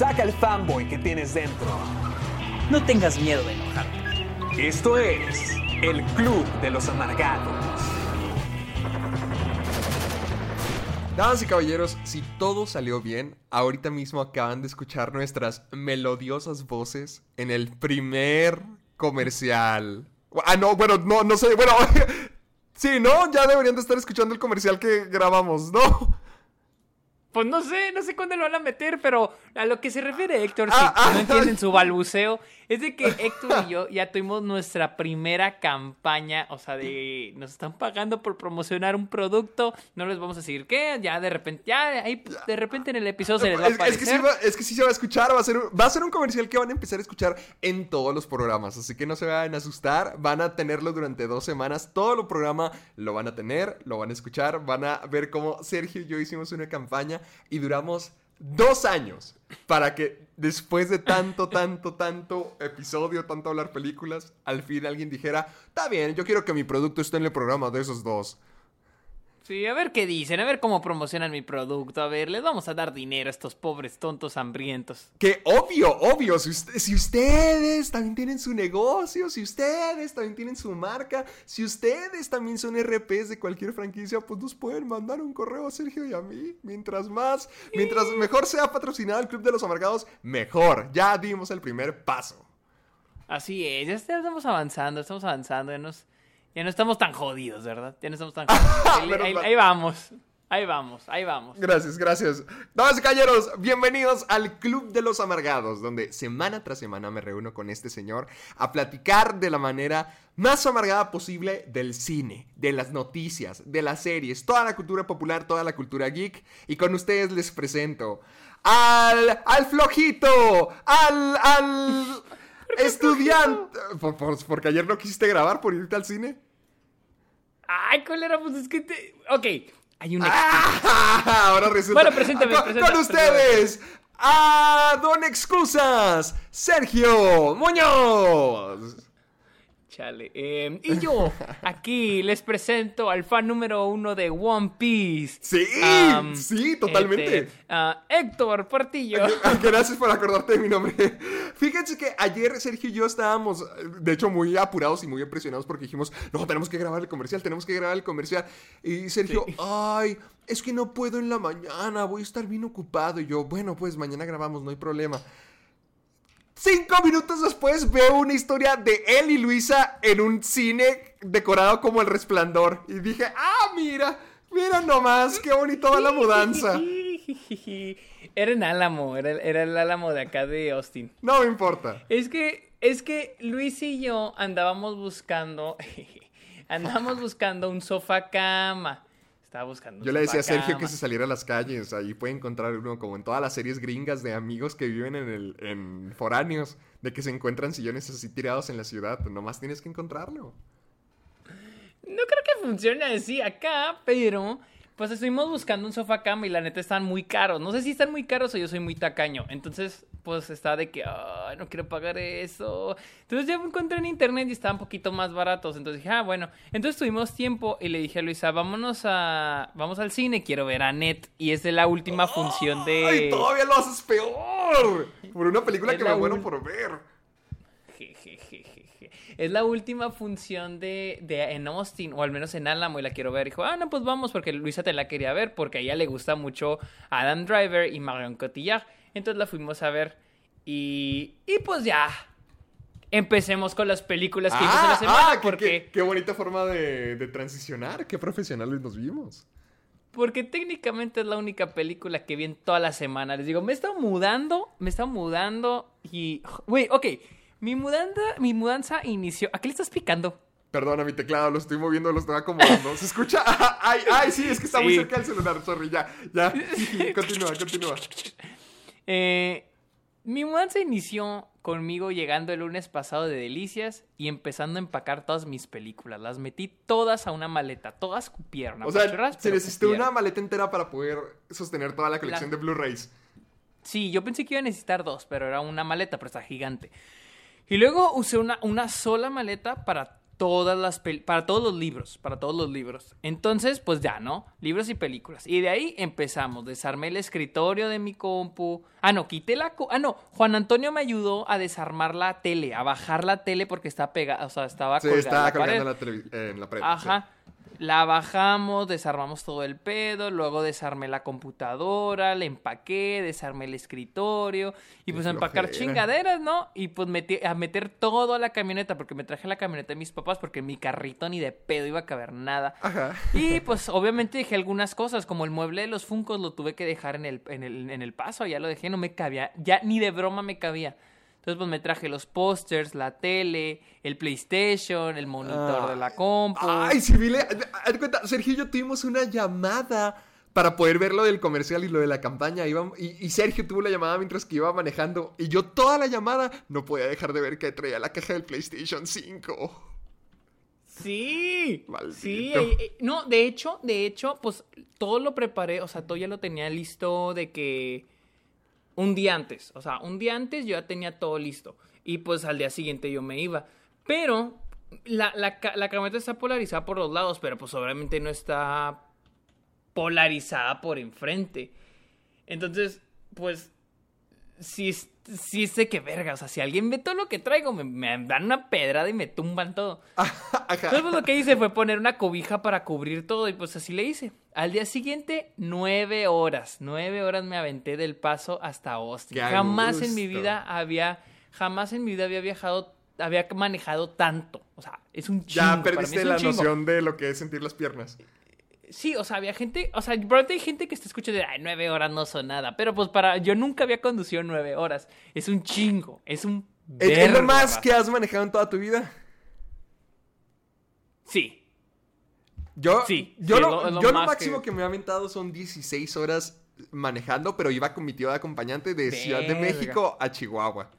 Saca el fanboy que tienes dentro. No tengas miedo de enojarte. Esto es el Club de los Amargados. Damas y caballeros, si todo salió bien, ahorita mismo acaban de escuchar nuestras melodiosas voces en el primer comercial. Ah, no, bueno, no, no sé, bueno, sí, ¿no? Ya deberían de estar escuchando el comercial que grabamos, ¿no? Pues no sé, no sé cuándo lo van a meter, pero a lo que se refiere Héctor, si Ah, ah, no entienden su balbuceo, es de que Héctor y yo ya tuvimos nuestra primera campaña, o sea, de nos están pagando por promocionar un producto, no les vamos a decir qué, ya de repente, ya ahí de repente en el episodio se les va a Es, es que sí aparecer. va, es que sí se va a escuchar, va a, ser, un- va a ser un comercial que van a empezar a escuchar en todos los programas, así que no se vayan a asustar, van a tenerlo durante dos semanas, todo el programa lo van a tener, lo van a escuchar, van a ver cómo Sergio y yo hicimos una campaña y duramos dos años para que después de tanto, tanto, tanto episodio, tanto hablar películas, al fin alguien dijera, está bien, yo quiero que mi producto esté en el programa de esos dos. Sí, a ver qué dicen, a ver cómo promocionan mi producto, a ver, les vamos a dar dinero a estos pobres tontos hambrientos. Que obvio, obvio, si, usted- si ustedes también tienen su negocio, si ustedes también tienen su marca, si ustedes también son RPs de cualquier franquicia, pues nos pueden mandar un correo a Sergio y a mí. Mientras más, mientras mejor sea patrocinado el Club de los Amargados, mejor. Ya dimos el primer paso. Así es, ya estamos avanzando, estamos avanzando, ya, nos, ya no estamos tan jodidos, ¿verdad? Ya no estamos tan jodidos. Ahí, vamos, ahí vamos, ahí vamos. Gracias, gracias. Damas y caballeros, bienvenidos al Club de los Amargados, donde semana tras semana me reúno con este señor a platicar de la manera más amargada posible del cine, de las noticias, de las series, toda la cultura popular, toda la cultura geek. Y con ustedes les presento al, al flojito, al, al estudiante. Por- por- porque ayer no quisiste grabar por irte al cine. Ay, cólera, pues es que te... Ok, hay un... Ah, Ahora resulta. Bueno, preséntame, con ustedes, a Don Excusas, Sergio Muñoz. Chale. eh, y yo, aquí les presento al fan número uno de One Piece. Sí, sí, totalmente. este, ah, Héctor Portillo. Gracias por acordarte de mi nombre. Fíjense que ayer Sergio y yo estábamos, de hecho, muy apurados y muy impresionados porque dijimos, no, tenemos que grabar el comercial, tenemos que grabar el comercial. Y Sergio, Sí. ay, es que no puedo en la mañana, voy a estar bien ocupado. Y yo, bueno, pues mañana grabamos, no hay problema. Cinco minutos después veo una historia de él y Luisa en un cine decorado como el resplandor. Y dije, ah, mira, mira nomás, qué bonito va la mudanza. Era en Álamo, era, era el Álamo de acá de Austin. No me importa. Es que, es que Luis y yo andábamos buscando, andábamos buscando un sofá cama. Estaba buscando Yo le decía a Sergio que se saliera a las calles. Ahí puede encontrar uno, como en todas las series gringas de amigos que viven en, el, en foráneos, de que se encuentran sillones así tirados en la ciudad. Nomás tienes que encontrarlo. No creo que funcione así acá, pero pues estuvimos buscando un sofá cama y la neta están muy caros. No sé si están muy caros o yo soy muy tacaño. Entonces, pues está de que, "Ay, no quiero pagar eso. Entonces ya me encontré en internet y estaban un poquito más baratos. Entonces dije, ah, bueno. Entonces tuvimos tiempo y le dije a Luisa, vámonos a, vamos al cine, quiero ver a Net. Y es de la última función de... ¡Ay, todavía lo haces peor! Por una película Es que me muero ul- por ver. Es la última función de, de en Austin, o al menos en Álamo, y la quiero ver. Dijo, ah, no, pues vamos, porque Luisa te la quería ver, porque a ella le gusta mucho Adam Driver y Marion Cotillard. Entonces la fuimos a ver. Y, y pues ya. Empecemos con las películas que vimos en la semana, qué- porque, qué, qué bonita forma de, de transicionar. Qué profesionales nos vimos. porque técnicamente es la única película que vi en toda la semana. Les digo, me he estado mudando, me he estado mudando y... Güey, ok, mi mudanza, mi mudanza inició... ¿A qué le estás picando? Perdona mi teclado, lo estoy moviendo, lo estoy acomodando. ¿Se escucha? Ay, ay, sí, es que está muy cerca del celular, sorry, ya, ya. Continúa, continúa. Eh, mi mudanza inició conmigo llegando el lunes pasado de Delicias y empezando a empacar todas mis películas. Las metí todas a una maleta, todas cupieron. O sea, se necesitó cupieron. una maleta entera para poder sostener toda la colección La- de Blu-rays. Sí, yo pensé que iba a necesitar dos, pero era una maleta, pero está gigante. Y luego usé una, una sola maleta para todas las para todos los libros, para todos los libros. Entonces, pues ya, ¿no? Libros y películas. Y de ahí empezamos. Desarmé el escritorio de mi compu. Ah, no, quité la... co- ah, no, Juan Antonio me ayudó a desarmar la tele, a bajar la tele porque está pegada, o sea, estaba Se colgada en estaba la colgando pared. en la, en la pared. Ajá. La bajamos, desarmamos todo el pedo, luego desarmé la computadora, la empaqué, desarmé el escritorio y pues a empacar chingaderas, ¿no? Y pues metí, a meter todo a la camioneta porque me traje la camioneta de mis papás porque en mi carrito ni de pedo iba a caber nada. Ajá. Y pues obviamente dejé algunas cosas, como el mueble de los Funcos lo tuve que dejar en el, en el, en el paso, ya lo dejé, no me cabía, ya ni de broma me cabía. Entonces pues me traje los pósters, la tele, el PlayStation, el monitor de la compu. Ay, sí, Vile, haz cuenta, Sergio y yo tuvimos una llamada para poder ver lo del comercial y lo de la campaña. Y Sergio tuvo la llamada mientras que iba manejando. Y yo toda la llamada no podía dejar de ver que traía la caja del PlayStation 5. Sí, Maldito. sí, eh, eh, no, de hecho, de hecho, pues todo lo preparé, o sea, todo ya lo tenía listo de que un día antes, o sea, un día antes yo ya tenía todo listo y pues al día siguiente yo me iba, pero la, la, la camioneta está polarizada por los lados, pero pues obviamente no está polarizada por enfrente, entonces, pues, sí, sí sé que verga, o sea, si alguien ve todo lo que traigo, me, me dan una pedrada y me tumban todo. Entonces, pues, lo que hice fue poner una cobija para cubrir todo y pues así le hice. Al día siguiente, nueve horas. Nueve horas me aventé del paso hasta Austin. Qué Jamás en mi vida había, jamás en mi vida había viajado, había manejado tanto. O sea, es un chingo. Ya para mí perdiste es un la chingo. noción de lo que es sentir las piernas. Sí, o sea, había gente, o sea, probablemente hay gente que está escuchando de, ay, nueve horas no son nada. Pero pues para, yo nunca había conducido nueve horas. Es un chingo, es un... ¿Es, es lo más que has manejado en toda tu vida? Sí. Yo, Sí, yo, sí, lo, yo lo máximo que- que... me he aventado son 16 horas manejando, pero iba con mi tío de acompañante de Ciudad de. México a Chihuahua.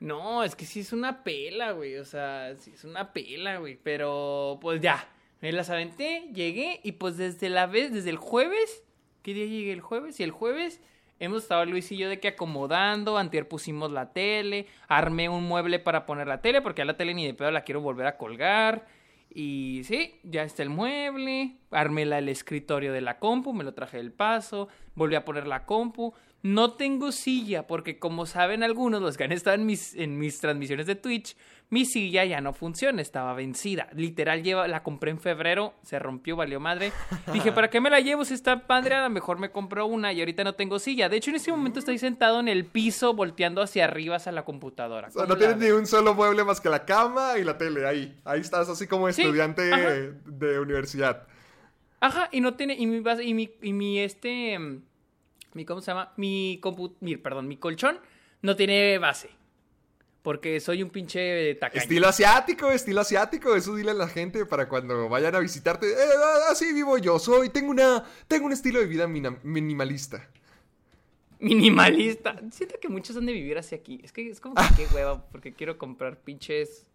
No, es que sí es una pela, güey. O sea, sí es una pela, güey. Pero pues ya. Me las aventé, llegué y pues desde la vez, desde el jueves. ¿Qué día llegué el jueves? Y el jueves hemos estado Luis y yo de que acomodando. Antier pusimos la tele. Armé un mueble para poner la tele porque a la tele ni de pedo la quiero volver a colgar. Y sí, ya está el mueble. Armé el escritorio de la compu, me lo traje del paso. Volví a poner la compu. No tengo silla porque como saben algunos, los que han estado en mis, en mis transmisiones de Twitch, mi silla ya no funciona, estaba vencida. Literal, lleva, la compré en febrero, se rompió, valió madre. Dije, ¿para qué me la llevo si está padre? A lo mejor me compro una y ahorita no tengo silla. De hecho, en este momento estoy sentado en el piso volteando hacia arriba hacia la computadora. O sea, ¿Cómo no tienes ves? ni un solo mueble más que la cama y la tele ahí. Ahí estás así como estudiante ajá. de universidad. Ajá, y no tiene, y mi y mi, y mi este, mi, ¿cómo se llama? Mi compu, mi, perdón, mi colchón no tiene base. Porque soy un pinche tacaño. Estilo asiático, estilo asiático. Eso dile a la gente para cuando vayan a visitarte. Eh, ah, así vivo yo. Soy, tengo una, tengo un estilo de vida minimalista. Minimalista. Siento que muchos han de vivir así aquí. Es que es como que qué hueva, porque quiero comprar pinches.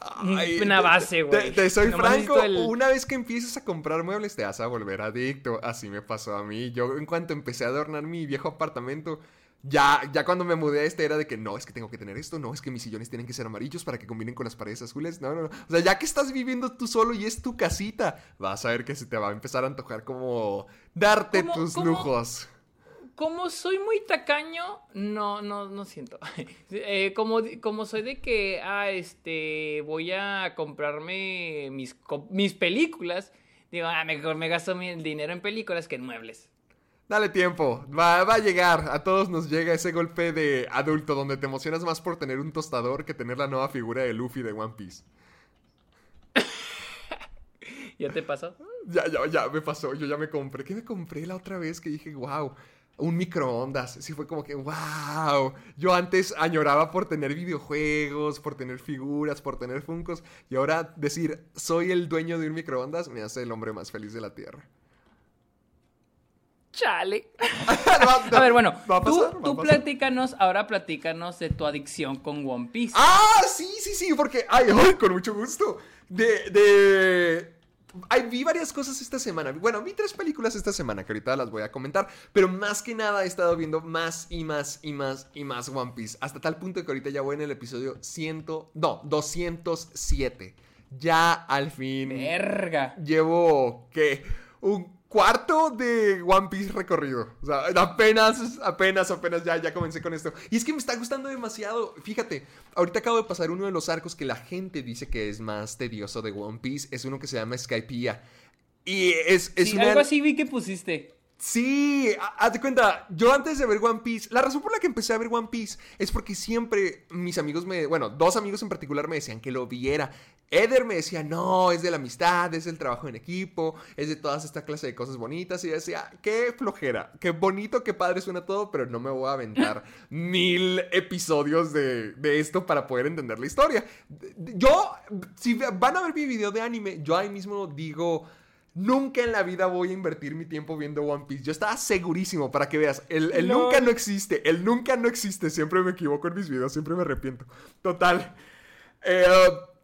Ay, Una base, güey. Te, soy Nomás franco, el- una vez que empieces a comprar muebles te vas a volver adicto. Así me pasó a mí. Yo en cuanto empecé a adornar mi viejo apartamento, ya, ya cuando me mudé a este era de que no, es que tengo que tener esto, no, es que mis sillones tienen que ser amarillos para que combinen con las paredes azules. No, no, no. O sea, ya que estás viviendo tú solo y es tu casita, vas a ver que se te va a empezar a antojar como darte ¿Cómo- tus cómo? lujos. Como soy muy tacaño, no, no, no siento. Eh, como, como soy de que, ah, este, voy a comprarme mis, mis películas, digo, ah, mejor me gasto mi dinero en películas que en muebles. Dale tiempo, va, va a llegar. A todos nos llega ese golpe de adulto donde te emocionas más por tener un tostador que tener la nueva figura de Luffy de One Piece. ¿Ya te pasó? Ya, ya, ya me pasó. Yo ya me compré. ¿Qué me compré la otra vez que dije, wow? Un microondas. Sí fue como que, wow. Yo antes añoraba por tener videojuegos, por tener figuras, por tener funcos. Y ahora decir, soy el dueño de un microondas, me hace el hombre más feliz de la Tierra. Chale. A ver, bueno, a tú, pasar, tú platícanos, ahora platícanos de tu adicción con One Piece. Ah, sí, sí, sí, porque, ay, ay, con mucho gusto. De, de, ay, vi varias cosas esta semana. Bueno, vi tres películas esta semana que ahorita las voy a comentar, pero más que nada he estado viendo más y más y más y más One Piece, hasta tal punto que ahorita ya voy en el episodio 100, no, 207. Ya al fin Verga. llevo, ¿qué? Un cuarto de One Piece recorrido. O sea, apenas, apenas, apenas ya, ya comencé con esto. Y es que me está gustando demasiado. Fíjate, ahorita acabo de pasar uno de los arcos que la gente dice que es más tedioso de One Piece. Es uno que se llama Skypiea. Y es, es Sí, una... algo así vi que pusiste. Sí, ha- haz de cuenta, yo antes de ver One Piece, la razón por la que empecé a ver One Piece es porque siempre mis amigos me, bueno, dos amigos en particular me decían que lo viera. Eder me decía, no, es de la amistad, es del trabajo en equipo, es de todas esta clase de cosas bonitas. Y yo decía, qué flojera, qué bonito, qué padre suena todo, pero no me voy a aventar mil episodios de, de esto para poder entender la historia. Yo, si van a ver mi video de anime, yo ahí mismo digo... Nunca en la vida voy a invertir mi tiempo viendo One Piece. Yo estaba segurísimo para que veas. El, el No. nunca no existe. El nunca no existe. Siempre me equivoco en mis videos. Siempre me arrepiento. Total. Eh,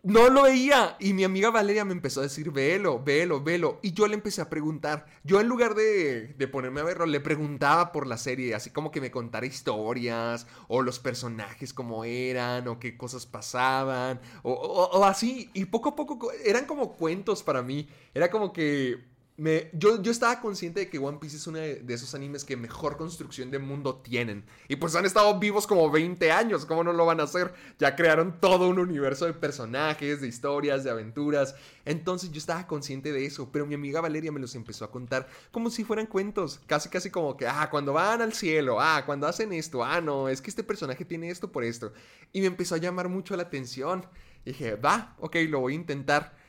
no lo veía. Y mi amiga Valeria me empezó a decir, velo, velo, velo. Y yo le empecé a preguntar. Yo en lugar de, de ponerme a verlo, le preguntaba por la serie. Así como que me contara historias. O los personajes como eran. O qué cosas pasaban. O, o- o así. Y poco a poco co- eran como cuentos para mí. Era como que... Yo, yo estaba consciente de que One Piece es uno de, de esos animes que mejor construcción de mundo tienen. Y pues han estado vivos como 20 años, ¿cómo no lo van a hacer? Ya crearon todo un universo de personajes, de historias, de aventuras. Entonces yo estaba consciente de eso, pero mi amiga Valeria me los empezó a contar como si fueran cuentos. Casi, casi como que, ah, cuando van al cielo, ah, cuando hacen esto, ah, no, es que este personaje tiene esto por esto. Y me empezó a llamar mucho la atención. Y dije, va, ok, lo voy a intentar.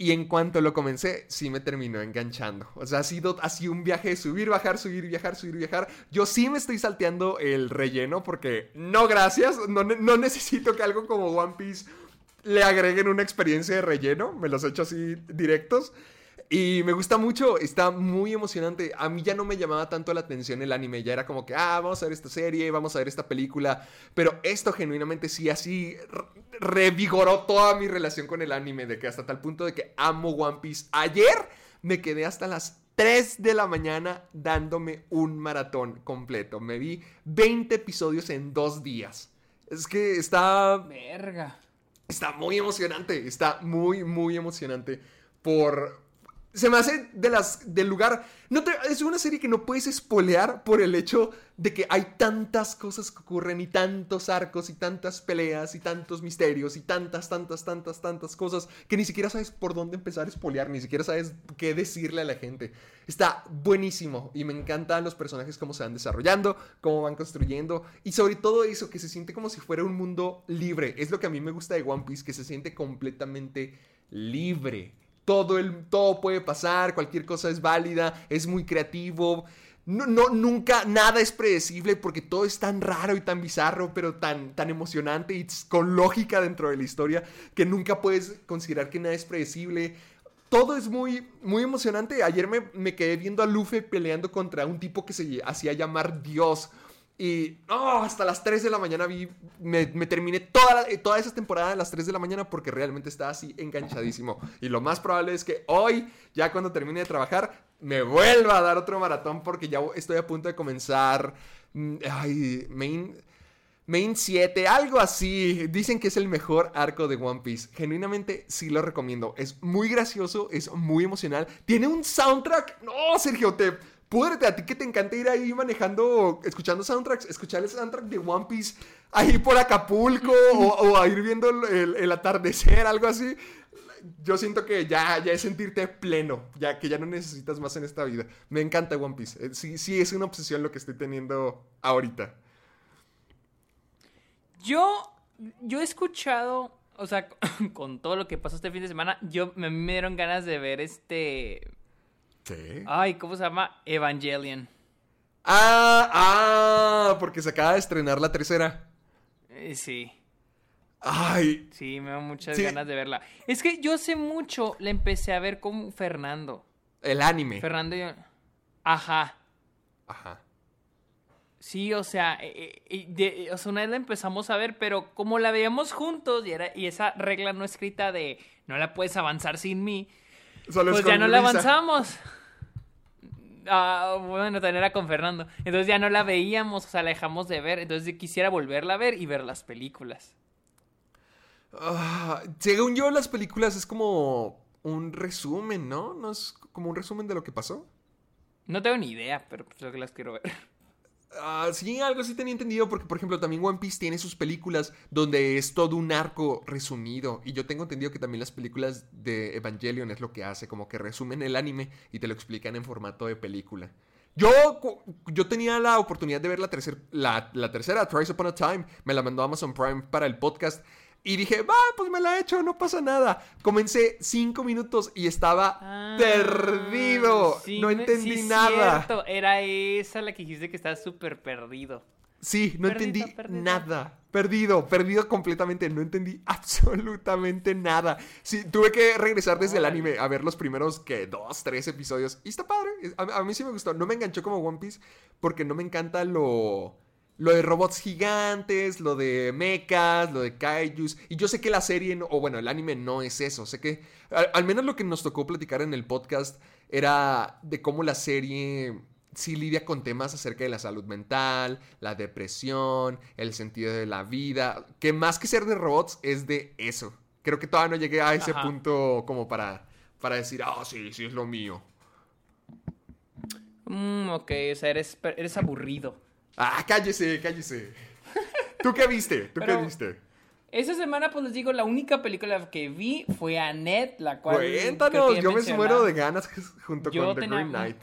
Y en cuanto lo comencé, sí me terminó enganchando. O sea, ha sido así un viaje de subir, bajar, subir, viajar, subir, viajar. Yo sí me estoy salteando el relleno porque no, gracias. No, no necesito que algo como One Piece le agreguen una experiencia de relleno. Me los he hecho así directos. Y me gusta mucho, está muy emocionante. A mí ya no me llamaba tanto la atención el anime, ya era como que, ah, vamos a ver esta serie, vamos a ver esta película. Pero esto genuinamente sí, así re- revigoró toda mi relación con el anime, de que hasta tal punto de que amo One Piece. Ayer me quedé hasta las 3 de la mañana dándome un maratón completo. Me vi 20 episodios en dos días. Es que está Verga. Está muy emocionante, está muy, muy emocionante por... Se me hace de las, del lugar... No es una serie que no puedes espolear por el hecho de que hay tantas cosas que ocurren y tantos arcos y tantas peleas y tantos misterios y tantas, tantas, tantas, tantas cosas que ni siquiera sabes por dónde empezar a espolear, ni siquiera sabes qué decirle a la gente. Está buenísimo y me encantan los personajes, cómo se van desarrollando, cómo van construyendo y sobre todo eso, que se siente como si fuera un mundo libre. Es lo que a mí me gusta de One Piece, que se siente completamente libre. Todo, el, todo puede pasar, cualquier cosa es válida, es muy creativo. No, no, nunca, nada es predecible porque todo es tan raro y tan bizarro, pero tan, tan emocionante y con lógica dentro de la historia que nunca puedes considerar que nada es predecible. Todo es muy, muy emocionante. Ayer me, me quedé viendo a Luffy peleando contra un tipo que se hacía llamar Dios. Y oh, hasta las 3 de la mañana vi, me, terminé toda esa temporada a las 3 de la mañana porque realmente estaba así enganchadísimo. Y lo más probable es que hoy, ya cuando termine de trabajar, me vuelva a dar otro maratón porque ya estoy a punto de comenzar. mm, Ay, main, Main 7, algo así. Dicen que es el mejor arco de One Piece. Genuinamente sí lo recomiendo. Es muy gracioso, es muy emocional. Tiene un soundtrack. No, Sergio, te púdrete a ti que te encanta ir ahí manejando, escuchando soundtracks, escuchar el soundtrack de One Piece ahí por Acapulco o, ir viendo el atardecer, algo así. Yo siento que ya, ya es sentirte pleno, ya que ya no necesitas más en esta vida. Me encanta One Piece. Eh, Sí, sí, es una obsesión lo que estoy teniendo ahorita. Yo, yo he escuchado, o sea, con todo lo que pasó este fin de semana, yo me, me dieron ganas de ver este, Ay, ¿cómo se llama? Evangelion. Ah, ah, porque se acaba de estrenar la tercera. Eh, sí. Ay, Sí, me da muchas Sí. ganas de verla. Es que yo hace mucho la empecé a ver con Fernando. el anime. Fernando y yo. Ajá. Ajá. Sí, o sea, eh, eh, de- o sea, una vez la empezamos a ver, pero como la veíamos juntos y, era, y esa regla no escrita de no la puedes avanzar sin mí, Solo pues ya no la avanzamos. Ah, bueno, también era con Fernando. Entonces ya no la veíamos, o sea, la dejamos de ver. Entonces quisiera volverla a ver y ver las películas. Ah, según yo, las películas es como un resumen, ¿no? ¿No es como un resumen de lo que pasó? No tengo ni idea, pero pues lo que las quiero ver. Ah, sí, algo así tenía entendido, porque por ejemplo también One Piece tiene sus películas donde es todo un arco resumido. Y yo tengo entendido que también las películas de Evangelion es lo que hace, como que resumen el anime y te lo explican en formato de película. Yo, yo tenía la oportunidad de ver la, tercer- la, la tercera, Thrice Upon a Time, me la mandó Amazon Prime para el podcast. Y dije, va, pues me la he hecho, no pasa nada. Comencé cinco minutos y estaba Ah, perdido. sí, no entendí sí, nada. cierto, Era esa la que dijiste que estás súper perdido. Sí, no Perdido, entendí perdido. nada. Perdido, perdido completamente. No entendí absolutamente nada. Sí, tuve que regresar desde el anime a ver los primeros, que dos, tres episodios. Y está padre. A, a mí sí me gustó. No me enganchó como One Piece porque no me encanta lo... Lo de robots gigantes, lo de mechas, lo de kaijus. Y yo sé que la serie, no- o bueno, el anime no es eso. Sé que al, al menos lo que nos tocó platicar en el podcast era de cómo la serie sí lidia con temas acerca de la salud mental, la depresión, el sentido de la vida. Que más que ser de robots es de eso. Creo que todavía no llegué a ese Ajá. punto como para, para decir, ah, sí, sí es lo mío. Mm, ok, o sea, eres, eres aburrido. Ah, cállese, cállese. ¿Tú qué viste? ¿Tú Pero- qué viste? Esa semana, pues les digo, la única película que vi fue Annette, la cual. Cuéntanos, yo me muero de ganas junto Yo con The Green Knight.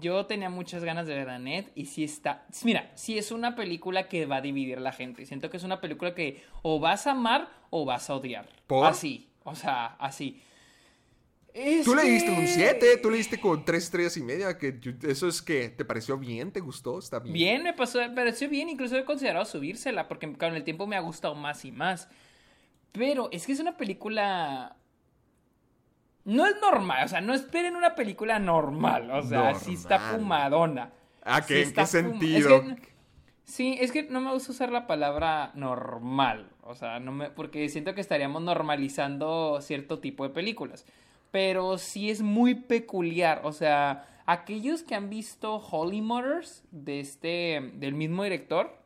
Yo tenía muchas ganas de ver Annette y sí está. Mira, sí es una película que va a dividir la gente. Siento que es una película que o vas a amar o vas a odiar. ¿Por? Así, o sea, así. Es Tú le diste un que- 7, tú le diste con 3 estrellas y media, que eso es que te pareció bien, te gustó, está bien. Bien, me pasó, me pareció bien, incluso he considerado subírsela, porque con el tiempo me ha gustado más y más. Pero es que es una película. No es normal, o sea, no esperen una película normal. O sea, sí está Normal. fumadona. ¿A Sí qué, ¿En está qué sentido? es que- sí, es que no me gusta usar la palabra normal. O sea, no me, porque siento que estaríamos normalizando cierto tipo de películas. Pero sí es muy peculiar. O sea, aquellos que han visto Holy Motors de este, del mismo director,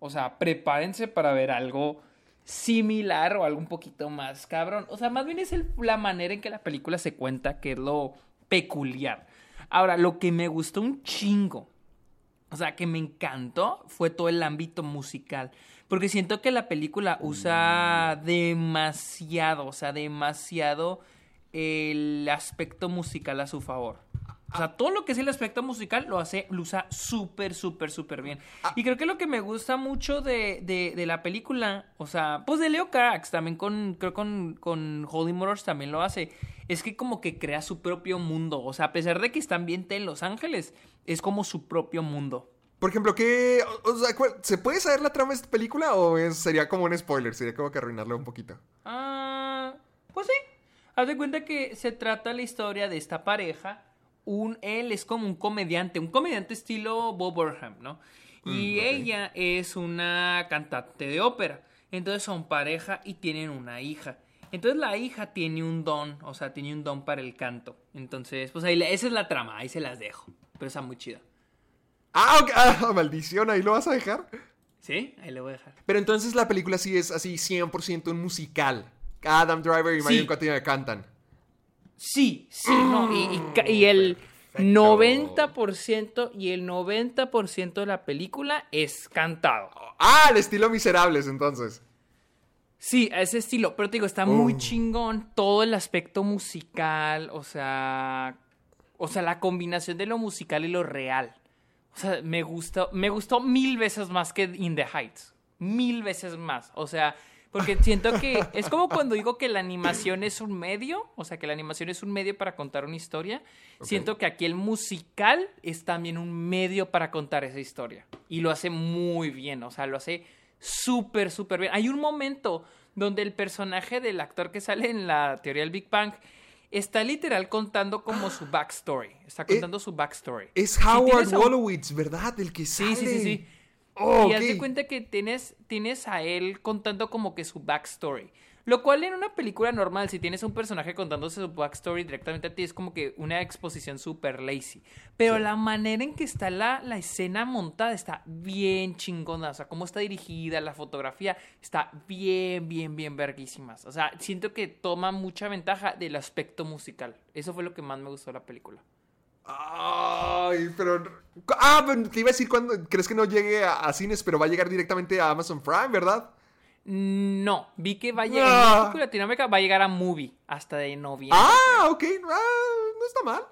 o sea, prepárense para ver algo similar o algo un poquito más cabrón. O sea, más bien es la manera en que la película se cuenta que es lo peculiar. Ahora, lo que me gustó un chingo, o sea, que me encantó, fue todo el ámbito musical. Porque siento que la película usa demasiado, o sea, demasiado el aspecto musical a su favor. O sea, todo lo que es el aspecto musical lo hace, lo usa súper, súper, súper bien. Y creo que lo que me gusta mucho de, de- de la película, o sea, pues de Leo Carax, también con, creo con, con Holy Motors también lo hace, es que como que crea su propio mundo. O sea, a pesar de que está ambiente en Los Ángeles, es como su propio mundo. Por ejemplo, ¿qué, o, sea, ¿se puede saber la trama de esta película o es- sería como un spoiler? Sería como que arruinarla un poquito. Ah, pues sí. Haz de cuenta que se trata la historia de esta pareja. Un, él es como un comediante, un comediante estilo Bob Burnham, ¿no? Y Mm, ok. ella es una cantante de ópera. Entonces son pareja y tienen una hija. Entonces la hija tiene un don, o sea, tiene un don para el canto. Entonces, pues ahí, esa es la trama, ahí se las dejo. Pero está muy chida. Ah, ok, ah, maldición, ahí lo vas a dejar. ¿Sí? Ahí le voy a dejar. Pero entonces la película sí es así 100% un musical. Adam Driver y Sí. Marion Cotillard cantan. Sí, sí, no, y, y ca- y el 90% y el 90% de la película es cantado. Ah, el estilo Miserables, entonces. Sí, a ese estilo, pero te digo, está muy Oh. chingón todo el aspecto musical, o sea, o sea, la combinación de lo musical y lo real. O sea, me gustó, me gustó mil veces más que In the Heights, mil veces más. O sea, Porque siento que es como cuando digo que la animación es un medio, o sea, que la animación es un medio para contar una historia. Siento que aquí el musical es también un medio para contar esa historia. Y lo hace muy bien, o sea, lo hace súper, súper bien. Hay un momento donde el personaje del actor que sale en la teoría del Big Bang está literal contando como su backstory. Está Eh, contando su backstory. Es Si Howard Wolowitz, ¿verdad? El que sale. Sí, sí, sí, sí. Oh, y haz de cuenta que tienes, tienes a él contando como que su backstory. Lo cual en una película normal, si tienes a un personaje contándose su backstory directamente a ti, es como que una exposición súper lazy. Pero la manera en que está la, la escena montada está bien chingona. O sea, cómo está dirigida, la fotografía está bien, bien, bien verguísimas. O sea, siento que toma mucha ventaja del aspecto musical. Eso fue lo que más me gustó de la película. Ay, pero. Ah, pero te iba a decir cuando. ¿Crees que no llegue a, a cines, pero va a llegar directamente a Amazon Prime, verdad? No, vi que va a llegar, Ah. en México y Latinoamérica va a llegar a Movie hasta de noviembre. Ah, ok. Ah, no está mal.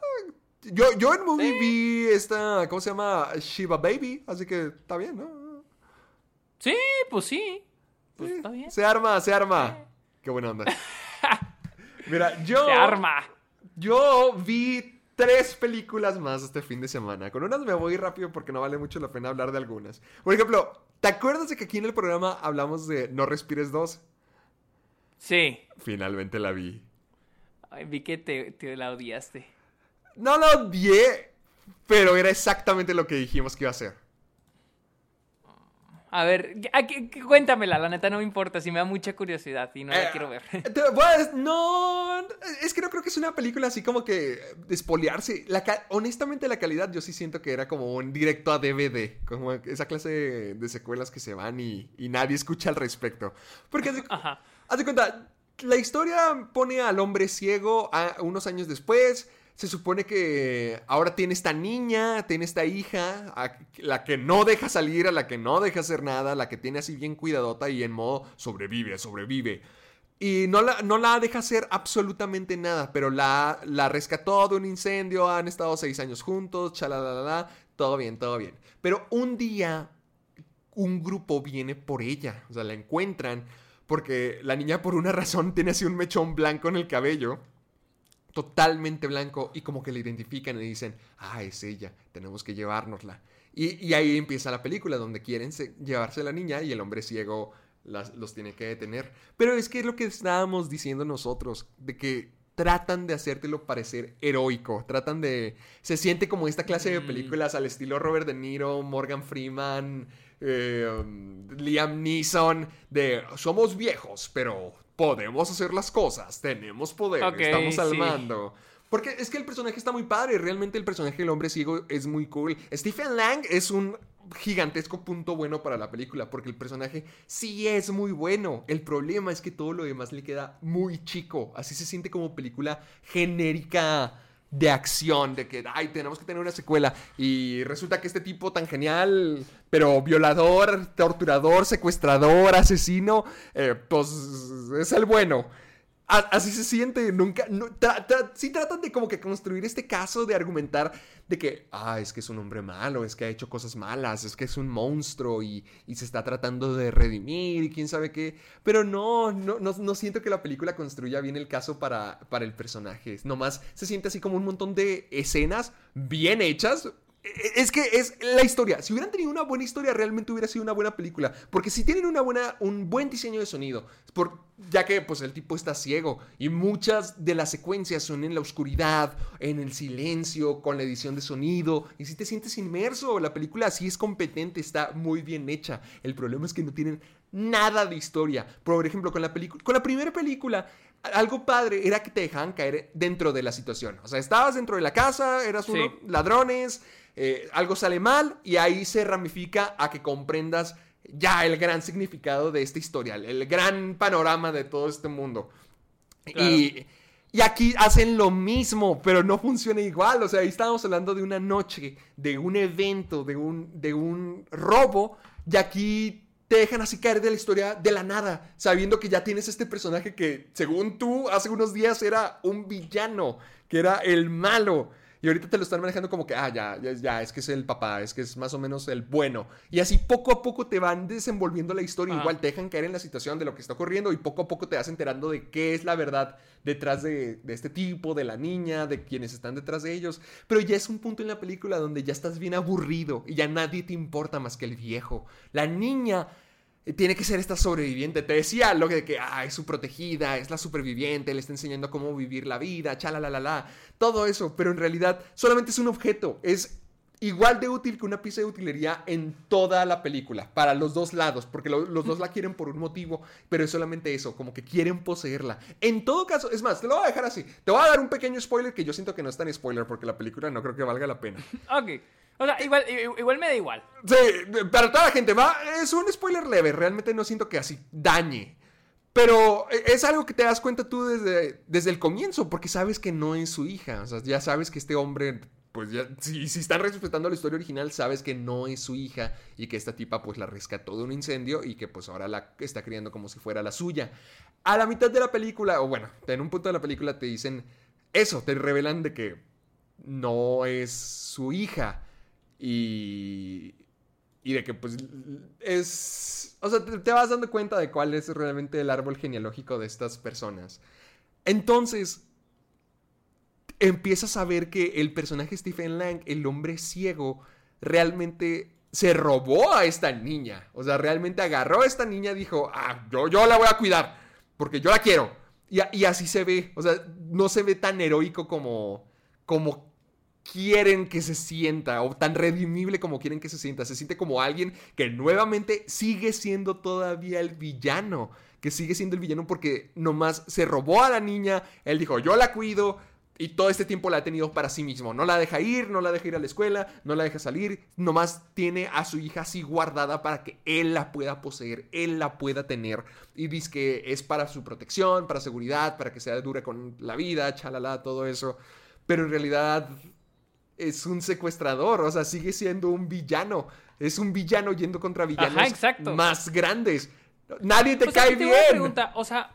Yo, yo en movie vi esta. ¿Cómo se llama? Shiva Baby. Así que está bien, ¿no? Sí, pues sí. Pues está bien. Se arma, se arma. Qué buena onda. Mira, yo. Se arma. Yo vi tres películas más este fin de semana. Con unas me voy rápido porque no vale mucho la pena hablar de algunas. Por ejemplo, ¿te acuerdas de que aquí en el programa hablamos de No Respires 2? Sí. Finalmente la vi. Ay, vi que te, te la odiaste. No la odié, pero era exactamente lo que dijimos que iba a ser. A ver, ¿a qué- qué- cuéntamela, la neta no me importa, si me da mucha curiosidad y no la Eh, quiero ver. te- Pues, no, es que no creo que es una película así como que despolearse. La honestamente, la calidad yo sí siento que era como un directo a DVD, como esa clase de, secuelas que se van y, y nadie escucha al respecto. Porque haz de cuenta, la historia pone al hombre ciego a unos años después. Se supone que ahora tiene esta niña, tiene esta hija, a la que no deja salir, a la que no deja hacer nada, la que tiene así bien cuidadota y en modo sobrevive, sobrevive. Y no la, no la deja hacer absolutamente nada, pero la, la rescató de un incendio, han estado seis años juntos, chalalala, todo bien, todo bien. Pero un día un grupo viene por ella, o sea, la encuentran porque la niña por una razón tiene así un mechón blanco en el cabello, totalmente blanco, y como que la identifican y dicen, ah, es ella, tenemos que llevárnosla. Y, y ahí empieza la película, donde quieren se- llevarse a la niña y el hombre ciego las- los tiene que detener. Pero es que es lo que estábamos diciendo nosotros, de que tratan de hacértelo parecer heroico, tratan de... Se siente como esta clase de películas al estilo Robert De Niro, Morgan Freeman, eh, um, Liam Neeson, de somos viejos, pero podemos hacer las cosas, tenemos poder, estamos al sí. mando. Porque es que el personaje está muy padre, realmente el personaje del hombre ciego es muy cool. Stephen Lang es un gigantesco punto bueno para la película, porque el personaje sí es muy bueno. El problema es que todo lo demás le queda muy chico, así se siente como película genérica de acción, de que, ay, tenemos que tener una secuela. Y resulta que este tipo tan genial, pero violador, torturador, secuestrador, asesino, eh, pues es el bueno. Así se siente, nunca, no, sí tratan de como que construir este caso de argumentar de que, ah, es que es un hombre malo, es que ha hecho cosas malas, es que es un monstruo y, se está tratando de redimir y quién sabe qué, pero no, no, siento que la película construya bien el caso para, para el personaje, nomás se siente así como un montón de escenas bien hechas, es que es la historia. Si hubieran tenido una buena historia, realmente hubiera sido una buena película. Porque si tienen una buena, un buen diseño de sonido, por, ya que pues el tipo está ciego y muchas de las secuencias son en la oscuridad, en el silencio, con la edición de sonido, y si te sientes inmerso, la película sí es competente, está muy bien hecha. El problema es que no tienen nada de historia. Por ejemplo, con la película, con la primera película, algo padre era que te dejaban caer dentro de la situación. O sea, estabas dentro de la casa, eras Sí. uno, ladrones, eh, algo sale mal y ahí se ramifica a que comprendas ya el gran significado de esta historia, el, gran panorama de todo este mundo. Y, y aquí hacen lo mismo, pero no funciona igual. O sea, ahí estábamos hablando de una noche, de un evento, de un, de un robo, y aquí te dejan así caer de la historia de la nada, sabiendo que ya tienes este personaje que, según tú, hace unos días era un villano, que era el malo. Y ahorita te lo están manejando como que, ah, ya, ya, ya, es que es el papá, es que es más o menos el bueno. Y así poco a poco te van desenvolviendo la historia. Ajá. Igual te dejan caer en la situación de lo que está ocurriendo y poco a poco te vas enterando de qué es la verdad detrás de, de este tipo, de la niña, de quienes están detrás de ellos. Pero ya es un punto en la película donde ya estás bien aburrido y ya nadie te importa más que el viejo. La niña tiene que ser esta sobreviviente. Te decía lo de que ah, es su protegida, es la superviviente, le está enseñando cómo vivir la vida, chala la la la, todo eso, pero en realidad solamente es un objeto, es igual de útil que una pieza de utilería en toda la película, para los dos lados, porque lo- los dos la quieren por un motivo, pero es solamente eso, como que quieren poseerla. En todo caso, es más, te lo voy a dejar así. Te voy a dar un pequeño spoiler que yo siento que no es tan spoiler, porque la película no creo que valga la pena. Ok. O sea, igual, me da igual. Sí, para toda la gente, va, es un spoiler leve, realmente no siento que así dañe. Pero es algo que te das cuenta tú desde, desde el comienzo, porque sabes que no es su hija. O sea, ya sabes que este hombre, pues ya, si, si están respetando la historia original, sabes que no es su hija y que esta tipa pues la rescató de un incendio y que pues ahora la está criando como si fuera la suya. A la mitad de la película, o bueno, en un punto de la película te dicen eso, te revelan de que no es su hija y, y de que pues es... O sea, te, vas dando cuenta de cuál es realmente el árbol genealógico de estas personas. Entonces, empiezas a ver que el personaje Stephen Lang, el hombre ciego, realmente se robó a esta niña. O sea, realmente agarró a esta niña y dijo, ah, yo, yo la voy a cuidar, porque yo la quiero. Y, y así se ve. O sea, no se ve tan heroico como, como quieren que se sienta o tan redimible como quieren que se sienta. Se siente como alguien que nuevamente sigue siendo todavía el villano. Que sigue siendo el villano porque nomás se robó a la niña. Él dijo, yo la cuido. Y todo este tiempo la ha tenido para sí mismo. No la deja ir, no la deja ir a la escuela, no la deja salir. Nomás tiene a su hija así guardada para que él la pueda poseer, él la pueda tener. Y dice que es para su protección, para seguridad, para que sea dura con la vida, chalala, todo eso. Pero en realidad es un secuestrador, o sea, sigue siendo un villano. Es un villano yendo contra villanos Ajá, exacto. más grandes. Nadie te o sea, cae tengo una bien. pregunta, o sea,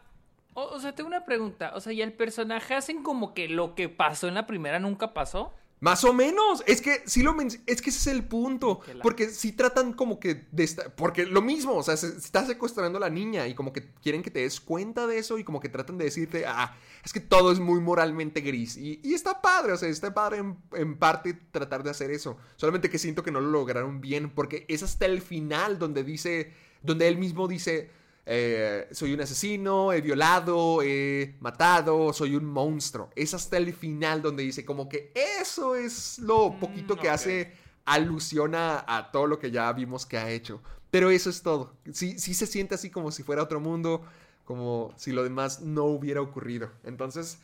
o, o sea, tengo una pregunta. O sea, ¿y el personaje hacen como que lo que pasó en la primera nunca pasó? Más o menos. Es que sí lo es que ese es el punto. Porque sí tratan como que de esta- porque lo mismo, o sea, se, se está secuestrando a la niña y como que quieren que te des cuenta de eso y como que tratan de decirte, ah, es que todo es muy moralmente gris. Y, y está padre, o sea, está padre en, en parte tratar de hacer eso. Solamente que siento que no lo lograron bien porque es hasta el final donde dice, donde él mismo dice, eh, soy un asesino, he violado, he matado, soy un monstruo. Es hasta el final donde dice como que eso es lo poquito que hace alusión a, a todo lo que ya vimos que ha hecho. Pero eso es todo. Sí, sí se siente así como si fuera otro mundo, como si lo demás no hubiera ocurrido. Entonces,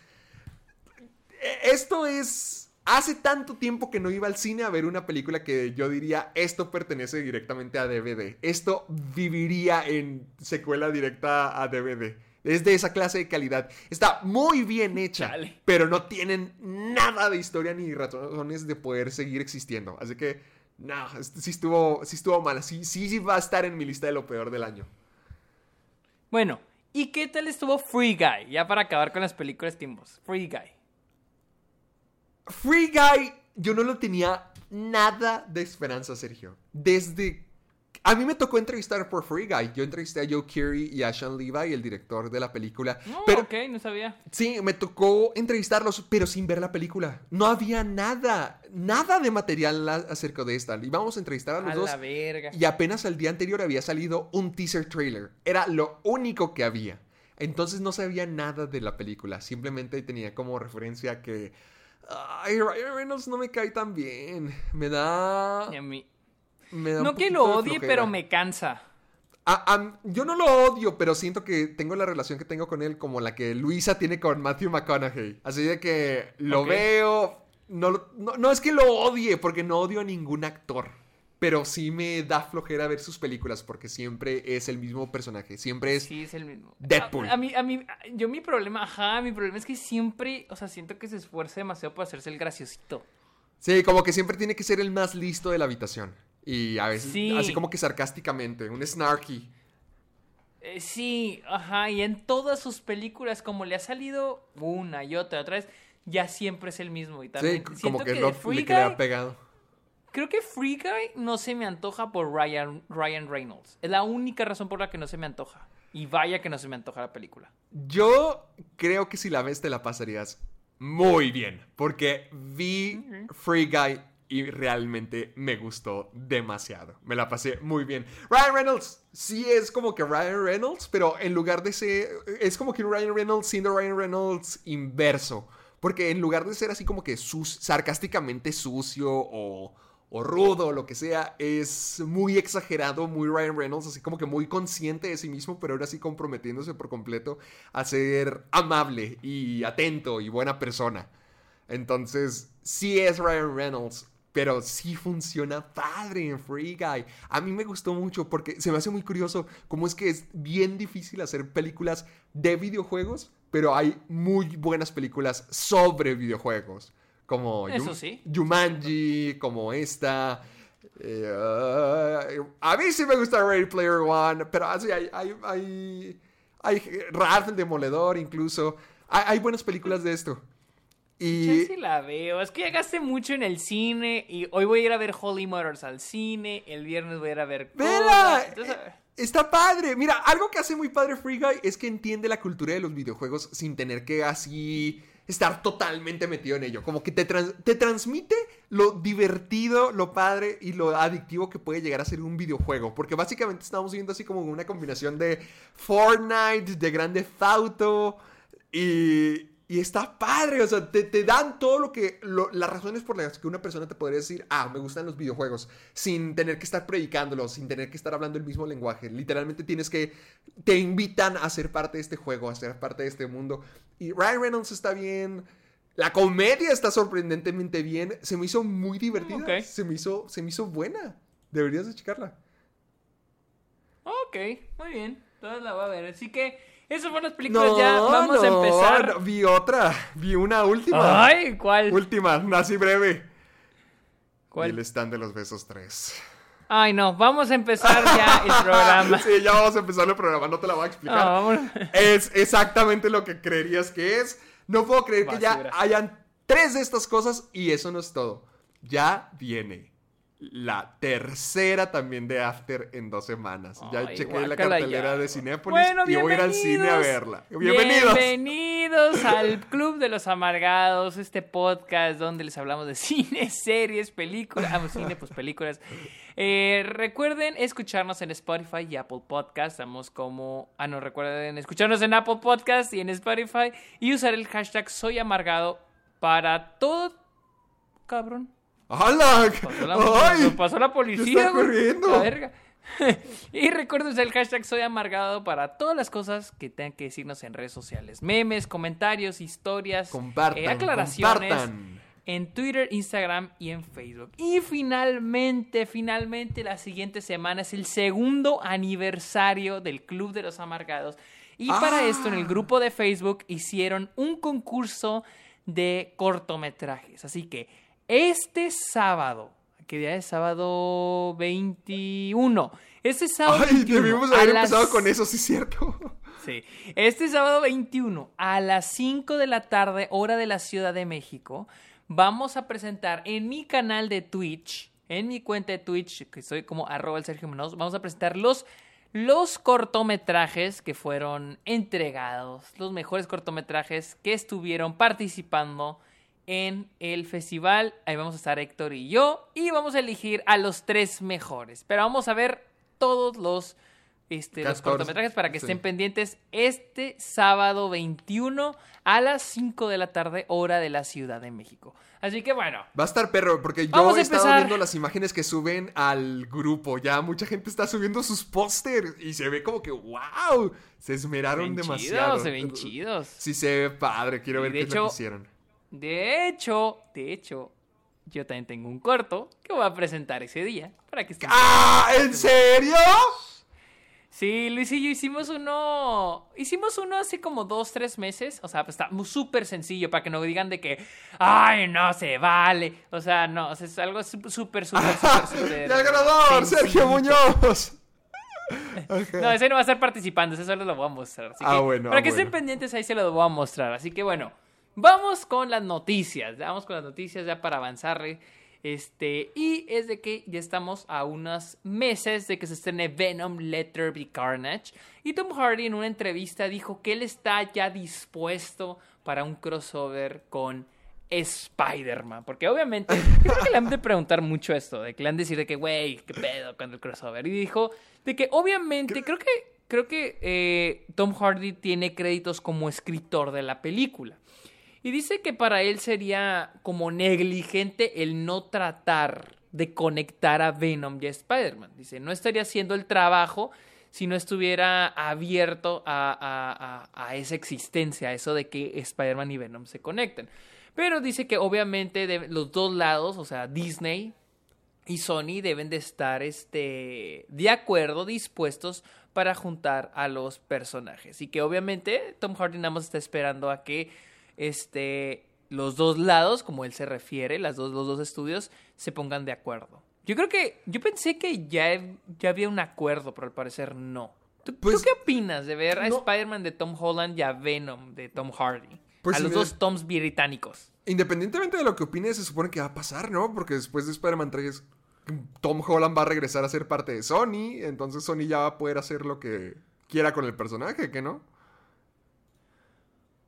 e- esto es... Hace tanto tiempo que no iba al cine a ver una película que yo diría, esto pertenece directamente a DVD. Esto viviría en secuela directa a DVD. Es de esa clase de calidad. Está muy bien hecha, pero no tienen nada de historia ni razones de poder seguir existiendo. Así que, no, sí estuvo, sí estuvo mala. Sí, sí, va a estar en mi lista de lo peor del año. Bueno, ¿y qué tal estuvo Free Guy? Ya para acabar con las películas tiempos. Free Guy. Free Guy, yo no lo tenía nada de esperanza, Sergio. Desde... A mí me tocó entrevistar por Free Guy. Yo entrevisté a Joe Keery y a Sean Levi, el director de la película. No, pero ok, no sabía. sí, me tocó entrevistarlos, pero sin ver la película. No había nada, nada de material acerca de esta. Íbamos a entrevistar a los A dos. la verga. Y apenas el día anterior había salido un teaser trailer. Era lo único que había. Entonces no sabía nada de la película. Simplemente tenía como referencia que. Ay, Ryan Reynolds no me cae tan bien. Me da. Y a mí- me da un No que lo odie, pero me cansa. A- a- yo no lo odio, pero siento que tengo la relación que tengo con él como la que Luisa tiene con Matthew McConaughey. Así de que lo veo. No, no, no es que lo odie, porque no odio a ningún actor. Pero sí me da flojera ver sus películas porque siempre es el mismo personaje. Siempre es. Sí, es el mismo. Deadpool. A, a mí, a mí, yo mi problema, ajá, mi problema es que siempre, o sea, siento que se esfuerza demasiado por hacerse el graciosito. Sí, como que siempre tiene que ser el más listo de la habitación. Y a veces, Sí. así como que sarcásticamente, un snarky. Eh, sí, ajá, y en todas sus películas, como le ha salido una y otra, otra vez, ya siempre es el mismo. Y Sí, también como siento que, que, lo, Free le Guy, pegado. Creo que Free Guy no se me antoja por Ryan, Ryan Reynolds. Es la única razón por la que no se me antoja. Y vaya que no se me antoja la película. Yo creo que si la ves te la pasarías muy bien. Porque vi Free Guy y realmente me gustó demasiado. Me la pasé muy bien. Ryan Reynolds sí es como que Ryan Reynolds, pero en lugar de ser. Es como que Ryan Reynolds siendo Ryan Reynolds inverso. Porque en lugar de ser así como que sus- sarcásticamente sucio o, o rudo o lo que sea, es muy exagerado, muy Ryan Reynolds, así como que muy consciente de sí mismo, pero ahora sí comprometiéndose por completo a ser amable y atento y buena persona. Entonces, sí es Ryan Reynolds, pero sí funciona padre en Free Guy. A mí me gustó mucho porque se me hace muy curioso cómo es que es bien difícil hacer películas de videojuegos, pero hay muy buenas películas sobre videojuegos. Como Eso Yum- sí. Jumanji, como esta. eh, a mí sí me gusta Ready Player One, pero así hay, hay, hay, hay Ralph el Demoledor incluso. Hay, hay buenas películas de esto. Y sí la veo. Es que ya gasté mucho en el cine. Y hoy voy a ir a ver Holy Motors al cine. El viernes voy a ir a ver. ¡Vela! Entonces, Eh, Está padre. Mira, algo que hace muy padre Free Guy es que entiende la cultura de los videojuegos sin tener que así estar totalmente metido en ello. Como que te, te transmite lo divertido, lo padre y lo adictivo que puede llegar a ser un videojuego. Porque básicamente estamos viendo así como una combinación de Fortnite, de Grande Theft Auto y, y está padre. O sea, te, te dan todo lo que... lo- las razones por las que una persona te podría decir, ah, me gustan los videojuegos, sin tener que estar predicándolos, sin tener que estar hablando el mismo lenguaje. Literalmente tienes que... Te invitan a ser parte de este juego, a ser parte de este mundo. Y Ryan Reynolds está bien. La comedia está sorprendentemente bien. Se me hizo muy divertida. Se, me hizo, se me hizo buena. Deberías de checarla. ok, muy bien. Entonces la voy a ver. Así que esas fueron las películas. ya vamos a empezar. no, vi otra. Vi una última. Ay, ¿cuál? Última, así breve. ¿Cuál? Y el stand de los besos 3. Ay, no, vamos a empezar ya el programa. sí, ya vamos a empezar el programa, no te la voy a explicar. No, Es exactamente lo que creerías que es. No puedo creer que ya hayan tres de estas cosas y eso no es todo. Ya viene la tercera también de After en dos semanas. Ya chequé la cartelera ya. de Cinépolis Bueno, y voy a ir al cine a verla. Bienvenidos. Bienvenidos al Club de los Amargados, este podcast donde les hablamos de cine, series, películas. Ah, pues cine, pues películas. Eh, recuerden escucharnos en Spotify y Apple Podcast. Estamos como. Ah, no, recuerden escucharnos en Apple Podcast y en Spotify. Y usar el hashtag Soy Amargado para todo. Cabrón. ¡Hala! Pasó la, ¡Ay! nos pasó la policía. está güey. La verga. y recuerden el hashtag Soy Amargado para todas las cosas que tengan que decirnos en redes sociales. Memes, comentarios, historias, Compartan, eh, aclaraciones. compartan. En Twitter, Instagram y en Facebook. Y finalmente, finalmente, la siguiente semana es el segundo aniversario del Club de los Amargados. Y para Ah. esto, en el grupo de Facebook hicieron un concurso de cortometrajes. Así que este sábado, ¿qué día es? Sábado 21. Este sábado Ay, 21, debimos haber las- empezado con eso, sí es cierto. Sí. Este sábado 21 a las 5 de la tarde, hora de la Ciudad de México, vamos a presentar en mi canal de Twitch, en mi cuenta de Twitch, que soy como arroba el Sergio Munoz, vamos a presentar los, los cortometrajes que fueron entregados, los mejores cortometrajes que estuvieron participando en el festival. Ahí vamos a estar Héctor y yo y vamos a elegir a los tres mejores. Pero vamos a ver todos los, este, los 14, cortometrajes para que sí. estén pendientes este sábado 21 a las 5 de la tarde, hora de la Ciudad de México. Así que bueno, Va a estar perro, porque yo he estado viendo las imágenes que suben al grupo. Ya mucha gente está subiendo sus pósters y se ve como que, wow, se se esmeraron ven demasiado. chidos, se ven chidos. Sí, se ve padre. Quiero Y ver de qué es lo hecho- que hicieron. De hecho, de hecho, yo también tengo un corto que voy a presentar ese día para que estén ¡Ah! ¿En serio? Sí, Luis y yo hicimos uno. Hicimos uno hace como dos, tres meses. O sea, pues está súper sencillo para que no digan de que. ¡Ay, no se vale! O sea, no, o sea, es algo súper, súper, súper, súper, súper. ¡Y el ganador, Sergio. Muñoz! No, ese no va a estar participando, ese solo lo voy a mostrar. Así Ah, que, bueno, Para ah, que estén bueno. pendientes, ahí se lo voy a mostrar. Así que bueno, vamos con las noticias. Vamos con las noticias ya para avanzarle. Este, y es de que ya estamos a unos meses de que se estrene Venom Letter Be Carnage. Y Tom Hardy en una entrevista dijo que él está ya dispuesto para un crossover con Spider-Man. Porque obviamente, creo que le han de preguntar mucho esto, de que le han de decir de que, güey, qué pedo con el crossover. Y dijo de que obviamente, creo que, creo que eh, Tom Hardy tiene créditos como escritor de la película. Y dice que para él sería como negligente el no tratar de conectar a Venom y a Spider-Man. Dice, no estaría haciendo el trabajo si no estuviera abierto a, esa existencia, a eso de que Spider-Man y Venom se conecten. Pero dice que obviamente de los dos lados, o sea, Disney y Sony deben de estar este, de acuerdo, dispuestos para juntar a los personajes. Y que obviamente Tom Hardy nada más está esperando a que este, los dos lados, como él se refiere, las dos, los dos estudios, se pongan de acuerdo. Yo creo que, yo pensé que ya, ya había un acuerdo, pero al parecer no. ¿Tú, pues qué opinas de ver a Spider-Man de Tom Holland y a Venom de Tom Hardy? Pues a los dos Toms británicos. Independientemente de lo que opines, se supone que va a pasar, ¿no? Porque después de Spider-Man 3, Tom Holland va a regresar a ser parte de Sony. Entonces Sony ya va a poder hacer lo que quiera con el personaje, ¿qué no?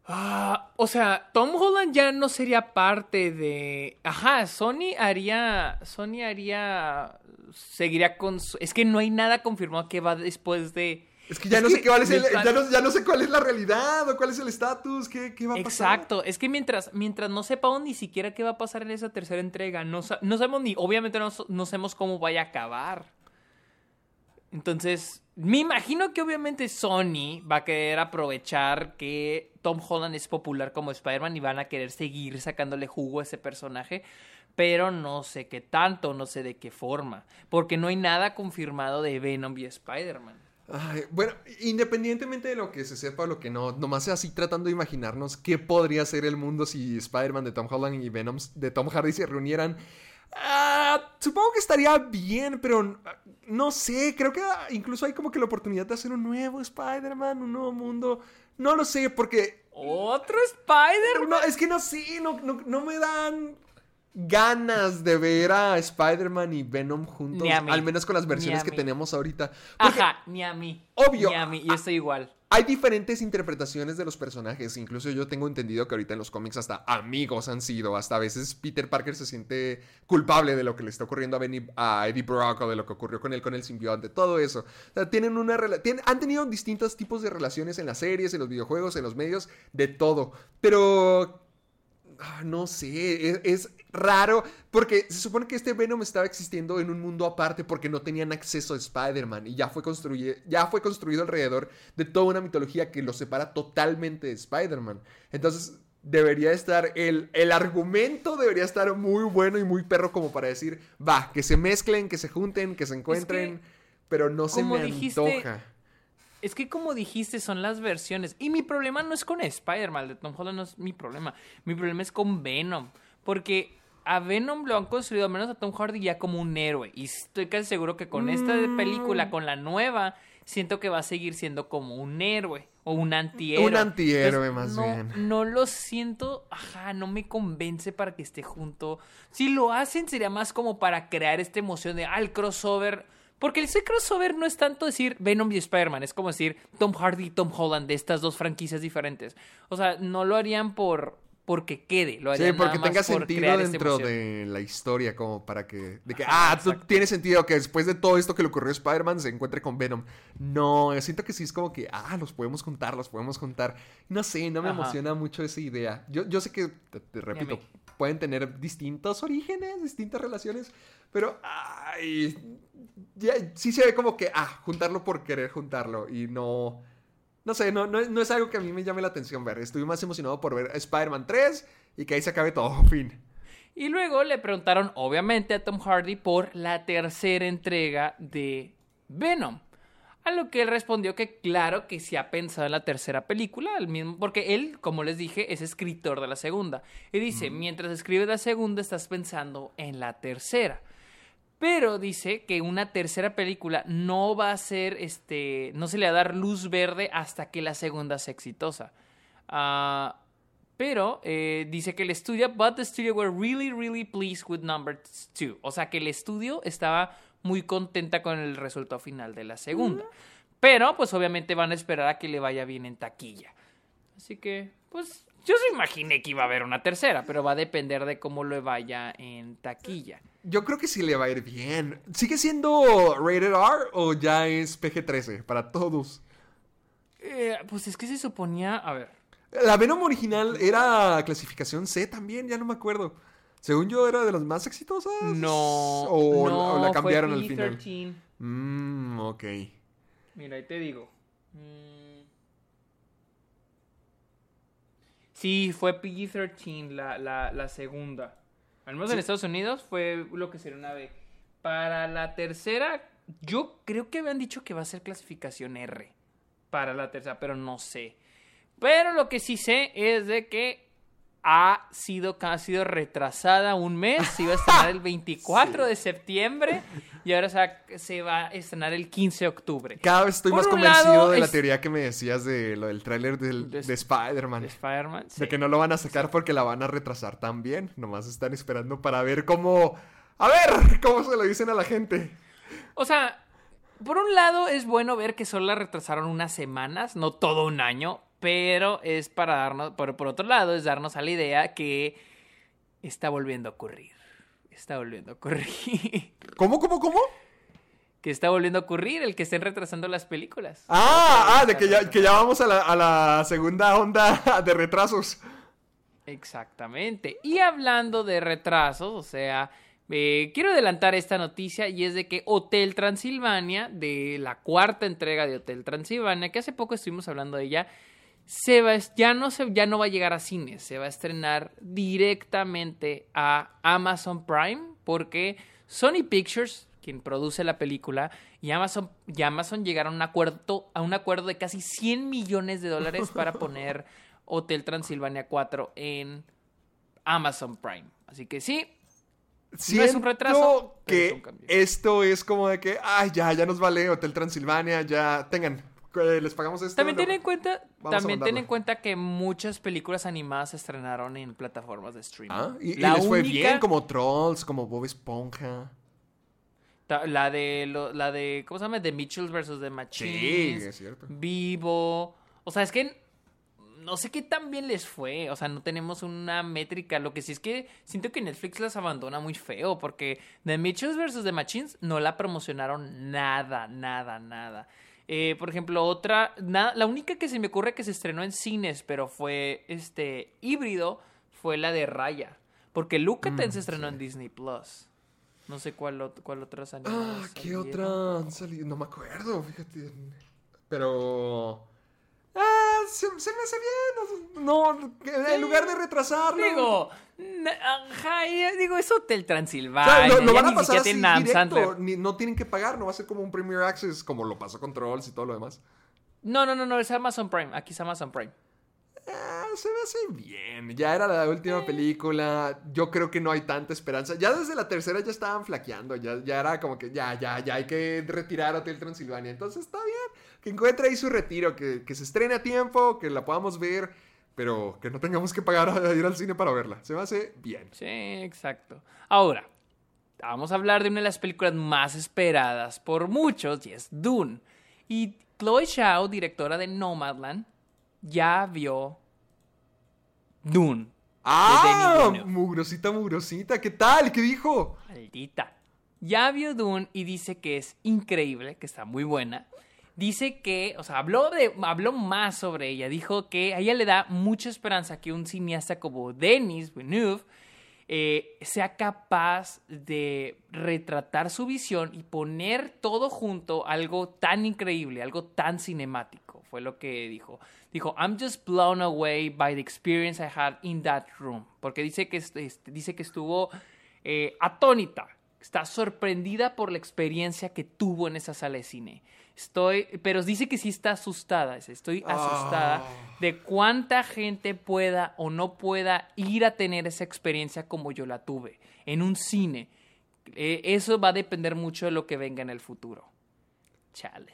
Ah, o sea, Tom Holland ya no sería parte de. Ajá, Sony haría. Sony haría. Seguiría con. Es que no hay nada confirmado que va después de. Es que ya no sé ya, no, sé cuál es la realidad o cuál es el estatus, qué, qué, va a pasar. Exacto, es que mientras, mientras no sepamos ni siquiera qué va a pasar en esa tercera entrega, no, no sabemos ni, obviamente no, no sabemos cómo vaya a acabar. Entonces, me imagino que obviamente Sony va a querer aprovechar que Tom Holland es popular como Spider-Man y van a querer seguir sacándole jugo a ese personaje, pero no sé qué tanto, no sé de qué forma, porque no hay nada confirmado de Venom y Spider-Man. bueno, independientemente de lo que se sepa o lo que no, nomás así tratando de imaginarnos qué podría ser el mundo si Spider-Man de Tom Holland y Venom de Tom Hardy se reunieran. Ah, supongo que estaría bien, pero no sé, creo que incluso hay como que la oportunidad de hacer un nuevo Spider-Man, un nuevo mundo. No lo sé, porque... ¿Otro Spider-Man? No, es que no sé, no, no, me dan ganas de ver a Spider-Man y Venom juntos. Al menos con las versiones que tenemos ahorita. Ajá, ni a mí. Obvio. Ni a mí, yo estoy igual hay diferentes interpretaciones de los personajes. Incluso yo tengo entendido que ahorita en los cómics hasta amigos han sido. Hasta a veces Peter Parker se siente culpable de lo que le está ocurriendo a, a Eddie Brock o de lo que ocurrió con él con el simbionte. Todo eso. tienen una han tenido distintos tipos de relaciones en las series, en los videojuegos, en los medios, de todo. Pero Ah, no sé, es, raro porque se supone que este Venom estaba existiendo en un mundo aparte porque no tenían acceso a Spider-Man y ya fue, ya fue construido alrededor de toda una mitología que lo separa totalmente de Spider-Man. Entonces debería estar, el, el argumento debería estar muy bueno y muy perro como para decir, va, que se mezclen, que se junten, que se encuentren, pero no se me antoja. Es que como dijiste, son las versiones. Y mi problema no es con Spider-Man, de Tom Holland no es mi problema. Mi problema es con Venom. Porque a Venom lo han construido, al menos a Tom Hardy, ya como un héroe. Y estoy casi seguro que con esta mm. película, con la nueva, siento que va a seguir siendo como un héroe. O un antihéroe. Un antihéroe, más bien. No lo siento, ajá, no me convence para que esté junto. Si lo hacen, sería más como para crear esta emoción de, ah, el crossover porque el crossover no es tanto decir Venom y Spider-Man, es como decir Tom Hardy y Tom Holland de estas dos franquicias diferentes. O sea, no lo harían por porque quede, lo harían Sí, porque tenga sentido dentro de la historia, como para que. De que, ah, tiene sentido que después de todo esto que le ocurrió a Spider-Man se encuentre con Venom. No, siento que sí es como que, ah, los podemos juntar, los podemos juntar. No sé, no me emociona mucho esa idea. Yo, yo sé que, te repito, pueden tener distintos orígenes, distintas relaciones, pero ay, sí se ve como que, ah, juntarlo por querer juntarlo y no... No sé, no, no, es algo que a mí me llame la atención ver. Estoy más emocionado por ver Spider-Man 3 y que ahí se acabe todo, fin. Y luego le preguntaron, obviamente, a Tom Hardy por la tercera entrega de Venom. A lo que él respondió que claro que sí ha pensado en la tercera película, mismo, porque él, como les dije, es escritor de la segunda. Y dice, mientras escribes la segunda, estás pensando en la tercera. Pero dice que una tercera película no va a ser, este, no se le va a dar luz verde hasta que la segunda sea exitosa. Ah, Pero eh, dice que el estudio, but the studio were really, really pleased with number two. O sea que el estudio estaba muy contenta con el resultado final de la segunda. Pero pues obviamente van a esperar a que le vaya bien en taquilla. Así que, pues yo se imaginé que iba a haber una tercera, pero va a depender de cómo le vaya en taquilla. Yo creo que sí le va a ir bien. ¿Sigue siendo rated R o ya es PG-13 para todos? Eh, pues es que se suponía, a ver, La Venom original era clasificación C también, ya no me acuerdo. Según yo era de las más exitosas. no, O, no, o la fue cambiaron al final. PG-13. Mmm, ok. Mira, ahí te digo. Mm. Sí, fue PG-13 la, la, la segunda. Al menos en. Estados Unidos fue lo que sería una B. Para la tercera, yo creo que habían dicho que va a ser clasificación R. Para la tercera, pero no sé. Pero lo que sí sé es de que ha sido, ha sido retrasada un mes. Se iba a estrenar el 24 de septiembre y ahora se va, se va a estrenar el 15 de octubre. Cada vez estoy Por más convencido lado, de la es- teoría que me decías de lo del tráiler De- de, Spider-Man. de Spider-Man. sí. De que no lo van a sacar porque la van a retrasar también. Nomás están esperando para ver cómo... A ver, cómo se lo dicen a la gente. O sea, por un lado es bueno ver que solo la retrasaron unas semanas, no todo un año, pero es para darnos, por, por otro lado es darnos a la idea que está volviendo a ocurrir. Está volviendo a ocurrir. ¿Cómo, cómo, cómo? que está volviendo a ocurrir el que estén retrasando las películas. Ah, ah, de que ya, que ya vamos a la, a la segunda onda de retrasos. Exactamente. Y hablando de retrasos, o sea, eh, quiero adelantar esta noticia y es de que Hotel Transilvania, de la cuarta entrega de Hotel Transilvania, que hace poco estuvimos hablando de ella, se va, ya, no se, ya no va a llegar a cines, se va a estrenar directamente a Amazon Prime porque Sony Pictures, quien produce la película, y Amazon, y Amazon llegaron a un, acuerdo, a un acuerdo de casi 100 millones de dólares para poner Hotel Transilvania 4 en Amazon Prime. Así que sí, Siento es un retraso, es que un esto es como de que, ay, ya, ya nos vale Hotel Transilvania, ya, tengan, les pagamos esto. También ten en cuenta, también ten en cuenta que muchas películas animadas se estrenaron en plataformas de streaming. Ah, y, y La les fue única- bien, como Trolls, como Bob Esponja. La de, lo- la de, ¿cómo se llama? The Mitchells vs. The Sí, Machines. es cierto. Vivo. O sea, es que no sé qué tan bien les fue. O sea, no tenemos una métrica. Lo que sí es que siento que Netflix las abandona muy feo. Porque The Mitchells vs. The Machines no la promocionaron nada, nada, nada. Eh, por ejemplo, otra. na- la única que se me ocurre que se estrenó en cines, pero fue este híbrido, fue la de Raya. Porque Lucaten Mm, se estrenó en Disney Plus. No sé cuál, cuál otras Ah, ¿qué otra han salido? No me acuerdo, fíjate. Pero... Ah, se, se me hace bien. No, en lugar de retrasarlo. Digo, ajá, y- digo, es Hotel Transilvania. lo, lo ya van a pasar así directo. Ni- no tienen que pagar, no va a ser como un Premier Access como lo pasó con Trolls y todo lo demás. No, no, no, no, es Amazon Prime. Aquí es Amazon Prime. Ah, se me hace bien. Ya era la última película. Yo creo que no hay tanta esperanza. Ya desde la tercera ya estaban flaqueando. Ya, ya era como que ya, ya, ya hay que retirar Hotel Transilvania. Entonces está bien. Que encuentre ahí su retiro. Que, que se estrene a tiempo. Que la podamos ver. Pero que no tengamos que pagar a ir al cine para verla. Se me hace bien. Sí, exacto. Ahora, vamos a hablar de una de las películas más esperadas por muchos y es Dune. Y Chloe Zhao, directora de Nomadland, ya vio Dune. ¡Ah! Mugrosita, mugrosita. ¿Qué tal? ¿Qué dijo? Maldita. Ya vio Dune y dice que es increíble, que está muy buena. Dice que, o sea, habló, de, habló más sobre ella. Dijo que a ella le da mucha esperanza que un cineasta como Denis Villeneuve eh, sea capaz de retratar su visión y poner todo junto algo tan increíble, algo tan cinemático. Fue lo que dijo. Dijo, I'm just blown away by the experience I had in that room. Porque dice que, dice que estuvo eh, atónita. Está sorprendida por la experiencia que tuvo en esa sala de cine. Estoy, pero dice que sí está asustada. Estoy asustada Ah. de cuánta gente pueda o no pueda ir a tener esa experiencia como yo la tuve en un cine. Eh, eso va a depender mucho de lo que venga en el futuro. Chale.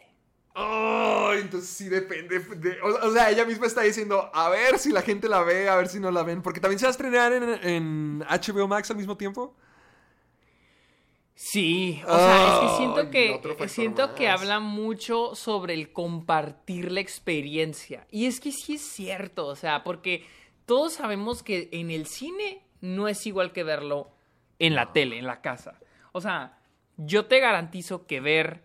Oh, entonces sí depende. de- o, o sea, ella misma está diciendo, a ver si la gente la ve, a ver si no la ven. Porque también se va a estrenar en, en HBO Max al mismo tiempo. Sí, o sea, es que siento que siento que habla mucho sobre el compartir la experiencia. Y es que sí es cierto, o sea, porque todos sabemos que en el cine no es igual que verlo en la tele, en la casa. O sea, yo te garantizo que ver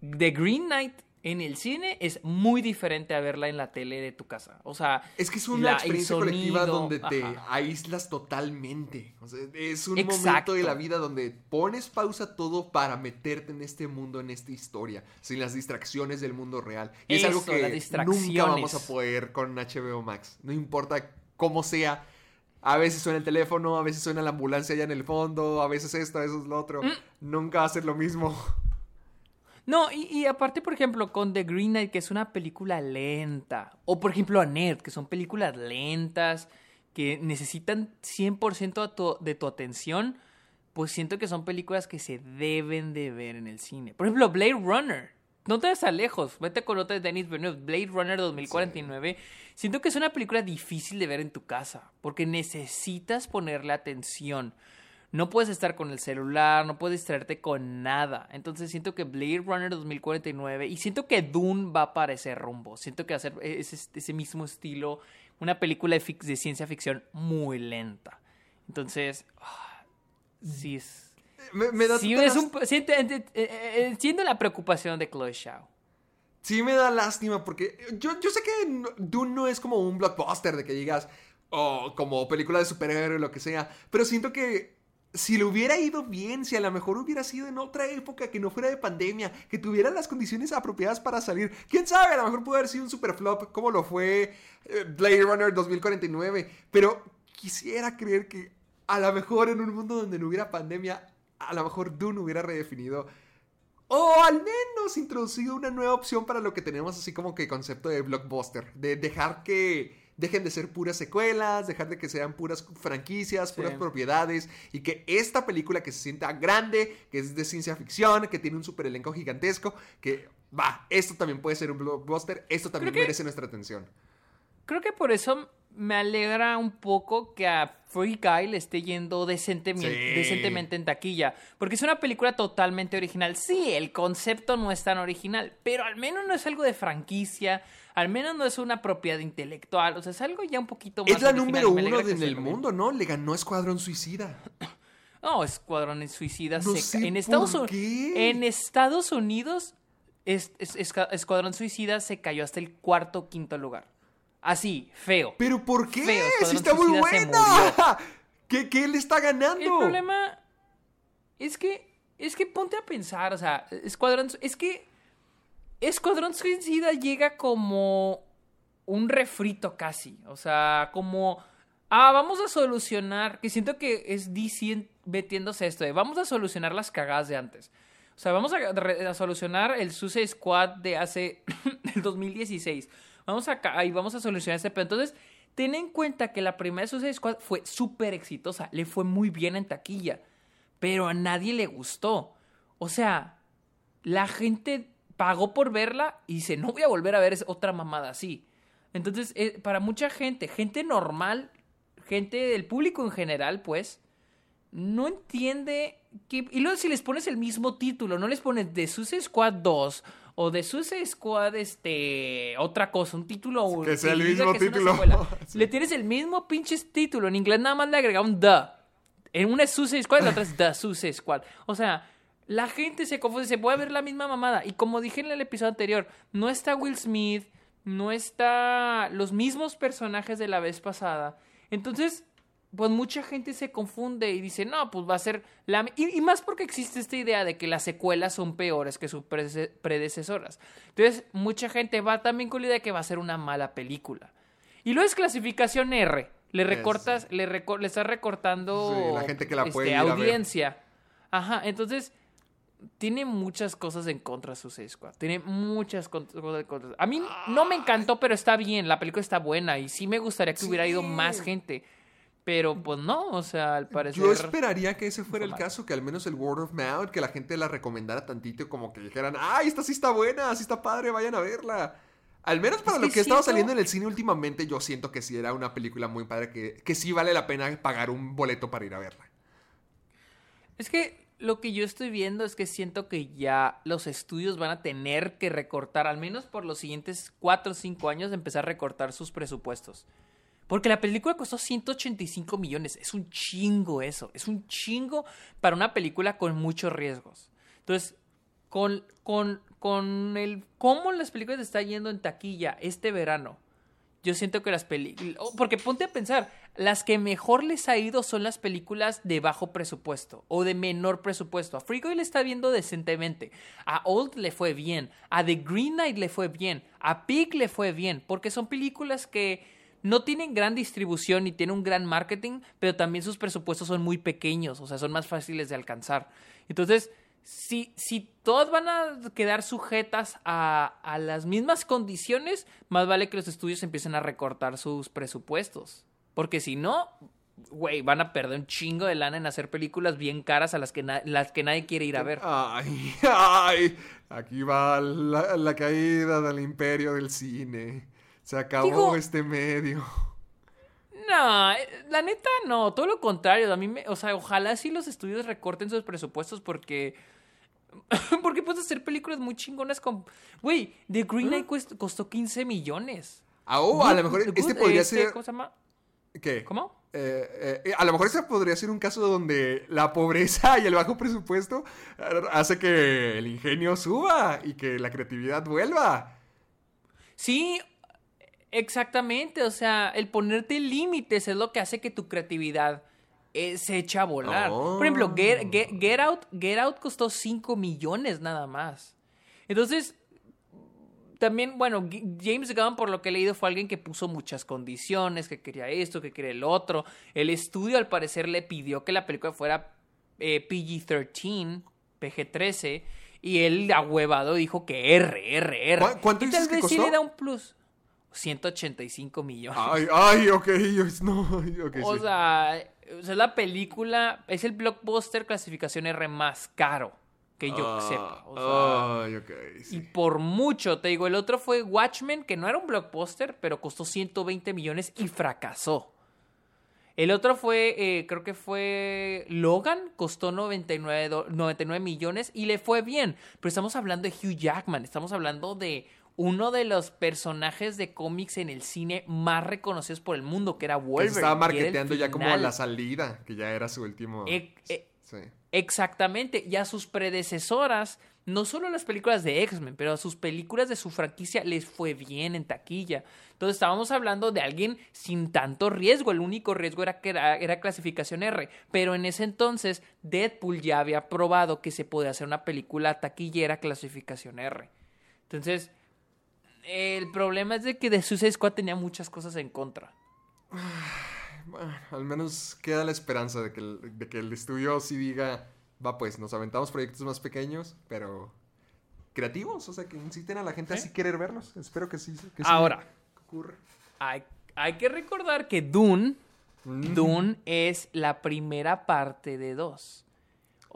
The Green Knight en el cine es muy diferente a verla en la tele de tu casa. O sea, Es que es una la- experiencia colectiva donde te ajá. aíslas totalmente. O sea, es un momento de la vida donde pones pausa todo para meterte en este mundo, en esta historia, sin las distracciones del mundo real. Y es algo Eso, que nunca vamos a poder con HBO Max. No importa cómo sea. A veces suena el teléfono, a veces suena la ambulancia allá en el fondo, a veces esto, a veces lo otro. Mm. Nunca va a ser lo mismo. No, y, y aparte, por ejemplo, con The Green Knight, que es una película lenta. O, por ejemplo, Annette, que son películas lentas, que necesitan 100% a tu- de tu atención. Pues siento que son películas que se deben de ver en el cine. Por ejemplo, Blade Runner. No te vas tan lejos. Vete con otra de Denis Villeneuve. Blade Runner 2049. Siento que es una película difícil de ver en tu casa. Porque necesitas ponerle atención. No puedes estar con el celular, no puedes distraerte con nada. Entonces siento que Blade Runner 2049 y siento que Dune va para ese rumbo. Siento que va a ser ese, ese mismo estilo, una película de, ciencia ficción muy lenta. Entonces, ah, sí es... Me, me da Sí, es un, siento, eh, eh, entiendo la preocupación de Chloe Zhao. Sí me da lástima porque yo, yo sé que Dune no es como un blockbuster de que digas, o como película de superhéroe o lo que sea, pero siento que si le hubiera ido bien, si a lo mejor hubiera sido en otra época que no fuera de pandemia, que tuviera las condiciones apropiadas para salir, quién sabe, a lo mejor pudo haber sido un super flop como lo fue eh, Blade Runner 2049, pero quisiera creer que a lo mejor en un mundo donde no hubiera pandemia, a lo mejor Dune hubiera redefinido o al menos introducido una nueva opción para lo que tenemos así como que concepto de blockbuster. De dejar que dejen de ser puras secuelas, dejar de que sean puras franquicias, Sí. puras propiedades. Y que esta película que se sienta grande, que es de ciencia ficción, que tiene un super elenco gigantesco, que va, esto también puede ser un blockbuster, esto también Creo que- merece nuestra atención. Creo que por eso me alegra un poco que a Free Guy le esté yendo decentemente, Sí. decentemente en taquilla. Porque es una película totalmente original. Sí, el concepto no es tan original, pero al menos no es algo de franquicia, al menos no es una propiedad intelectual. O sea, es algo ya un poquito más. Es la original, número uno en el mundo, ¿no? Le ganó Escuadrón Suicida. No, Escuadrón Suicida No se sé en por Estados Unidos. qué. En Estados Unidos, es- es- Esca- Escuadrón Suicida se cayó hasta el cuarto o quinto lugar. Así, feo. ¿Pero por qué? Feo, ¡Sí Escuadrón está muy buena! ¿Qué, ¿Qué le está ganando? El problema es que es que ponte a pensar, o sea, Escuadrón es que Escuadrón Suicida llega como un refrito casi, o sea, como ah, vamos a solucionar, que siento que es DC metiéndose esto de vamos a solucionar las cagadas de antes. O sea, vamos a, solucionar el Suicide Squad de hace del 2016. Vamos a ca- y vamos a solucionar este pero Entonces, ten en cuenta que la primera Suicide Squad fue súper exitosa, le fue muy bien en taquilla, pero a nadie le gustó. O sea, la gente pagó por verla y dice, no voy a volver a ver otra mamada así. Entonces, eh, para mucha gente, gente normal, gente del público en general, pues, no entiende que... Y luego si les pones el mismo título, no les pones The Suicide Squad 2 o The Suicide Squad, este, otra cosa, un título... Que sea el mismo que título. Sí. Le tienes el mismo pinche título, en inglés nada más le agrega un The. En una es Suicide Squad y la otra es The Suicide Squad. O sea, la gente se confunde, se puede ver la misma mamada. Y como dije en el episodio anterior, no está Will Smith, no está los mismos personajes de la vez pasada. Entonces, pues mucha gente se confunde y dice, no, pues va a ser la... Y, y más porque existe esta idea de que las secuelas son peores que sus predecesoras. Entonces, mucha gente va también con la idea de que va a ser una mala película. Y luego es clasificación R. Le recortas, le, recor- le estás recortando Sí, la gente que la este, puede a ver. audiencia. Ajá, entonces tiene muchas cosas en contra Suicide Squad. Tiene muchas cosas en contra. A mí no me encantó, pero está bien. La película está buena y sí me gustaría que hubiera ido más gente. Pero pues no, o sea, al parecer. Yo esperaría que ese fuera el caso, que al menos el word of mouth, que la gente la recomendara tantito, como que dijeran, ¡ay, esta sí está buena, sí está padre, vayan a verla! Al menos para Es lo que que ha estado saliendo en el cine últimamente, yo siento que sí era una película muy padre, que, que sí vale la pena pagar un boleto para ir a verla. Es que lo que yo estoy viendo es que siento que ya los estudios van a tener que recortar, al menos por los siguientes 4 o 5 años, empezar a recortar sus presupuestos. Porque la película costó 185 millones. Es un chingo eso. Es un chingo para una película con muchos riesgos. Entonces, con, con, con el cómo las películas está yendo en taquilla este verano, yo siento que las películas... Porque ponte a pensar, las que mejor les ha ido son las películas de bajo presupuesto o de menor presupuesto. A Freakoy le está viendo decentemente. A Old le fue bien. A The Green Knight le fue bien. A Pig le fue bien. Porque son películas que no tienen gran distribución ni tienen un gran marketing, pero también sus presupuestos son muy pequeños. O sea, son más fáciles de alcanzar. Entonces, si, si todas van a quedar sujetas a, a las mismas condiciones, más vale que los estudios empiecen a recortar sus presupuestos. Porque si no, güey, van a perder un chingo de lana en hacer películas bien caras a las que, las que nadie quiere ir a ver. ¡Ay, ay! Aquí va la caída del imperio del cine. Se acabó Digo- este medio. No, eh, la neta no, todo lo contrario. A mí me, o sea, ojalá sí los estudios recorten sus presupuestos porque. porque puedes hacer películas muy chingonas con. Güey, The Green Knight cuest- costó 15 millones. Ah, oh, a lo mejor Good, este podría este, ser... ¿Cómo se llama? ¿Qué? ¿Cómo? Eh, eh, a lo mejor ese podría ser un caso donde la pobreza y el bajo presupuesto eh, hace que el ingenio suba y que la creatividad vuelva. Sí, exactamente. O sea, el ponerte límites es lo que hace que tu creatividad eh, se eche a volar. Oh. Por ejemplo, Get, Get- Get Out, Get Out costó 5 millones nada más. Entonces, también, bueno, James Gunn, por lo que he leído, fue alguien que puso muchas condiciones, que quería esto, que quería el otro. El estudio, al parecer, le pidió que la película fuera eh, PG-13, PG-13, y él, ahuevado, dijo que R, R, R. ¿Cu- cuánto y tal dices que vez sí costó? le da un plus. 185 millones. Ay, ay, ok, no, ay, ok, o sí. sea, o sea, la película es el blockbuster clasificación R más caro que yo Ah, sepa. O sea, ay, ok, y por mucho, te digo, el otro fue Watchmen, que no era un blockbuster, pero costó 120 millones y fracasó. El otro fue, eh, creo que fue Logan, costó 99, do- 99 millones y le fue bien. Pero estamos hablando de Hugh Jackman, estamos hablando de uno de los personajes de cómics en el cine más reconocidos por el mundo, que era Que Wolverine. se estaba que el marketeando ya como la salida, que ya era su último. E- e- sí. Exactamente, y a sus predecesoras, no solo las películas de X-Men, pero a sus películas de su franquicia les fue bien en taquilla. Entonces estábamos hablando de alguien sin tanto riesgo, el único riesgo era que era, era clasificación R, pero en ese entonces Deadpool ya había probado que se podía hacer una película taquillera clasificación R. Entonces, el problema es de que The Suicide Squad tenía muchas cosas en contra. Bueno, al menos queda la esperanza de que, el, de que el estudio sí diga, va pues, nos aventamos proyectos más pequeños, pero creativos, o sea, que inciten a la gente a Sí. así querer verlos. Espero que sí. Que sí Ahora, ocurra. hay, hay que recordar que Dune Mm. Dune es la primera parte de dos.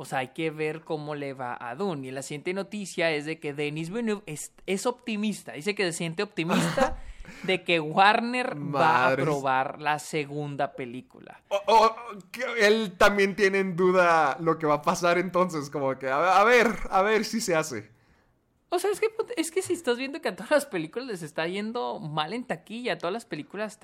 O sea, hay que ver cómo le va a Dune. Y la siguiente noticia es de que Denis Villeneuve es, es optimista. Dice que se siente optimista de que Warner va a aprobar la segunda película. O- él también tiene en duda lo que va a pasar entonces, como que, a, a ver, a ver si se hace. O sea, es que, es que si estás viendo que a todas las películas les está yendo mal en taquilla, a todas las películas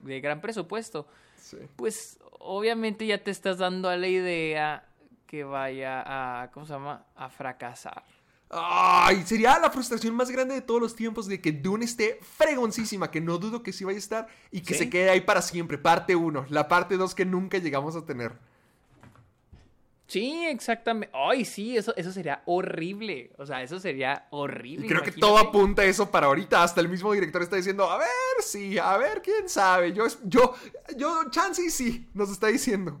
de gran presupuesto, Sí. pues obviamente ya te estás dando a la idea que vaya a, ¿cómo se llama? A fracasar. Ay, sería la frustración más grande de todos los tiempos de que Dune esté fregoncísima, que no dudo que sí vaya a estar y que ¿Sí? se quede ahí para siempre. Parte 1, la parte 2 que nunca llegamos a tener. Sí, exactamente. Ay, sí, eso, eso sería horrible. O sea, eso sería Y horrible. creo que todo apunta a eso para ahorita. Hasta el mismo director está diciendo, a ver, sí, a ver, quién sabe. Yo, yo, yo, chance y sí, nos está diciendo.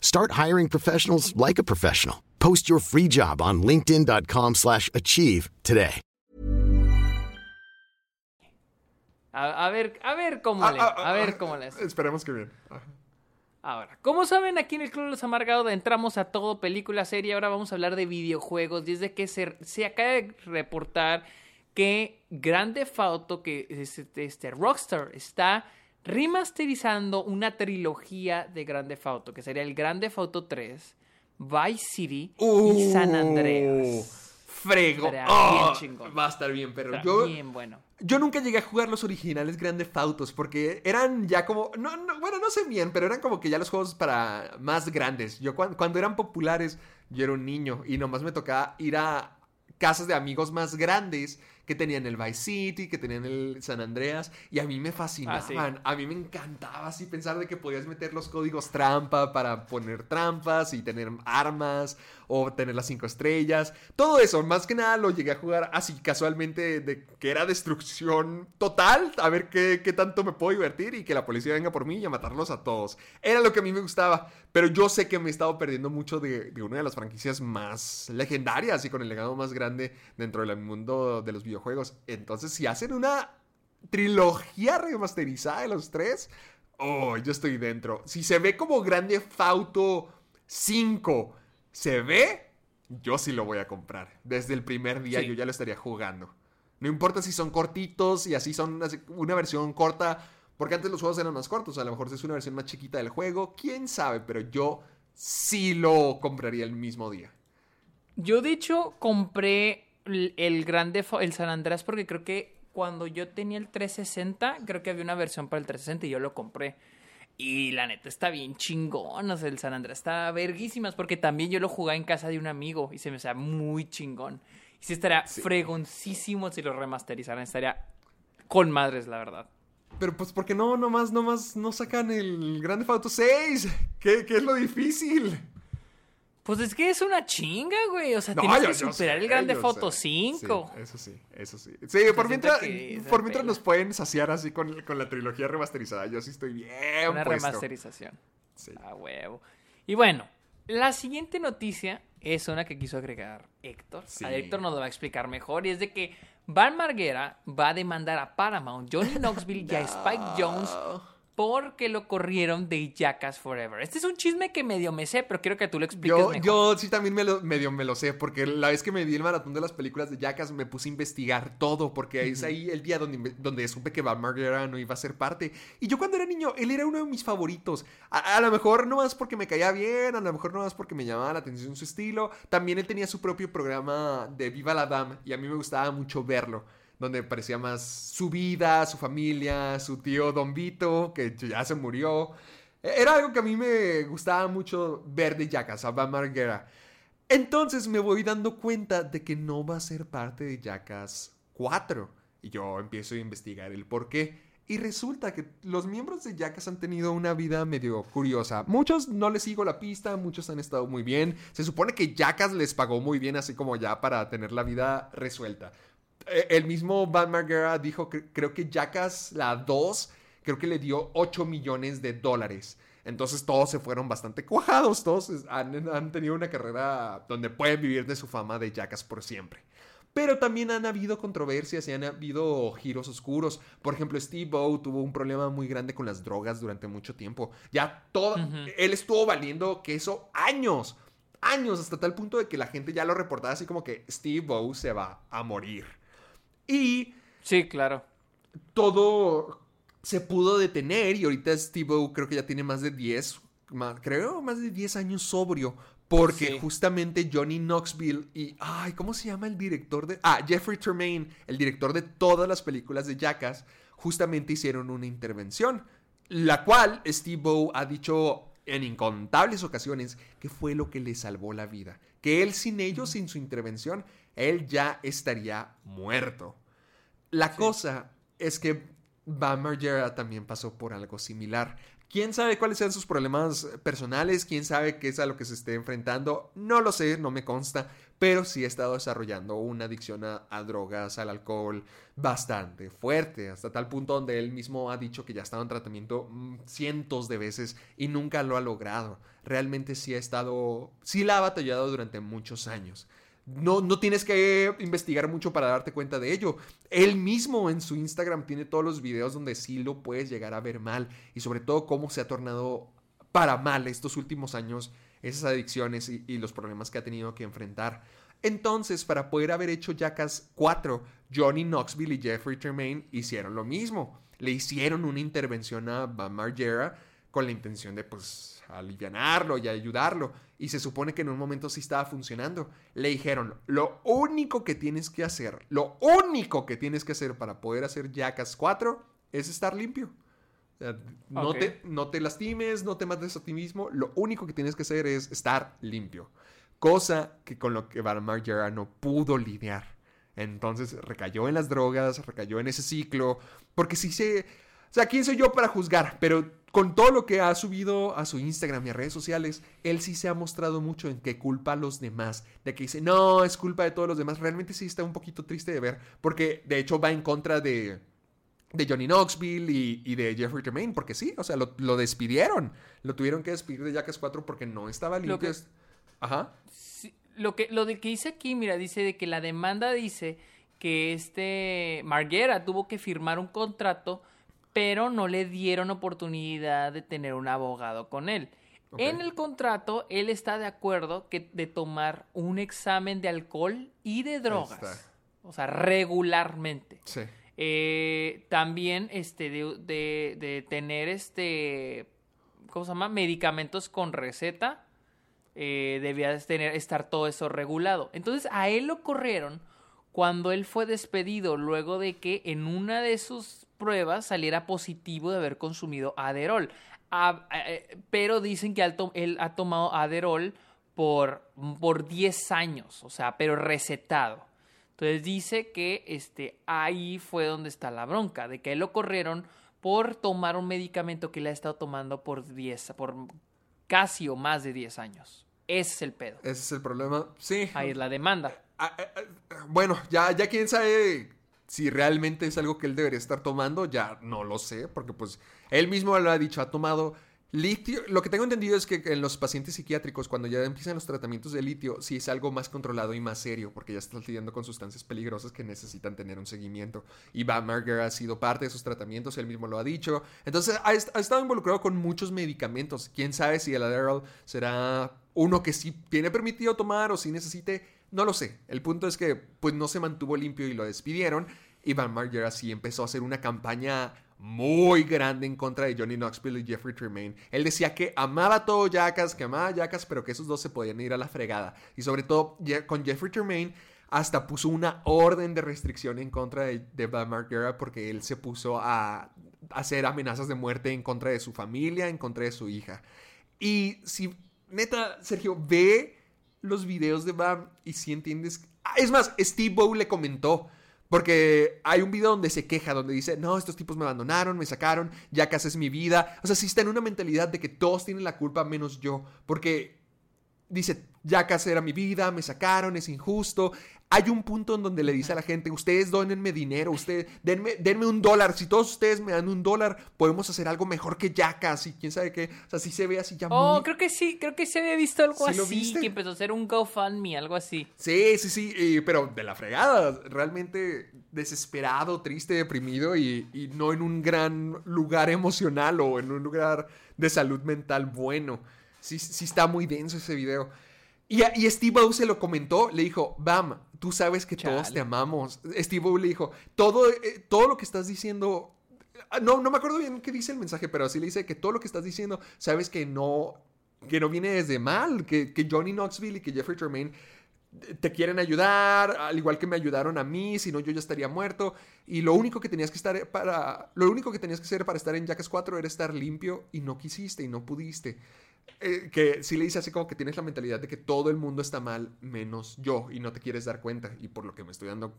Start hiring professionals like a professional. Post your free job on linkedin.com/achieve slash achieve today. A, a ver, a ver cómo Ah, le, ah, a ver ah, cómo les. Esperemos que bien. Ahora, como saben, aquí en el Club de los Amargados entramos a todo, película, serie, ahora vamos a hablar de videojuegos. Y es de que se, se acaba de reportar que Grande Auto, que es este, este Rockstar, está remasterizando una trilogía de Grande Auto, que sería el Grande Auto 3, Vice City y San Andreas. Frego. Oh, bien chingón. va a estar bien, pero Está yo, bien bueno. yo nunca llegué a jugar los originales Grande Autos porque eran ya como, no, no, bueno, no sé bien, pero eran como que ya los juegos para más grandes. Yo cuando, cuando eran populares, yo era un niño y nomás me tocaba ir a casas de amigos más grandes que tenían el Vice City, que tenían el San Andreas, y a mí me fascinaban. A mí me encantaba así pensar de que podías meter los códigos trampa para poner trampas y tener armas o tener las cinco estrellas. Todo eso, más que nada lo llegué a jugar así casualmente de que era destrucción total, a ver qué, qué tanto me puedo divertir y que la policía venga por mí y a matarlos a todos. Era lo que a mí me gustaba, pero yo sé que me he estado perdiendo mucho de, de una de las franquicias más legendarias y con el legado más grande dentro del mundo de los videojuegos. Entonces, si hacen una trilogía remasterizada de los tres, oh, yo estoy dentro. Si se ve como Grande Fauto 5, se ve, yo sí lo voy a comprar. Desde el primer día Sí. yo ya lo estaría jugando. No importa si son cortitos y así son una versión corta, porque antes los juegos eran más cortos, a lo mejor es una versión más chiquita del juego, quién sabe, pero yo sí lo compraría el mismo día. Yo, de hecho, compré el, el Grande el San Andreas porque creo que cuando yo tenía el 360, creo que había una versión para el 360 y yo lo compré. Y la neta está bien chingón, o sea, el San Andreas está verguísimas porque también yo lo jugué en casa de un amigo y se me hacía muy chingón. Y sí estaría fregoncísimo si lo remasterizaran, estaría con madres, la verdad. Pero pues, ¿por qué no? Nomás, nomás no sacan el Grande Auto 6. ¿Qué, qué es lo difícil? Pues es que es una chinga, güey. O sea, No, tienes yo- que superar el Grande Foto sé. 5. Sí, eso sí, eso sí. Sí, por mientras, por mientras nos pueden saciar así con, con la trilogía remasterizada. Yo sí estoy bien Una puesto. remasterización. Sí. A huevo. Y bueno, la siguiente noticia es una que quiso agregar Héctor. Sí. A Héctor nos lo va a explicar mejor. Y es de que Van Marguera va a demandar a Paramount, Johnny Knoxville y a Spike Jones porque lo corrieron de Jackass Forever. Este es un chisme que medio me sé, pero quiero que tú lo expliques Yo, mejor. yo sí también me lo, medio me lo sé, porque la vez que me di el maratón de las películas de Jackass me puse a investigar todo, porque es ahí el día donde, donde supe que Van Margera no iba a ser parte. Y yo cuando era niño, él era uno de mis favoritos. A, a lo mejor no más porque me caía bien, a lo mejor no más porque me llamaba la atención su estilo. También él tenía su propio programa de Viva la Dame, y a mí me gustaba mucho verlo. Donde parecía más su vida, su familia, su tío Don Vito, que ya se murió. Era algo que a mí me gustaba mucho ver de Jackass, a Van Margera. Entonces me voy dando cuenta de que no va a ser parte de Jackass 4. Y yo empiezo a investigar el por qué. Y resulta que los miembros de Jackass han tenido una vida medio curiosa. Muchos no les sigo la pista, muchos han estado muy bien. Se supone que Jackass les pagó muy bien, así como ya para tener la vida resuelta. Eh, El mismo Van Margera dijo que creo que Jackass, la 2, creo que le dio 8 millones de dólares. Entonces todos se fueron bastante cuajados, todos han, han tenido una carrera donde pueden vivir de su fama de Jackass por siempre. Pero también han habido controversias y han habido giros oscuros. Por ejemplo, Steve O tuvo un problema muy grande con las drogas durante mucho tiempo. Ya todo, él estuvo valiendo queso años, años, hasta tal punto de que la gente ya lo reportaba así como que Steve O se va a morir. Y Sí, claro. todo se pudo detener y ahorita Steve O creo que ya tiene más de 10, más- creo más de 10 años sobrio. Porque Sí. justamente Johnny Knoxville y, ay, ¿cómo se llama el director de... Ah, Jeffrey Tremaine, el director de todas las películas de Jackass, justamente hicieron una intervención. La cual Steve O ha dicho en incontables ocasiones que fue lo que le salvó la vida. Que él sin ellos, sin su intervención, él ya estaría muerto. La cosa es que Margera también pasó por algo similar. ¿Quién sabe cuáles sean sus problemas personales? ¿Quién sabe qué es a lo que se esté enfrentando? No lo sé, no me consta, pero sí ha estado desarrollando una adicción a, a, drogas, al alcohol, bastante fuerte, hasta tal punto donde él mismo ha dicho que ya ha estado en tratamiento mm, cientos de veces y nunca lo ha logrado. Realmente sí ha estado, sí la ha batallado durante muchos años. No, no tienes que investigar mucho para darte cuenta de ello. Él mismo en su Instagram tiene todos los videos donde sí lo puedes llegar a ver mal y sobre todo cómo se ha tornado para mal estos últimos años esas adicciones y, los problemas que ha tenido que enfrentar. Entonces, para poder haber hecho Jackass 4, Johnny Knoxville y Jeffrey Tremaine hicieron lo mismo. Le hicieron una intervención a Bam Margera con la intención de, pues, alivianarlo y ayudarlo. Y se supone que en un momento sí estaba funcionando. Le dijeron, lo único que tienes que hacer, lo único que tienes que hacer para poder hacer Jackass 4 es estar limpio. O sea, no, te, no te lastimes, no te mates a ti mismo. Lo único que tienes que hacer es estar limpio. Cosa que con lo que Van Margera no pudo lidiar. Entonces recayó en las drogas, recayó en ese ciclo. Porque sí se... O sea, ¿quién soy yo para juzgar? Pero con todo lo que ha subido a su Instagram y a redes sociales, él sí se ha mostrado mucho en que culpa a los demás. De que dice, no, es culpa de todos los demás. Realmente sí está un poquito triste de ver. Porque de hecho va en contra de, de Johnny Knoxville y, y de Jeffrey Tremaine. Porque sí, o sea, lo, lo despidieron. Lo tuvieron que despedir de Jackass 4 porque no estaba limpio. que- Ajá. Sí, lo que lo de que dice aquí, mira, dice de que la demanda dice que este Marguera tuvo que firmar un contrato, pero no le dieron oportunidad de tener un abogado con él. En el contrato, él está de acuerdo que de tomar un examen de alcohol y de drogas. O sea, regularmente. Sí. Eh, también este de, de- de tener este ¿cómo se llama? medicamentos con receta eh, debía de tener estar todo eso regulado entonces a él lo corrieron cuando él fue despedido luego de que en una de sus pruebas saliera positivo de haber consumido Aderol Ah, eh, pero dicen que él, ha tomado Aderol por, por 10 años o sea pero recetado entonces dice que este, ahí fue donde está la bronca, de que él lo corrieron por tomar un medicamento que él ha estado tomando por 10, por casi o más de 10 años. Ese es el pedo. Ese es el problema. Sí. Ahí es la demanda. Ah, ah, ah, bueno, ya, ya quién sabe si realmente es algo que él debería estar tomando, ya no lo sé, porque pues él mismo lo ha dicho, ha tomado litio. Lo que tengo entendido es que en los pacientes psiquiátricos, cuando ya empiezan los tratamientos de litio, sí es algo más controlado y más serio, porque ya están lidiando con sustancias peligrosas que necesitan tener un seguimiento. Y Van Marger ha sido parte de esos tratamientos, él mismo lo ha dicho. Entonces ha, ha estado involucrado con muchos medicamentos. Quién sabe si el Adderall será uno que sí tiene permitido tomar o si necesite. No lo sé. El punto es que pues no se mantuvo limpio y lo despidieron. Y Van Margera sí empezó a hacer una campaña muy grande en contra de Johnny Knoxville y Jeffrey Tremaine. Él decía que amaba todo Jackass, que amaba Jackass, pero que esos dos se podían ir a la fregada. Y sobre todo con Jeffrey Tremaine hasta puso una orden de restricción en contra de, de Van Margera porque él se puso a hacer amenazas de muerte en contra de su familia, en contra de su hija. Y si, neta, Sergio, ve los videos de Bam y si entiendes... Ah, Es más, Steve Bow le comentó, porque hay un video donde se queja, donde dice, no, estos tipos me abandonaron, me sacaron, ya casi es mi vida. O sea, sí está en una mentalidad de que todos tienen la culpa menos yo, porque dice, ya casi era mi vida, me sacaron, es injusto. Hay un punto en donde le dice a la gente, ustedes donenme dinero, ustedes, denme, denme un dólar, si todos ustedes me dan un dólar, podemos hacer algo mejor que Jackass y quién sabe qué. O sea, sí se ve así ya Oh, muy... creo que sí, creo que se había visto algo ¿Sí lo así, viste? que empezó a hacer un GoFundMe, algo así. Sí, sí, sí, pero de la fregada, realmente desesperado, triste, deprimido y, y no en un gran lugar emocional o en un lugar de salud mental bueno. Sí, sí está muy denso ese video. Y, a- y Steve O se lo comentó, le dijo, Bam, tú sabes que todos te amamos. Steve O le dijo, todo, eh, todo lo que estás diciendo... ah, No, no me acuerdo bien qué dice el mensaje, pero sí le dice que todo lo que estás diciendo, sabes que no, que no viene desde mal, que, que Johnny Knoxville y que Jeffrey Tremaine te quieren ayudar, al igual que me ayudaron a mí, si no yo ya estaría muerto. Y lo único que tenías que estar para lo único que tenías que hacer para estar en Jackass 4 era estar limpio y no quisiste y no pudiste. Eh, que sí le dice así como que tienes la mentalidad de que todo el mundo está mal menos yo y no te quieres dar cuenta. Y por lo que me estoy dando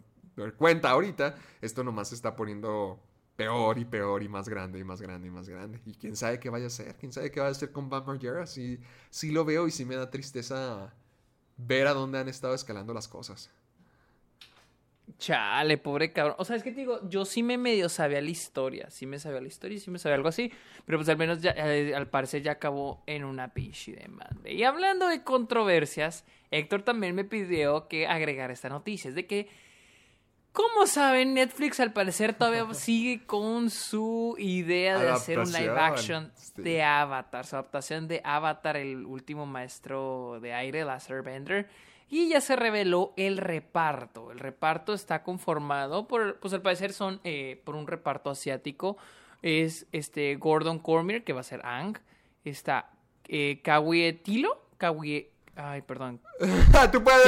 cuenta ahorita, esto nomás se está poniendo peor y peor y más grande y más grande y más grande. Y quién sabe qué vaya a ser, quién sabe qué va a hacer con Bam Margera. Sí, sí lo veo y sí me da tristeza ver a dónde han estado escalando las cosas. Chale, pobre cabrón. O sea, es que te digo, yo sí me medio sabía la historia. Sí me sabía la historia y sí me sabía algo así. Pero pues al menos ya, eh, al parecer ya acabó en una pinche demanda. Y hablando de controversias, Héctor también me pidió que agregara esta noticia. Es de que, como saben, Netflix al parecer todavía sigue con su idea de hacer un live action de Avatar. Su adaptación de Avatar, el último maestro de aire, la Bender. Y ya se reveló el reparto. El reparto está conformado por, pues al parecer son eh, por un reparto asiático. Es este Gordon Cormier, que va a ser Ang. Está eh, Kawie Tilo. Kawie, ay, perdón. Tú puedes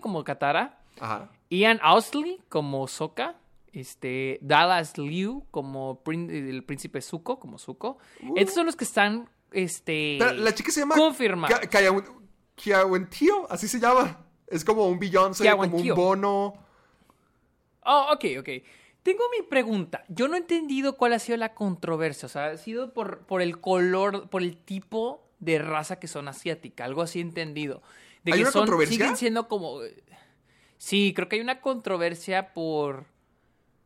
como Katara. Ajá. Ian Ausley como Sokka. Este, Dallas Liu como el príncipe Zuko, como Zuko. Estos son los que están, este... Pero la chica se llama... Ka- Kaya- Kiawentío, así se llama. Es como un Beyoncé, como un bono. Oh, ok, ok. Tengo mi pregunta. Yo no he entendido cuál ha sido la controversia. O sea, ha sido por, por el color, por el tipo de raza que son asiática. Algo así he entendido. De ¿Hay que una son, controversia? siguen siendo como. Sí, creo que hay una controversia por.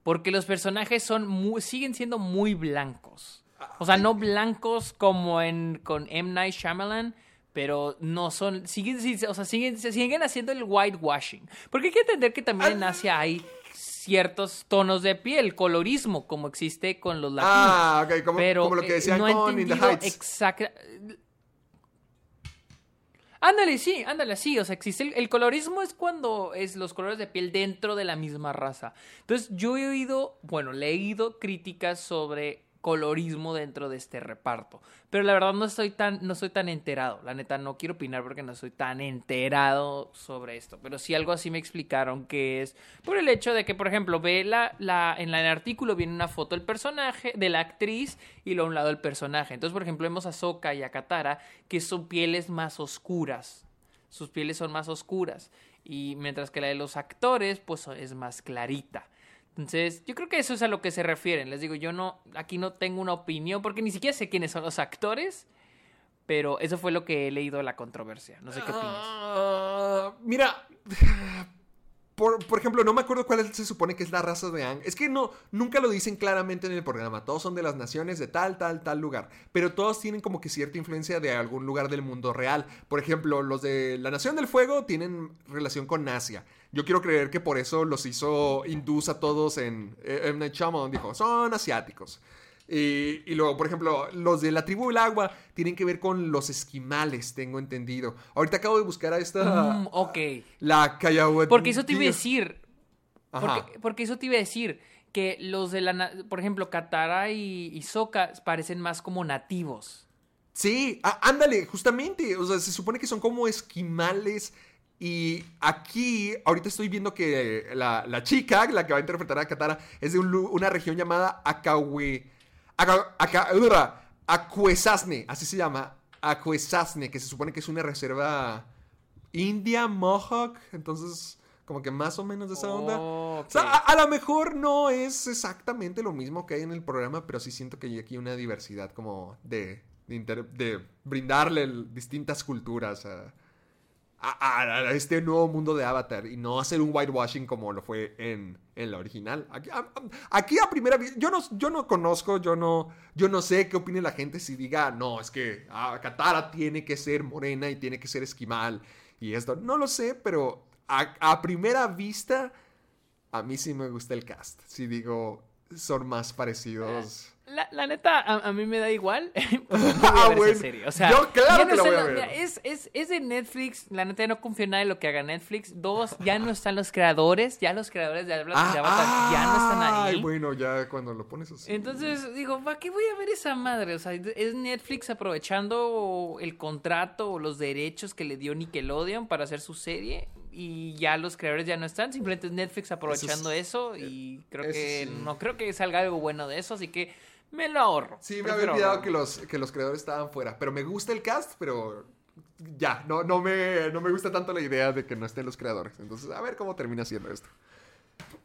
Porque los personajes son muy- siguen siendo muy blancos. O sea, no blancos como en con M. Night Shyamalan, pero no son. Siguen, o sea, siguen, siguen haciendo el whitewashing. Porque hay que entender que también en Asia hay ciertos tonos de piel, colorismo, como existe con los latinos. Ah, ok, como, pero como lo que eh, decían no con In the Heights. exacta- Ándale, sí, ándale, sí. O sea, existe el, el colorismo es cuando es los colores de piel dentro de la misma raza. Entonces, yo he oído, bueno, leído críticas sobre colorismo dentro de este reparto. Pero la verdad no estoy tan, no estoy tan enterado. La neta, no quiero opinar porque no estoy tan enterado sobre esto. Pero sí algo así me explicaron que es por el hecho de que, por ejemplo, ve la, la, en el artículo viene una foto del personaje, de la actriz, y luego a un lado el personaje. Entonces, por ejemplo, vemos a Sokka y a Katara, que son pieles más oscuras. Sus pieles son más oscuras. Y mientras que la de los actores, pues es más clarita. Entonces, yo creo que eso es a lo que se refieren. Les digo, yo no, aquí no tengo una opinión, porque ni siquiera sé quiénes son los actores, pero eso fue lo que he leído de la controversia. No sé qué opinas. Ah, mira, por, por ejemplo, no me acuerdo cuál se supone que es la raza de Ang. Es que no, nunca lo dicen claramente en el programa. Todos son de las naciones de tal, tal, tal lugar. Pero todos tienen como que cierta influencia de algún lugar del mundo real. Por ejemplo, los de la Nación del Fuego tienen relación con Asia. Yo quiero creer que por eso los hizo hindús a todos en M. Night Shyamalan. Dijo, son asiáticos. Y, y luego, por ejemplo, los de la tribu del agua tienen que ver con los esquimales, tengo entendido. Ahorita acabo de buscar a esta... Mm, ok. La Cayahuat. Porque eso te iba a decir. Porque, porque eso te iba a decir. Que los de la. Por ejemplo, Katara y, y Sokka parecen más como nativos. Sí, ándale, justamente. O sea, se supone que son como esquimales. Y aquí, ahorita estoy viendo que la, la chica, la que va a interpretar a Katara, es de un una región llamada Akawe. Aka- Aka- Acuesasne, así se llama. Acuesasne, que se supone que es una reserva india, Mohawk. Entonces, como que más o menos de esa onda. Oh, O sea, a, a lo mejor no es exactamente lo mismo que hay en el programa, pero sí siento que hay aquí una diversidad como de, de, inter- de brindarle distintas culturas a, a- este nuevo mundo de Avatar y no hacer un whitewashing como lo fue en, en la original. Aquí a, aquí a primera vista, yo no, yo no conozco, yo no, yo no sé qué opine la gente si diga, no, es que ah, Katara tiene que ser morena y tiene que ser esquimal y esto. No lo sé, pero a, primera vista, a mí sí me gusta el cast. Si digo, son más parecidos. La, la neta, a, a mí me da igual. Ah, esa serie. O sea, Yo claro que la voy a ver. mira, Es, es, es de Netflix. La neta, ya no confío en nada en lo que haga Netflix. Dos, ya no están los creadores. Ya los creadores de de Avatar ya no están ahí. ay, bueno, ya cuando lo pones así. Entonces digo, ¿para qué voy a ver esa madre? O sea, es Netflix aprovechando el contrato o los derechos que le dio Nickelodeon para hacer su serie y ya los creadores ya no están. Simplemente es Netflix aprovechando eso, y creo eso que sí. no creo que salga algo bueno de eso. Así que me lo ahorro. Sí, me había olvidado que los, que los creadores estaban fuera. Pero me gusta el cast, pero ya, no, no, me, no me gusta tanto la idea de que no estén los creadores. Entonces, a ver cómo termina siendo esto.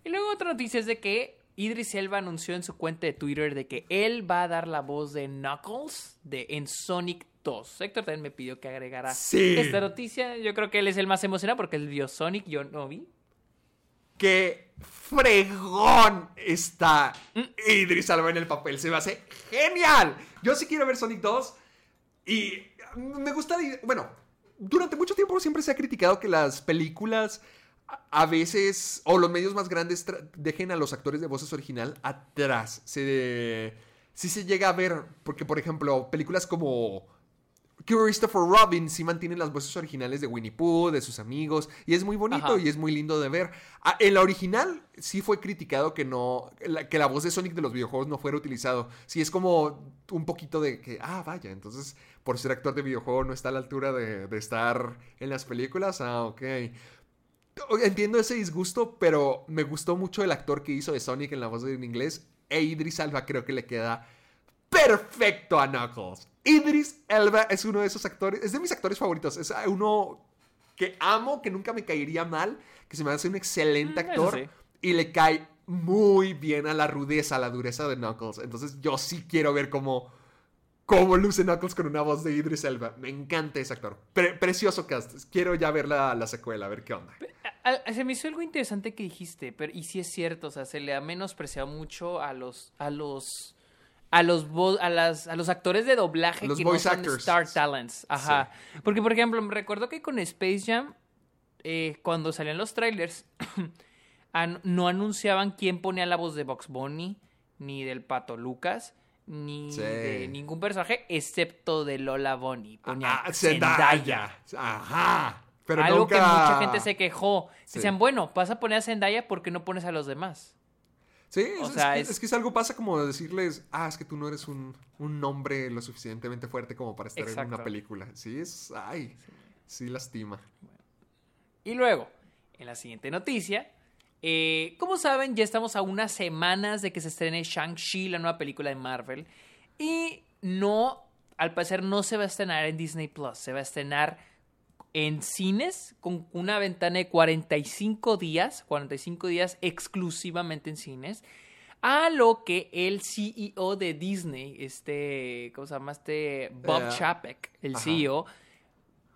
Y luego otra noticia es de que Idris Elba anunció en su cuenta de Twitter de que él va a dar la voz de Knuckles de, en Sonic 2. Héctor también me pidió que agregara Sí. esta noticia. Yo creo que él es el más emocionado porque él vio Sonic, yo no vi. ¡Qué fregón está Idris Elba en el papel! Se me hace genial. Yo sí quiero ver Sonic 2 y me gusta... Bueno, durante mucho tiempo siempre se ha criticado que las películas a- veces, o los medios más grandes, dejen a los actores de voces original atrás. Se, sí se llega a ver, porque por ejemplo, películas como Christopher Robin sí mantiene las voces originales de Winnie Pooh, de sus amigos, y es muy bonito Ajá. y es muy lindo de ver. Ah, en la original sí fue criticado que no, que la voz de Sonic de los videojuegos no fuera utilizado. Sí es como un poquito de que, ah, vaya, entonces por ser actor de videojuego no está a la altura de, de estar en las películas, ah, ok. Entiendo ese disgusto, pero me gustó mucho el actor que hizo de Sonic en la voz de- en inglés. E Idris Alba creo que le queda perfecto a Knuckles. Idris Elba es uno de esos actores, es de mis actores favoritos. Es uno que amo, que nunca me caería mal, que se me hace un excelente Mm, actor sí. y le cae muy bien a la rudeza, a la dureza de Knuckles. Entonces yo sí quiero ver cómo, cómo luce Knuckles con una voz de Idris Elba. Me encanta ese actor. Pre- precioso cast. Quiero ya ver la, la secuela, a ver qué onda. A- a- se me hizo algo interesante que dijiste, pero y sí es cierto, o sea, se le ha menospreciado mucho a los a los a los a las a los actores de doblaje Los que voice no son actors. star talents, ajá. Porque por ejemplo, me recuerdo que con Space Jam eh, cuando salían los trailers an- no anunciaban quién ponía la voz de Box Bunny ni del Pato Lucas ni Sí. de ningún personaje excepto de Lola Bunny. Ponían Ah, Zendaya. Zendaya. Ajá. Pero Algo nunca- que mucha gente se quejó. Sí. Decían, bueno, vas a poner a Zendaya porque no pones a los demás. Sí, O es, sea, es que, es- que es algo pasa como decirles, ah, es que tú no eres un, un nombre lo suficientemente fuerte como para estar en una película. Sí, es, ay, sí lastima. Y luego, en la siguiente noticia, eh, como saben, ya estamos a unas semanas de que se estrene Shang-Chi, la nueva película de Marvel. Y no, al parecer, no se va a estrenar en Disney Plus, se va a estrenar en cines con una ventana de 45 días, 45 días exclusivamente en cines. A lo que el CEO de Disney, este, ¿cómo se llama? Este Bob Eh, Chapek, el ajá. CEO,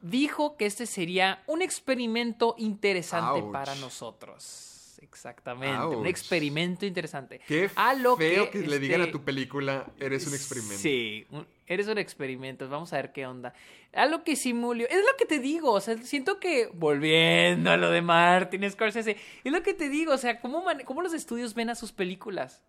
dijo que este sería un experimento interesante Ouch. para nosotros. Exactamente, Ouch. un experimento interesante. Qué A lo feo que, le digan a este, tu película, eres un experimento. Sí, un- eres un experimento. Vamos a ver qué onda. A lo que simulio. Es lo que te digo. O sea, siento que. Volviendo a lo de Martin Scorsese. Es lo que te digo. O sea, ¿cómo, man- cómo los estudios ven a sus películas?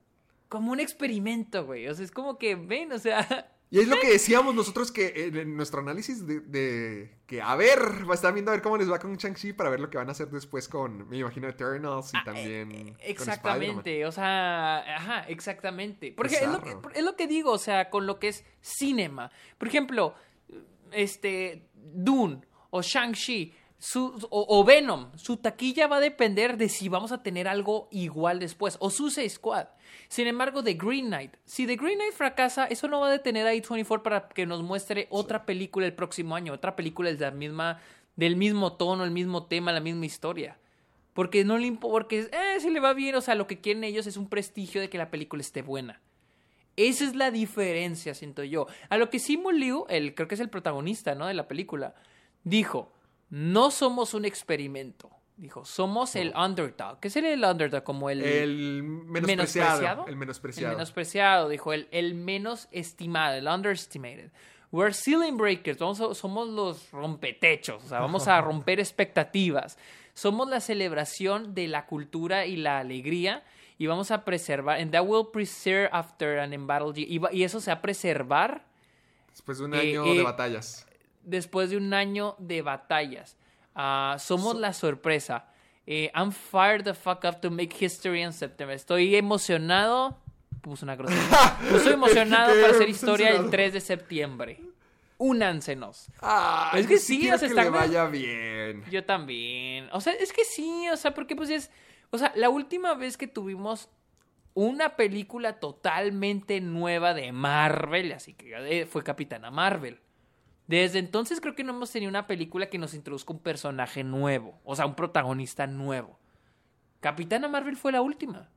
Como un experimento, güey. O sea, es como que ven, o sea. Y es lo que decíamos nosotros que en nuestro análisis de, de que, a ver, va a estar viendo a ver cómo les va con Shang-Chi para ver lo que van a hacer después con, me imagino, Eternals y Ah, también. eh, con Exactamente, o sea, ajá, exactamente. Porque es lo, que, es lo que digo, o sea, con lo que es cinema. Por ejemplo, este, Dune o Shang-Chi su- o, o Venom, su taquilla va a depender de si vamos a tener algo igual después, o Suicide Squad. Sin embargo, The Green Knight, si The Green Knight fracasa, eso no va a detener a A24 para que nos muestre otra película el próximo año, otra película de la misma, del mismo tono, el mismo tema, la misma historia. Porque no le impo- porque eh, si le va bien, o sea, lo que quieren ellos es un prestigio de que la película esté buena. Esa es la diferencia, siento yo. A lo que Simu Liu, el, creo que es el protagonista, ¿no? De la película, dijo, no somos un experimento. Dijo, somos el underdog. ¿Qué sería el underdog? Como el... El menospreciado. El menospreciado. El menospreciado, dijo, el, el menos estimado, el underestimated. We're ceiling breakers, vamos a- somos los rompetechos, o sea, vamos a romper expectativas. Somos la celebración de la cultura y la alegría y vamos a preservar, and that will preserve after an embattled. Y, y eso se va a preservar Después de un Eh, año eh, de batallas. Después de un año de batallas. Ah, somos la sorpresa. Eh, I'm fired the fuck up to make history in September. Estoy emocionado. Puse una grosería. Estoy emocionado para hacer historia el censurado. 3 de septiembre. Únansenos. Ah, es que sí, o sea, que está le vaya bien. Yo también. O sea, es que sí, o sea, porque pues es. O sea, la última vez que tuvimos una película totalmente nueva de Marvel, así que eh, fue Capitana Marvel. Desde entonces creo que no hemos tenido una película que nos introduzca un personaje nuevo, o sea, un protagonista nuevo. Capitana Marvel fue la última.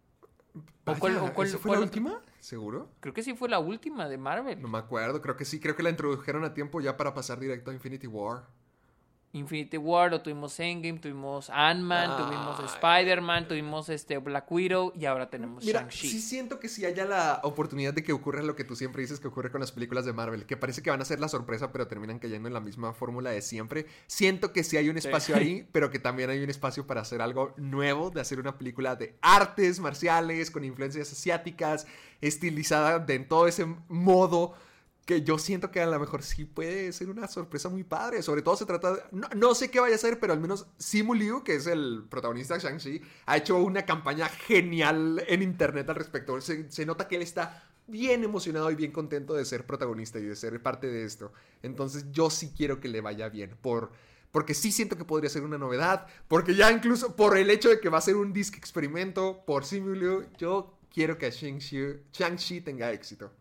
Vaya, cuál- o cuál- ¿esa fue cuál la última? ¿Seguro? Creo que sí fue la última de Marvel. No me acuerdo, creo que sí, creo que la introdujeron a tiempo ya para pasar directo a Infinity War. Infinity War, lo tuvimos Endgame, tuvimos Ant-Man, tuvimos Spider-Man, tuvimos este Black Widow y ahora tenemos Mira, Shang-Chi. sí siento que sí haya la oportunidad de que ocurra lo que tú siempre dices que ocurre con las películas de Marvel, que parece que van a ser la sorpresa, pero terminan cayendo en la misma fórmula de siempre. Siento que sí hay un espacio ahí, pero que también hay un espacio para hacer algo nuevo, de hacer una película de artes marciales, con influencias asiáticas, estilizada de en todo ese modo que yo siento que a lo mejor sí puede ser una sorpresa muy padre. Sobre todo se trata de... No, no sé qué vaya a ser, pero al menos Simu Liu, que es el protagonista de Shang-Chi, ha hecho una campaña genial en internet al respecto. Se, se nota que él está bien emocionado y bien contento de ser protagonista y de ser parte de esto. Entonces yo sí quiero que le vaya bien. Por... Porque sí siento que podría ser una novedad. Porque ya incluso por el hecho de que va a ser un disc experimento por Simu Liu, yo quiero que Shang-Chi Shang-Chi tenga éxito.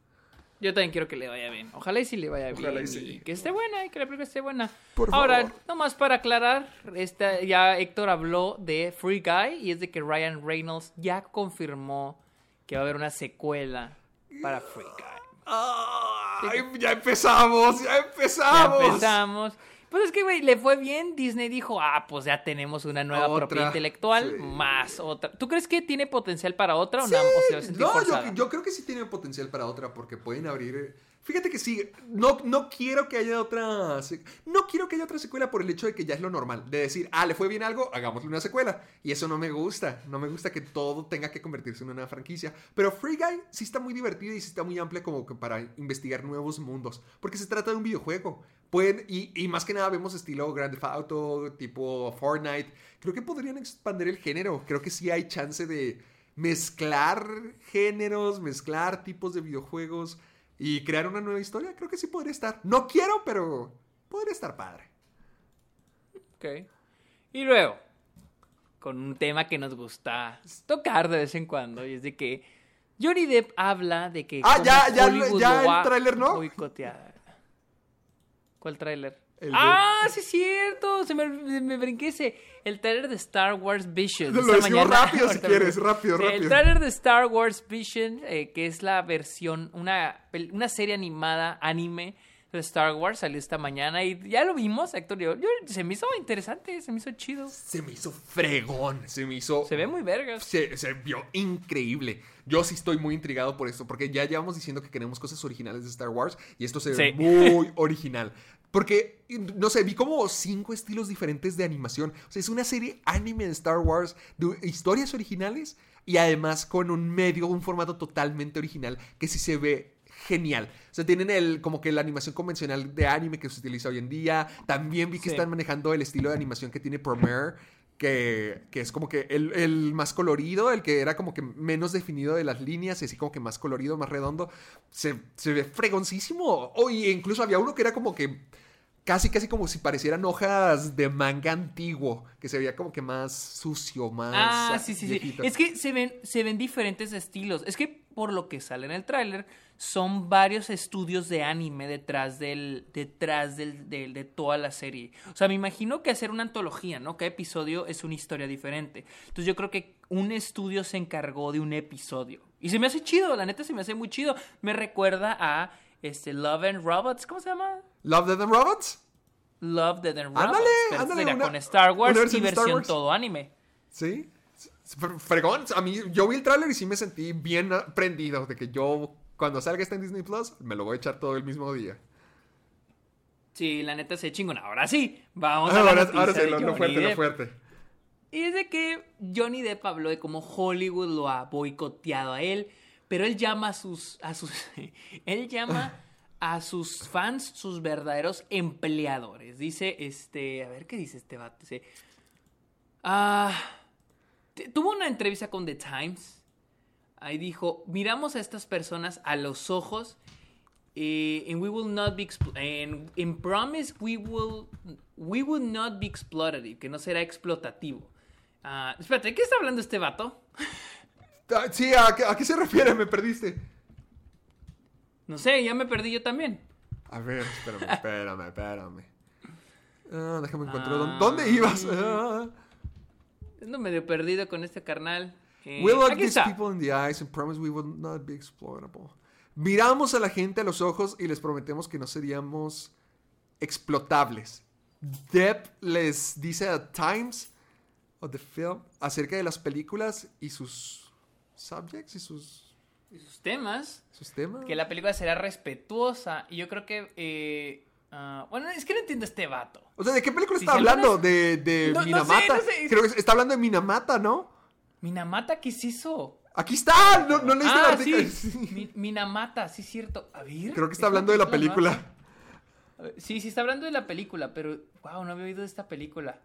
Yo también quiero que le vaya bien. Ojalá y sí le vaya Ojalá bien. y sí. y que esté buena y que la película esté buena. Por Ahora, favor. nomás para aclarar, esta, ya Héctor habló de Free Guy y es de que Ryan Reynolds ya confirmó que va a haber una secuela para Free Guy. ¡Ay! Ya empezamos, ya Ya empezamos. Pues es que, güey, le fue bien. Disney dijo, ah, pues ya tenemos una nueva Otra, propiedad intelectual, sí. más otra. ¿Tú crees que tiene potencial para otra o Sí, no? O se va a sentir no, yo, yo creo que sí tiene potencial para otra porque pueden abrir. Fíjate que sí, no, no quiero que haya otra. No quiero que haya otra secuela por el hecho de que ya es lo normal. De decir, ah, le fue bien algo, hagámosle una secuela. Y eso no me gusta. No me gusta que todo tenga que convertirse en una franquicia. Pero Free Guy sí está muy divertido y sí está muy amplia como que para investigar nuevos mundos. Porque se trata de un videojuego. Pueden, y, y más que nada vemos estilo Grand Theft Auto, tipo Fortnite. Creo que podrían expandir el género. Creo que sí hay chance de mezclar géneros, mezclar tipos de videojuegos y crear una nueva historia. Creo que sí podría estar. No quiero, pero podría estar padre. Ok. Y luego, con un tema que nos gusta tocar de vez en cuando, y es de que Johnny Depp habla de que. Ah, ya, ya, ya el tráiler, ¿no? boicotear. ¿Cuál tráiler? El de- Ah, sí es cierto, se me, me brinqué ese. El tráiler de Star Wars Vision. Lo decimos mañana. rápido si quieres, rápido, rápido. El tráiler de Star Wars Vision, eh, que es la versión, una, una serie animada, anime de Star Wars, salió esta mañana y ya lo vimos, Héctor. y Yo, yo- se me hizo interesante, se me hizo chido. Se me hizo fregón. Se me hizo. Se ve muy vergas. Se, se vio increíble. Yo sí estoy muy intrigado por esto, porque ya llevamos diciendo que queremos cosas originales de Star Wars y esto se ve Sí. muy original. Porque, no sé, vi como cinco estilos diferentes de animación. O sea, es una serie anime de Star Wars, de historias originales y además con un medio, un formato totalmente original que sí se ve genial. O sea, tienen el como que la animación convencional de anime que se utiliza hoy en día. También vi que Sí. están manejando el estilo de animación que tiene Premiere, que, que es como que el, el más colorido, el que era como que menos definido de las líneas, y así como que más colorido, más redondo. Se, se ve fregoncísimo. O y incluso había uno que era como que casi, casi como si parecieran hojas de manga antiguo, que se veía como que más sucio, más... Ah, sí, sí, sí. Es que se ven, se ven diferentes estilos. Es que por lo que sale en el tráiler, son varios estudios de anime detrás del, detrás del, del- de toda la serie. O sea, me imagino que hacer una antología, ¿no? Cada episodio es una historia diferente. Entonces yo creo que un estudio se encargó de un episodio. Y se me hace chido, la neta se me hace muy chido. Me recuerda a este Love and Robots, ¿cómo se llama? Love, Death and Robots. Love, Dead and Robots. Ándale, ándale, una- con Star Wars una y versión versión Wars. todo anime. Sí. Fre- Fregón. A mí, yo vi el tráiler y sí me sentí bien prendido de que yo, cuando salga esta en Disney Plus, me lo voy a echar todo el mismo día. Sí, la neta se chingona. Ahora sí, vamos a la Ahora, ahora sí, lo, lo fuerte, lo Depp. fuerte. Y es de que Johnny Depp habló de cómo Hollywood lo ha boicoteado a él, pero él llama a sus, a sus, él llama a sus fans sus verdaderos empleadores. Dice, este, a ver qué dice este vato. Ah, tuvo una entrevista con The Times. Ahí dijo, miramos a estas personas a los ojos eh, and we will not be and in promise we will we will not be exploitative, que no será explotativo. Ah, espérate, ¿de qué está hablando este vato? Ah, Sí, ¿a, qué- a qué se refiere? Me perdiste. No sé, ya me perdí yo también. A ver, espérame, espérame, espérame. Ah, déjame encontrar. Ah. ¿dónde- ¿Dónde ibas? Ah. Ando medio perdido con este carnal. Eh, We look these está. people in the eyes and promise we will not be exploitable. Miramos a la gente a los ojos y les prometemos que no seríamos explotables. Depp les dice a Times of the Film acerca de las películas y sus subjects y sus, sus temas. sus temas. Que la película será respetuosa. Y yo creo que. eh, ah, bueno, es que no entiendo este vato. O sea, ¿de qué película Si está se habla hablando? de- De, de No- no sé, Minamata. no sé. Creo que está hablando de Minamata, ¿no? Minamata, ¿qué es eso? Aquí está. No, no leíste Ah, artículo. sí. Mi- Minamata, sí, cierto. A ver. Creo que está hablando de la película. Sí, sí, está hablando de la película, pero. Wow, no había oído de esta película.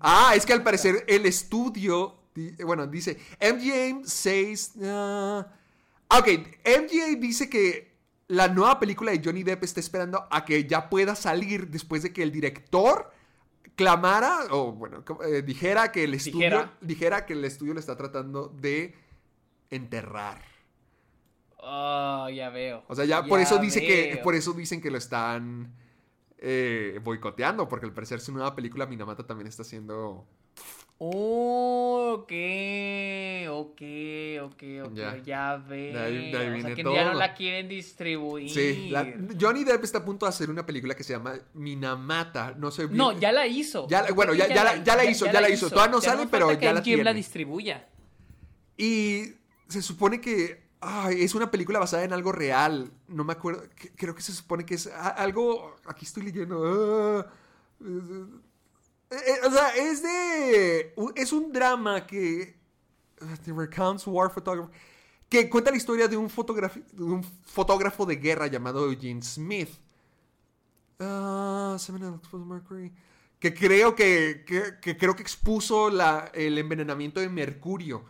Ah, es que al parecer el estudio, di- bueno, dice, MGM says, ah, ok, MGM dice que la nueva película de Johnny Depp está esperando a que ya pueda salir después de que el director clamara, o bueno, eh, dijera que el estudio, Dijera. dijera que el estudio le está tratando de enterrar. Oh, ya veo. O sea, ya, por eso dice que, por eso dicen que lo están eh, boicoteando, porque al parecer su nueva película Minamata también está siendo Ok, ok, ok, ok, Ya. ya, veo. De ahí- de ahí o viene sea, que ya no la quieren distribuir. Sí, la- Johnny Depp está a punto de hacer una película que se llama Minamata. No sé No, ya la hizo. Ya bueno, ya- ya la- ya la hizo, ya la hizo. Todavía no sale, pero ya la MGM la tiene. distribuya. Y se supone que ay, es una película basada en algo real. No me acuerdo. Creo que se supone que es algo. Aquí estoy leyendo. ah, o sea, es de. Es un drama que. ah, The Recounts War Photography. Que cuenta la historia de un, fotógrafo, de un fotógrafo de guerra llamado Eugene Smith. Ah, Exposed Mercury. Que creo que, que, que creo que expuso la, el envenenamiento de mercurio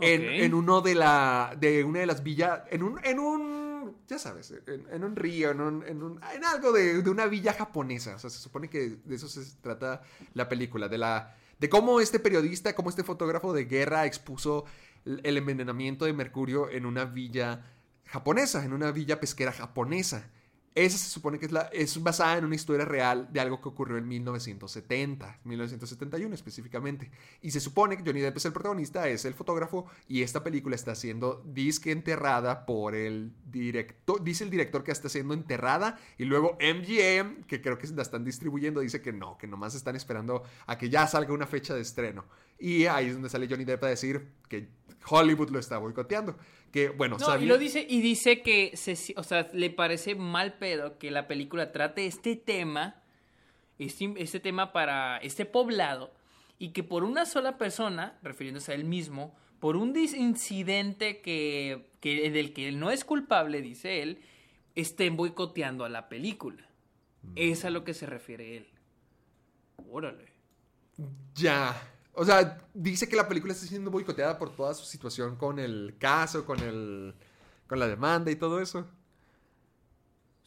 en, en uno de la de una de las villas en un en un ya sabes en, un río en un, en, un- en algo de, de una villa japonesa. O sea se supone que de eso se trata la película de la de cómo este periodista cómo este fotógrafo de guerra expuso el envenenamiento de mercurio en una villa japonesa en una villa pesquera japonesa esa se supone que es, basada en una historia real de algo que ocurrió en 1970, 1971 específicamente. Y se supone que Johnny Depp es el protagonista, es el fotógrafo, y esta película está siendo disque enterrada por el director, dice el director que está siendo enterrada, y luego MGM, que creo que la están distribuyendo, dice que no, que nomás están esperando a que ya salga una fecha de estreno. Y ahí es donde sale Johnny Depp a decir que Hollywood lo está boicoteando. Que bueno, No, y lo dice, y dice que se, o sea, le parece mal pedo que la película trate este tema, este, este tema para este poblado, y que por una sola persona, refiriéndose a él mismo, por un incidente que, que del que él no es culpable, dice él, estén boicoteando a la película. Es a lo que se refiere él. Órale. Ya. O sea, dice que la película está siendo boicoteada por toda su situación con el caso, con el con la demanda y todo eso.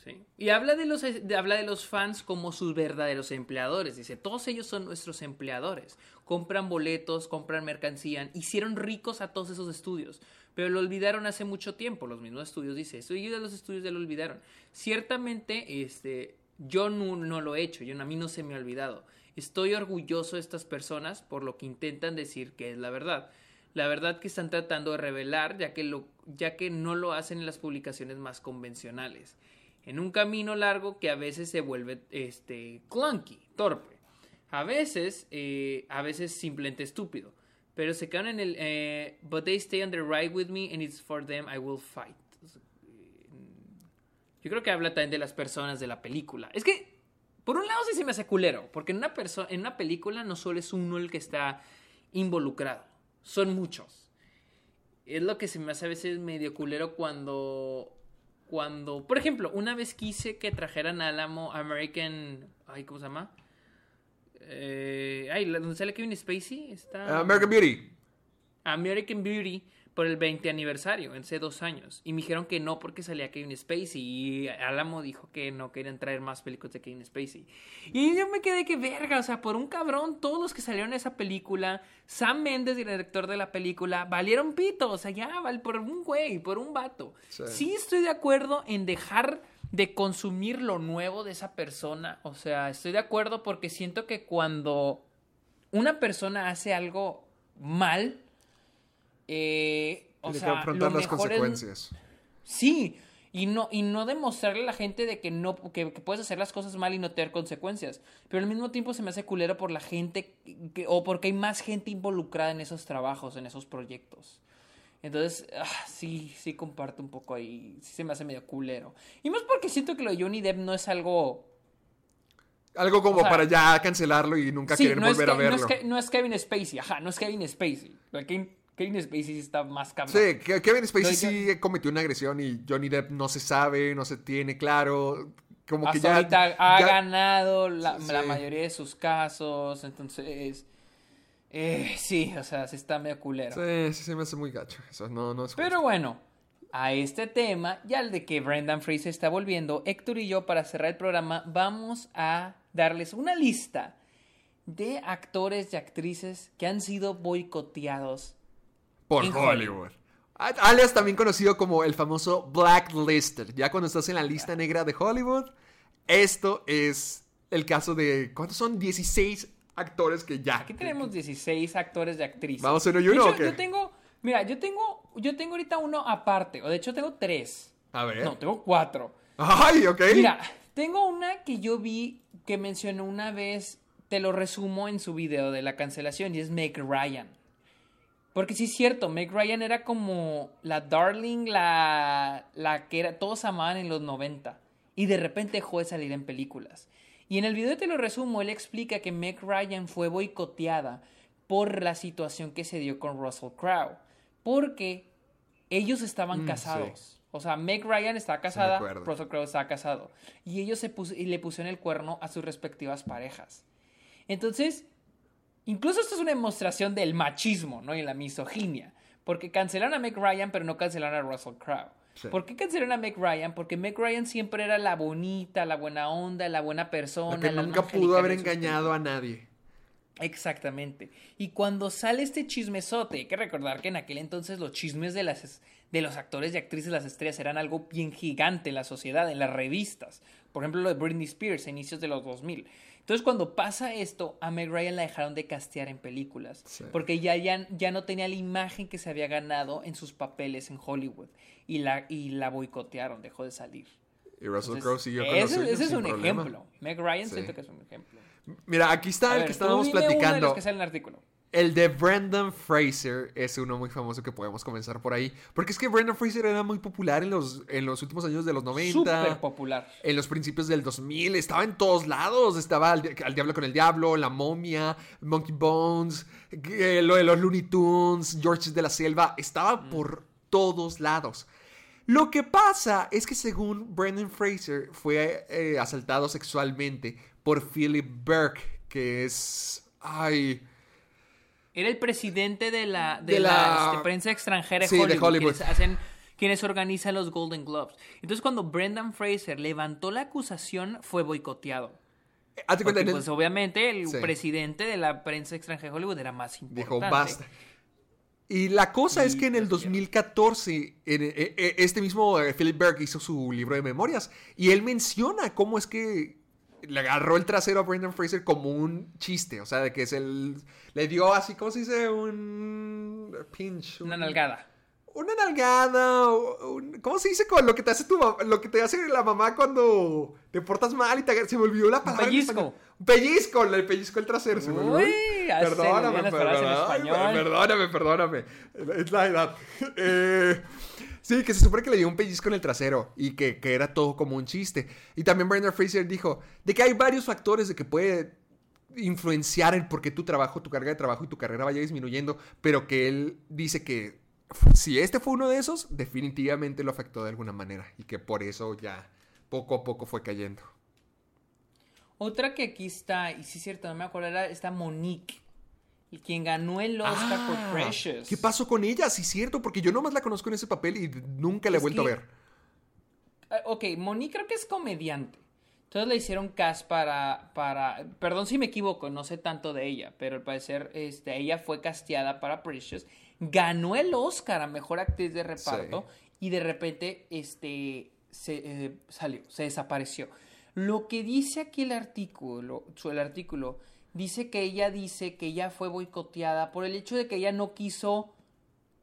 Sí. Y habla de, los, habla de los fans como sus verdaderos empleadores. Dice, todos ellos son nuestros empleadores. Compran boletos, compran mercancía, hicieron ricos a todos esos estudios. Pero lo olvidaron hace mucho tiempo. Los mismos estudios dice eso. Y de los estudios ya lo olvidaron. Ciertamente, este, yo no, no lo he hecho. Yo, a mí no se me ha olvidado. Estoy orgulloso de estas personas por lo que intentan decir que es la verdad. La verdad que están tratando de revelar, ya que, lo, ya que no lo hacen en las publicaciones más convencionales en un camino largo que a veces se vuelve este clunky, torpe. A veces, eh, a veces simplemente estúpido. Pero se quedan en el eh, but they stay on the ride with me and it's for them I will fight. Yo creo que habla también de las personas de la película. Es que por un lado sí se me hace culero, porque en una en una película no solo es uno el que está involucrado, son muchos. Es lo que se me hace a veces medio culero cuando cuando, por ejemplo, una vez quise que trajeran al amo American, ay, ¿cómo se llama? Eh, ay, donde sale Kevin Spacey, está Ah, American Beauty. American Beauty por el 20 aniversario, hace dos años. Y me dijeron que no porque salía Kevin Spacey. Y Álamo dijo que no querían traer más películas de Kevin Spacey. Y yo me quedé que verga, o sea, por un cabrón, todos los que salieron en esa película, Sam Mendes, director de la película, valieron pito. O sea, ya, val- por un güey, por un vato. Sí. sí estoy de acuerdo en dejar de consumir lo nuevo de esa persona. O sea, estoy de acuerdo porque siento que cuando una persona hace algo mal, eh, o Tiene sea, que afrontar lo las es- consecuencias. Sí, y no, y no demostrarle a la gente de que no, que, que puedes hacer las cosas mal y no tener consecuencias. Pero al mismo tiempo se me hace culero por la gente, que- o porque hay más gente involucrada en esos trabajos, en esos proyectos. Entonces, ah, sí, sí comparto un poco ahí, sí se me hace medio culero. Y más porque siento que lo de Johnny Depp no es algo... Algo como O sea, para ya cancelarlo y nunca Sí, querer no es, volver a que- no, verlo. es que- no es Kevin Spacey, ajá, no es Kevin Spacey. Kevin, Kevin Spacey está más cabrón. Sí, Kevin Spacey yo- sí cometió una agresión y Johnny Depp no se sabe, no se tiene claro. Como que ya. ahorita ha ya- ganado la, Sí. la mayoría de sus casos, entonces... eh, sí, o sea, sí está medio culero. Sí, sí, se me hace muy gacho. Eso no, no es justo. Pero bueno, a este tema, ya el de que Brendan Fraser está volviendo, Héctor y yo, para cerrar el programa, vamos a darles una lista de actores y actrices que han sido boicoteados. Por en Hollywood. Alias también conocido como el famoso Blacklisted. Ya cuando estás en la lista negra de Hollywood, esto es el caso de. ¿Cuántos son? 16 actores que ya. Aquí tenemos 16 actores y actrices. ¿Vamos uno y De uno hecho, o qué? Yo tengo, mira, yo tengo, yo tengo ahorita uno aparte, o de hecho tengo tres. A ver. No, tengo cuatro. Ay, ok. Mira, tengo una que yo vi que mencionó una vez, te lo resumo en su video de la cancelación, y es Meg Ryan. Porque sí es cierto, Meg Ryan era como la darling, la, la que era, todos amaban en los 90. Y de repente dejó de salir en películas. Y en el video te lo resumo, él explica que Meg Ryan fue boicoteada por la situación que se dio con Russell Crowe. Porque ellos estaban Mm, casados. O sea, Meg Ryan estaba me casada. Russell Crowe estaba casado. Y ellos se pus- y le pusieron el cuerno a sus respectivas parejas. Entonces, incluso esto es una demostración del machismo, ¿no? Y la misoginia. Porque cancelaron a Meg Ryan, pero no cancelaron a Russell Crowe. Sí. ¿Por qué cancelaron a Meg Ryan? Porque Meg Ryan siempre era la bonita, la buena onda, la buena persona. La que la nunca pudo haber de engañado a nadie. Exactamente. Y cuando sale este chismesote, hay que recordar que en aquel entonces los chismes de, las, de los actores y actrices, las estrellas, eran algo bien gigante en la sociedad, en las revistas. Por ejemplo, lo de Britney Spears a inicios de los 2000. Entonces, cuando pasa esto, a Meg Ryan la dejaron de castear en películas. Sí. Porque ya, ya, ya no tenía la imagen que se había ganado en sus papeles en Hollywood. Y la, y la boicotearon, dejó de salir. Y Russell Crowe siguió con ese, ese es un problema. ejemplo. Meg Ryan Sí. siento que es un ejemplo. Mira, aquí está A el ver, que tú estábamos dime uno de los platicando. que sale en el artículo. El de Brendan Fraser es uno muy famoso que podemos comenzar por ahí. Porque es que Brendan Fraser era muy popular en los, en los últimos años de los 90. Súper popular. En los principios del 2000. Estaba en todos lados. Estaba al, al Diablo con el Diablo, La Momia, Monkey Bones, eh, lo de los Looney Tunes, George de la Selva. Estaba por todos lados. Lo que pasa es que según Brendan Fraser fue eh, asaltado sexualmente por Philip Burke, que es... Ay... Era el presidente de la, de De la, la- este, prensa extranjera de Sí, de Hollywood, Hollywood. Quienes, hacen, quienes organizan los Golden Globes. Entonces, cuando Brendan Fraser levantó la acusación, fue boicoteado. Cuenta, Porque, pues, obviamente, el Sí. presidente de la prensa extranjera de Hollywood era más importante. Dijo, basta. Y la cosa es que en el pues, 2014, en- eh, eh, este mismo eh, Philip Berg hizo su libro de memorias y él menciona cómo es que le agarró el trasero a Brendan Fraser como un chiste, o sea, de que es el... Le dio así, ¿cómo se dice? Un pinch. Una un- nalgada. Una nalgada, un- ¿cómo se dice con lo que te hace tu mam- lo que te hace la mamá cuando te portas mal y te se me olvidó la palabra? en pellizco. Un pellizco, le pellizco el trasero, se me olvidó. Uy, perdóname, perdóname, perdóname, perdóname. Es la edad. Eh, sí, que se supone que le dio un pellizco en el trasero y que, que era todo como un chiste. Y también Brendan Fraser dijo de que hay varios factores de que puede influenciar el por qué tu trabajo, tu carga de trabajo y tu carrera vaya disminuyendo, pero que él dice que si este fue uno de esos, definitivamente lo afectó de alguna manera y que por eso ya poco a poco fue cayendo. Otra que aquí está, y sí es cierto, no me acuerdo, era esta Monique. Quien ganó el Oscar Ah, por Precious. ¿Qué pasó con ella? Sí, cierto, porque yo nomás la conozco en ese papel y nunca la he Es vuelto que- a ver. Ah, Ok, Monique creo que es comediante. Entonces le hicieron cast para, para... Perdón si me equivoco, no sé tanto de ella, pero al parecer este, ella fue casteada para Precious, ganó el Oscar a Mejor Actriz de Reparto y de repente este, se eh, salió, se desapareció. Lo que dice aquí el artículo, el artículo, dice que ella dice que ella fue boicoteada por el hecho de que ella no quiso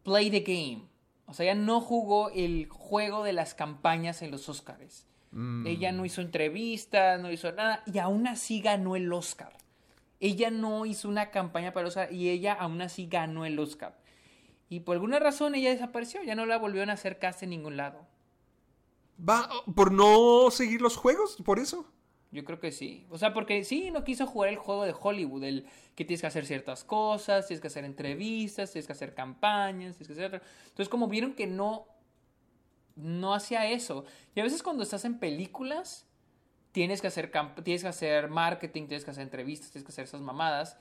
play the game. O sea, ella no jugó el juego de las campañas en los Oscars. Ella no hizo entrevistas, no hizo nada, y aún así ganó el Oscar. Ella no hizo una campaña para el Oscar y ella aún así ganó el Oscar. Y por alguna razón ella desapareció, ya no la volvieron a hacer cast en ningún lado. ¿Va por no seguir los juegos? ¿Por eso? Yo creo que sí. O sea, porque sí, no quiso jugar el juego de Hollywood, el que tienes que hacer ciertas cosas, tienes que hacer entrevistas, tienes que hacer campañas, tienes que hacer... Entonces, como vieron que no, no hacía eso. Y a veces cuando estás en películas, tienes que hacer, camp- tienes que hacer marketing, tienes que hacer entrevistas, tienes que hacer esas mamadas.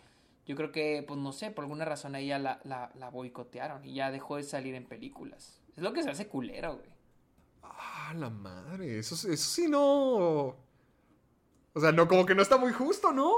Yo creo que, pues no sé, por alguna razón ella la, la, la boicotearon y ya dejó de salir en películas. Es lo que se hace culero, güey. Ah, la madre. Eso, eso sí no. O sea, no, como que no está muy justo, ¿no?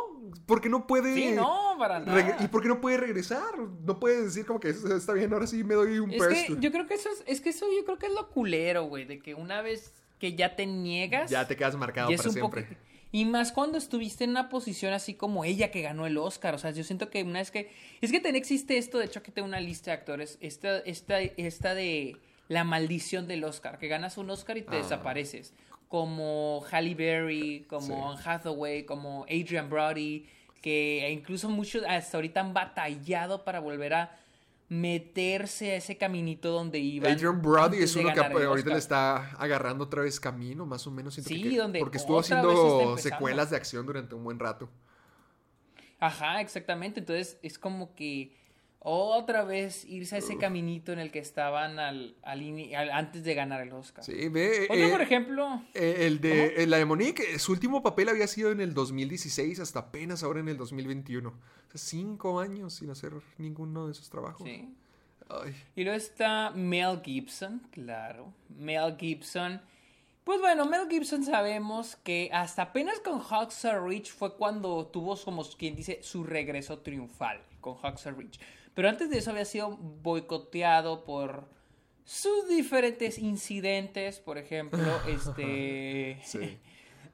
Porque no puede. Sí, no, para nada. ¿Y por qué no puede regresar? No puede decir como que está bien, ahora sí me doy un Es que yo creo que eso es, es que eso yo creo que es lo culero, güey, de que una vez que ya te niegas, Ya te quedas marcado para siempre. poco- Y más cuando estuviste en una posición así como ella que ganó el Oscar. O sea, yo siento que una vez que. Es que también existe esto, de hecho, que tengo una lista de actores. Esta, esta, esta de la maldición del Oscar. Que ganas un Oscar y te Ah. desapareces. Como Halle Berry, como Sí. Anne Hathaway, como Adrian Brody. Que incluso muchos hasta ahorita han batallado para volver a meterse a ese caminito donde iban. Adrian Brody es uno que ahorita le está agarrando otra vez camino, más o menos. Sí, que- donde Porque estuvo haciendo secuelas de acción durante un buen rato. Ajá, exactamente. Entonces es como que otra vez irse a ese caminito en el que estaban al, al ini- al- antes de ganar el Oscar. Sí, ve. Otro, eh, por ejemplo, eh, el de eh, la de Monique, su último papel había sido en el 2016, hasta apenas ahora en el 2021. O sea, cinco años sin hacer ninguno de esos trabajos. sí. Ay. Y luego está Mel Gibson, claro. Mel Gibson. Pues bueno, Mel Gibson sabemos que hasta apenas con Hacksaw Ridge fue cuando tuvo, como quien dice, su regreso triunfal con Hacksaw Ridge. Pero antes de eso había sido boicoteado por sus diferentes incidentes, por ejemplo, este... Sí.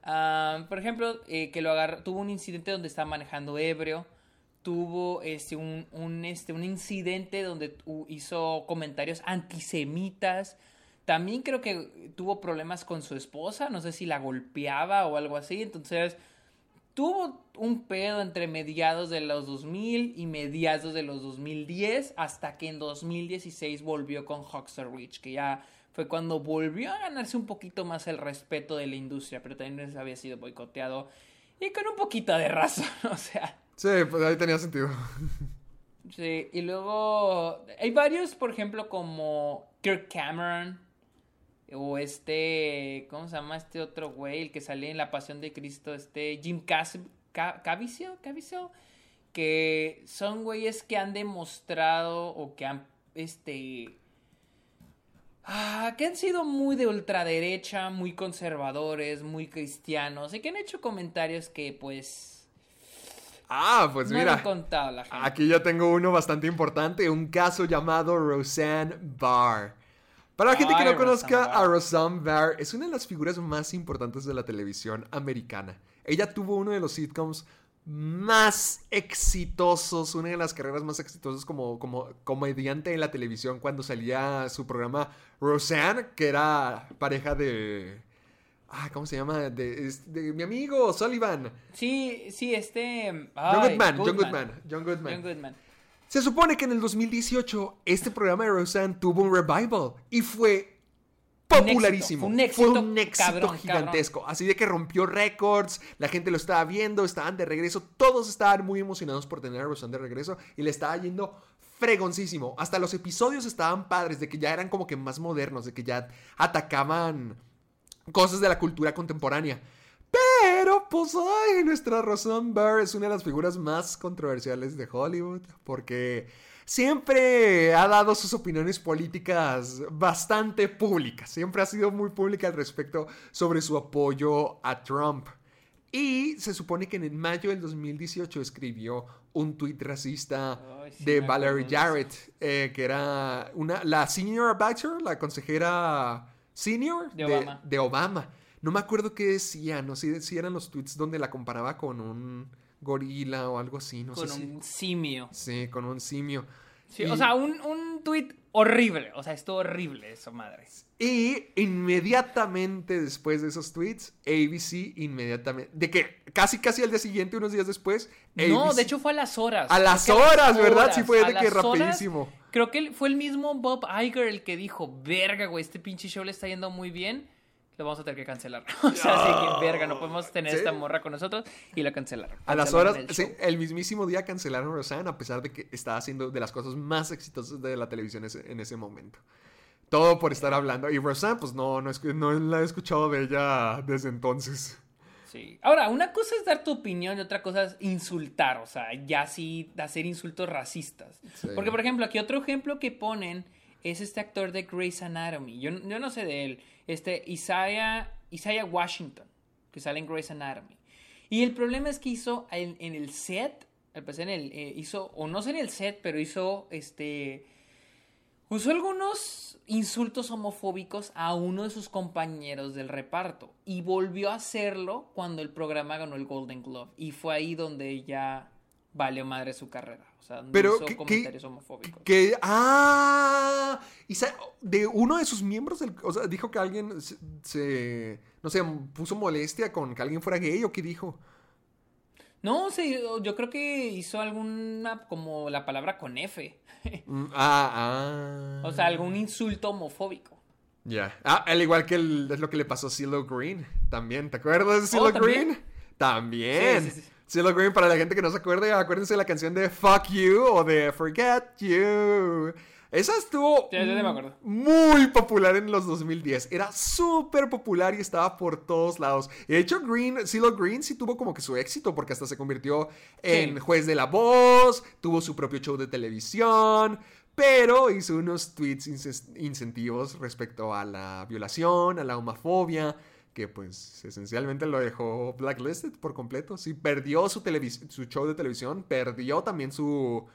Ah, por ejemplo, eh, que lo agarró, tuvo un incidente donde estaba manejando ebrio. Tuvo este, un, un, este, un incidente donde hizo comentarios antisemitas. También creo que tuvo problemas con su esposa. No sé si la golpeaba o algo así. Entonces, tuvo un pedo entre mediados de los 2000 y mediados de los 2010 hasta que en 2016 volvió con Huxley Rich, que ya fue cuando volvió a ganarse un poquito más el respeto de la industria, pero también había sido boicoteado y con un poquito de razón, o sea, Sí, pues ahí tenía sentido. sí, y luego hay varios, por ejemplo, como Kirk Cameron o este, ¿cómo se llama este otro güey, el que sale en La Pasión de Cristo, este Jim Cas Ca- Caviezel, Caviezel, que son güeyes que han demostrado o que han, este, ah, que han sido muy de ultraderecha, muy conservadores, muy cristianos y que han hecho comentarios que, pues, Ah, pues no mira. contado la gente. Aquí yo tengo uno bastante importante, un caso llamado Roseanne Barr. Para la gente que Ay, no conozca a. Roseanne Barr, es una de las figuras más importantes de la televisión americana. Ella tuvo uno de los sitcoms más exitosos, una de las carreras más exitosas como, como comediante en la televisión cuando salía su programa Roseanne, que era pareja de... Ah, ¿cómo se llama? De, mi amigo Sullivan. Sí, sí, este... John ay, Goodman, John Goodman, John Goodman. John Goodman. Se supone que en el 2018 este programa de Roseanne tuvo un revival y fue popularísimo. Un éxito, fue un éxito cabrón, gigantesco. Así de que rompió récords, la gente lo estaba viendo, estaban de regreso, todos estaban muy emocionados por tener a Roseanne de regreso y le estaba yendo fregoncísimo. Hasta los episodios estaban padres, de que ya eran como que más modernos, de que ya atacaban cosas de la cultura contemporánea. Pero, pues, ay, nuestra Roseanne Barr es una de las figuras más controversiales de Hollywood. Porque siempre ha dado sus opiniones políticas bastante públicas. Siempre ha sido muy pública al respecto sobre su apoyo a Trump. Y se supone que en mayo del 2018 escribió un tuit racista sí de Valerie Jarrett, eh, que era una, la senior advisor, la consejera senior De Obama. de Obama. No me acuerdo qué decía, no sé si eran los tweets donde la comparaba con un gorila o algo así, no con sé un si... simio. Sí, con un simio. Sí, Y- O sea, un, un tweet horrible. O sea, estuvo horrible eso, madre. Y inmediatamente después de esos tweets, ABC inmediatamente, de que casi casi al día siguiente, unos días después, No, de hecho fue a las horas. A las horas, ¿verdad? Sí, fue de que horas, rapidísimo. Creo que fue el mismo Bob Iger el que dijo, verga, güey, este pinche show le está yendo muy bien. Lo vamos a tener que cancelar. O sea, así que, verga, no podemos tener Sí. esta morra con nosotros. Y la cancelaron. A las horas, el sí, el mismísimo día cancelaron a Roseanne a pesar de que estaba haciendo de las cosas más exitosas de la televisión ese- en ese momento. Todo por estar hablando. Y Roseanne, pues no, no, escu- no la he escuchado de ella desde entonces. Sí. Ahora, una cosa es dar tu opinión y otra cosa es insultar, o sea, ya sí hacer insultos racistas. Sí. Porque, por ejemplo, aquí otro ejemplo que ponen es este actor de Grey's Anatomy. Yo, no sé de él. Este Isaiah, Isaiah Washington, que sale en Grey's Anatomy. Y el problema es que hizo en, el set, al en el, eh, hizo, o no sé en el set, pero hizo este usó algunos insultos homofóbicos a uno de sus compañeros del reparto y volvió a hacerlo cuando el programa ganó el Golden Globe y fue ahí donde ya valió madre su carrera, o sea, donde Pero, hizo ¿qué- qué- comentarios homofóbicos. Que, ah, y de uno de sus miembros, del, o sea, dijo que alguien se, se- no sé, puso molestia con que alguien fuera gay o qué dijo. No, sí, yo creo que hizo alguna como la palabra con F, Mm, ah, ah. o sea, algún insulto homofóbico. Ya. Ah, al igual que el- es lo que le pasó a CeeLo Green. También. ¿Te acuerdas de CeeLo Oh, ¿también? Green? También. Sí, sí, sí. CeeLo Green, para la gente que no se acuerde, acuérdense de la canción de Fuck You o de Forget You. Esa estuvo Ya, ya me acuerdo. muy popular en los 2010. Era súper popular y estaba por todos lados. Y de hecho, Green, CeeLo Green sí tuvo como que su éxito porque hasta se convirtió en Sí. juez de la voz, tuvo su propio show de televisión, pero hizo unos tweets incentivos respecto a la violación, a la homofobia, que pues esencialmente lo dejó blacklisted por completo. Sí, perdió su, su show de televisión, perdió también su,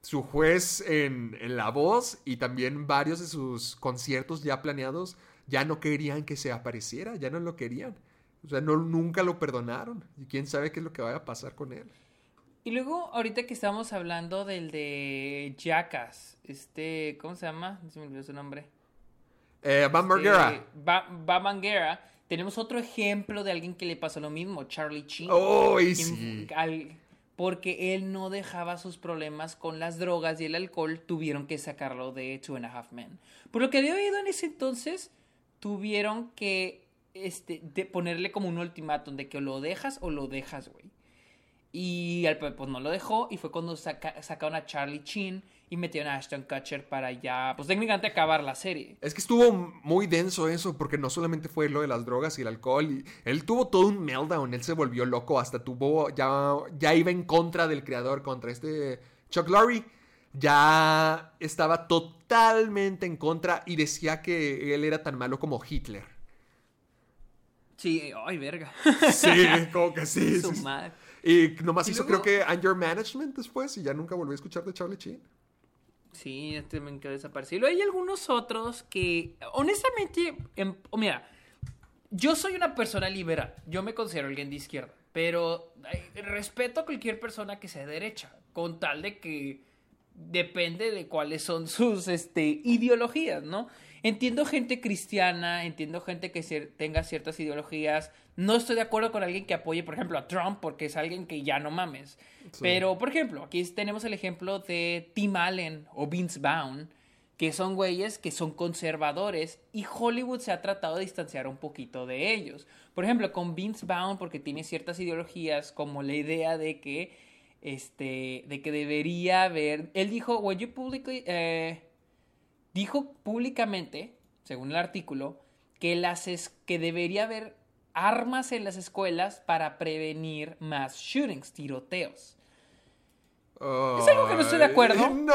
su juez en, en La Voz y también varios de sus conciertos ya planeados ya no querían que se apareciera, ya no lo querían. O sea, no, nunca lo perdonaron. Y quién sabe qué es lo que vaya a pasar con él. Y luego, ahorita que estamos hablando del de Jackass, este, ¿cómo se llama? Se me olvidó su nombre. Eh, Van. Este, tenemos otro ejemplo de alguien que le pasó lo mismo, Charlie Sheen. ¡Oh, y sí! al- porque él no dejaba sus problemas con las drogas y el alcohol, tuvieron que sacarlo de Two and a Half Men. Por lo que había oído en ese entonces, tuvieron que este, de ponerle como un ultimátum de que lo dejas o lo dejas, güey. Y al- pues no lo dejó y fue cuando saca- sacaron a Charlie Chin y metieron a Ashton Kutcher para ya, pues técnicamente acabar la serie. Es que estuvo muy denso eso, porque no solamente fue lo de las drogas y el alcohol, y él tuvo todo un meltdown, él se volvió loco, hasta tuvo, ya, ya iba en contra del creador, contra este Chuck Lorre, ya estaba totalmente en contra y decía que él era tan malo como Hitler. Sí, ay, verga. Sí, como que sí. Su sí. madre. Y nomás Y hizo luego- creo que Anger Management después y ya nunca volví a escuchar de Charlie Sheen. Sí, este me quedó desaparecido. Hay algunos otros que, honestamente, em- o mira, yo soy una persona liberal. Yo me considero alguien de izquierda. Pero respeto a cualquier persona que sea de derecha. Con tal de que depende de cuáles son sus este, ideologías, ¿no? Entiendo gente cristiana, entiendo gente que tenga ciertas ideologías. No estoy de acuerdo con alguien que apoye, por ejemplo, a Trump, porque es alguien que ya no mames. Pero, por ejemplo, aquí tenemos el ejemplo de Tim Allen o Vince Vaughn, que son güeyes que son conservadores y Hollywood se ha tratado de distanciar un poquito de ellos. Por ejemplo, con Vince Vaughn, porque tiene ciertas ideologías como la idea de que, este, de que debería haber, él dijo, when you publicly, eh, dijo públicamente, según el artículo, que las es, que debería haber armas en las escuelas para prevenir más shootings, tiroteos. Es algo que no estoy de acuerdo. No.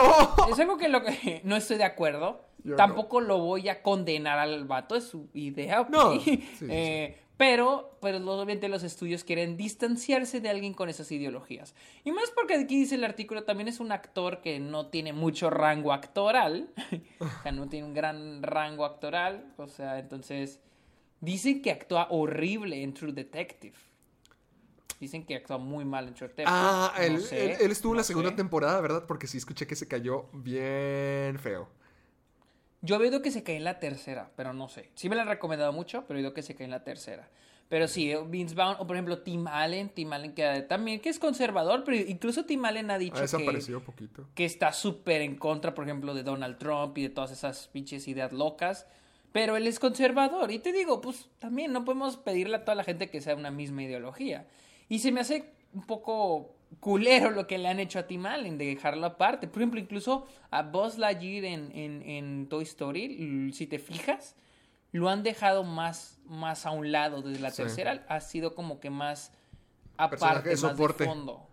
Es algo que, lo que no estoy de acuerdo. Yo Tampoco lo voy a condenar al vato, es su idea. No, sí, Eh, Pero, pero obviamente los estudios quieren distanciarse de alguien con esas ideologías. Y más porque aquí dice el artículo, también es un actor que no tiene mucho rango actoral. o sea, no tiene un gran rango actoral. O sea, entonces... Dicen que actúa horrible en True Detective. Dicen que actúa muy mal en True Detective. Ah, No él, sé, él- él estuvo en la segunda sé. temporada, ¿verdad? Porque sí escuché que se cayó bien feo. Yo he oído que se cae en la tercera, pero no sé. Sí me la han recomendado mucho, pero he oído que se cae en la tercera. Pero sí, eh, Vince Vaughn, o por ejemplo Tim Allen, Tim Allen que también que es conservador, pero incluso Tim Allen ha dicho Ha que, poquito. que está súper en contra, por ejemplo, de Donald Trump y de todas esas pinches ideas locas. Pero él es conservador. Y te digo, pues también no podemos pedirle a toda la gente que sea una misma ideología. Y se me hace un poco culero lo que le han hecho a Tim Allen, de dejarlo aparte. Por ejemplo, incluso a Buzz Lightyear en, en, en Toy Story, si te fijas, lo han dejado más, más a un lado desde la Sí. tercera. Ha sido como que más aparte, de más soporte. de fondo.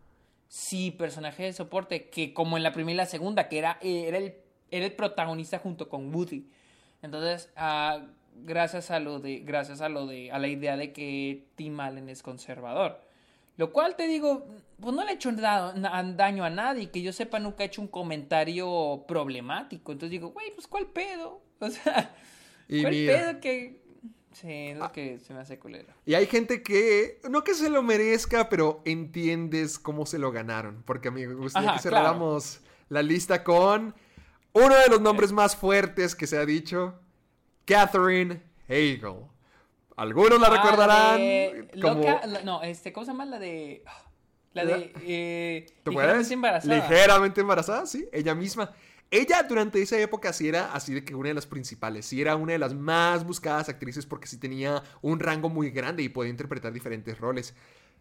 Sí, personaje de soporte, que como en la primera y la segunda, que era, era, el, era el protagonista junto con Woody. Entonces, ah, gracias a lo de, gracias a lo de, a la idea de que Tim Allen es conservador. Lo cual te digo, pues no le ha hecho da- daño a nadie, que yo sepa nunca ha hecho un comentario problemático. Entonces digo, güey, pues ¿cuál pedo? O sea, Y ¿cuál mira. pedo que... Sí, es lo Ah. que se me hace culero. Y hay gente que, no que se lo merezca, pero entiendes cómo se lo ganaron. Porque a mí me gustaría Ajá, que claro. cerráramos la lista con uno de los nombres más fuertes que se ha dicho, Catherine Hagel. Algunos la Ah, recordarán de como... loca- no, este, ¿cómo se llama? La de... La de... Eh, ¿Te ligeramente embarazada. Ligeramente embarazada, sí, ella misma. Ella durante esa época sí era así de que una de las principales, sí era una de las más buscadas actrices porque sí tenía un rango muy grande y podía interpretar diferentes roles.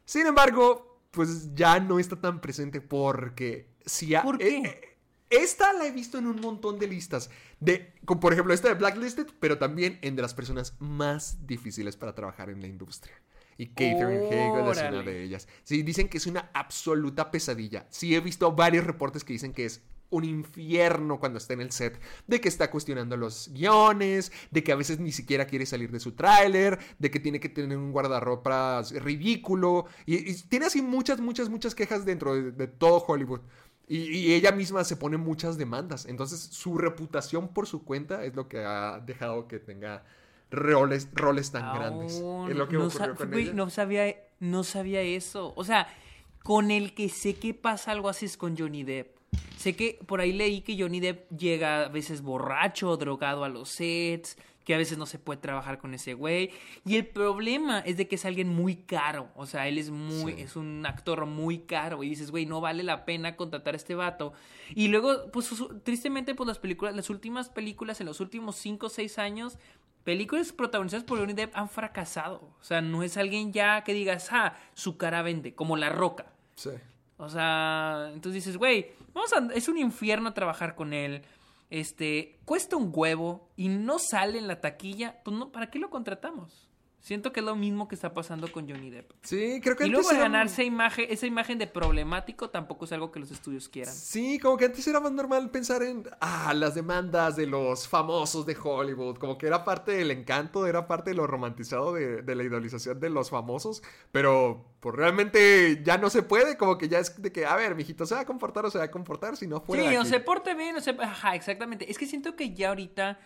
Sin embargo, pues ya no está tan presente porque ha- ¿Por qué? eh, eh, esta la he visto en un montón de listas. De, como por ejemplo, esta de Blacklisted, pero también en de las personas más difíciles para trabajar en la industria. Y Catherine Hagel es una de ellas. Sí, dicen que es una absoluta pesadilla. Sí, he visto varios reportes que dicen que es un infierno cuando está en el set, de que está cuestionando los guiones, de que a veces ni siquiera quiere salir de su tráiler, de que tiene que tener un guardarropas ridículo, y, y tiene así muchas, muchas, muchas quejas dentro de, de todo Hollywood. Y, y ella misma se pone muchas demandas. Entonces, su reputación por su cuenta es lo que ha dejado que tenga roles, roles tan grandes. Es lo que no, ocurrió con ella. no sabía, no sabía eso. O sea, con el que sé que pasa algo así es con Johnny Depp. Sé que por ahí leí que Johnny Depp llega a veces borracho drogado a los sets, que a veces no se puede trabajar con ese güey. Y el problema es de que es alguien muy caro. O sea, él es muy, Sí. es un actor muy caro. Y dices, güey, no vale la pena contratar a este vato. Y luego, pues tristemente, pues las películas, las últimas películas en los últimos 5 o 6 años películas protagonizadas por Johnny Depp han fracasado. O sea, no es alguien ya que digas, ah, su cara vende, como La Roca. Sí. O sea, entonces dices, güey, vamos a, es un infierno trabajar con él. Este, cuesta un huevo y no sale en la taquilla, pues no, ¿para qué lo contratamos? Siento que es lo mismo que está pasando con Johnny Depp. Sí, creo que Y antes luego era- ganarse imagen, esa imagen de problemático tampoco es algo que los estudios quieran. Sí, como que antes era más normal pensar en ah, las demandas de los famosos de Hollywood, como que era parte del encanto, era parte de lo romantizado de, de la idolización de los famosos, pero pues realmente ya no se puede, como que ya es de que, a ver, mijito, se va a comportar o se va a comportar, si no fuera Sí, de o aquí". se porte bien, o se... Ajá, exactamente. Es que siento que ya ahorita,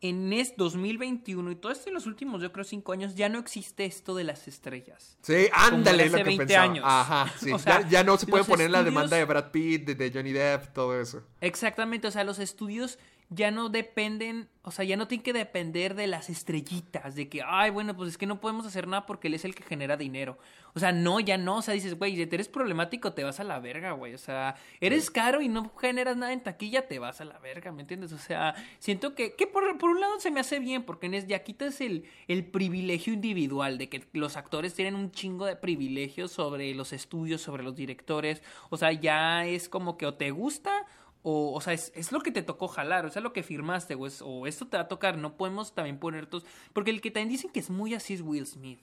en es 2021 y todo esto en los últimos, yo creo, cinco años, ya no existe esto de las estrellas. Sí, ándale, hace lo que 20 pensaba. años. Ajá, sí. O sea, ya, ya no se puede poner la demanda de Brad Pitt, de, de Johnny Depp, todo eso. Exactamente, o sea, los estudios ya no dependen, o sea, ya no tienen que depender de las estrellitas, de que, ay, bueno, pues es que no podemos hacer nada porque él es el que genera dinero. O sea, no, ya no, o sea, dices, güey, si te eres problemático, te vas a la verga, güey. O sea, eres caro y no generas nada en taquilla, te vas a la verga, ¿me entiendes? O sea, siento que, que por, por un lado se me hace bien, porque en es, ya quitas el, el privilegio individual, de que los actores tienen un chingo de privilegios sobre los estudios, sobre los directores. O sea, ya es como que o te gusta o, o sea, es, es lo que te tocó jalar, o sea, lo que firmaste, o, es- o esto te va a tocar, no podemos también poner todos, porque el que también dicen que es muy así es Will Smith.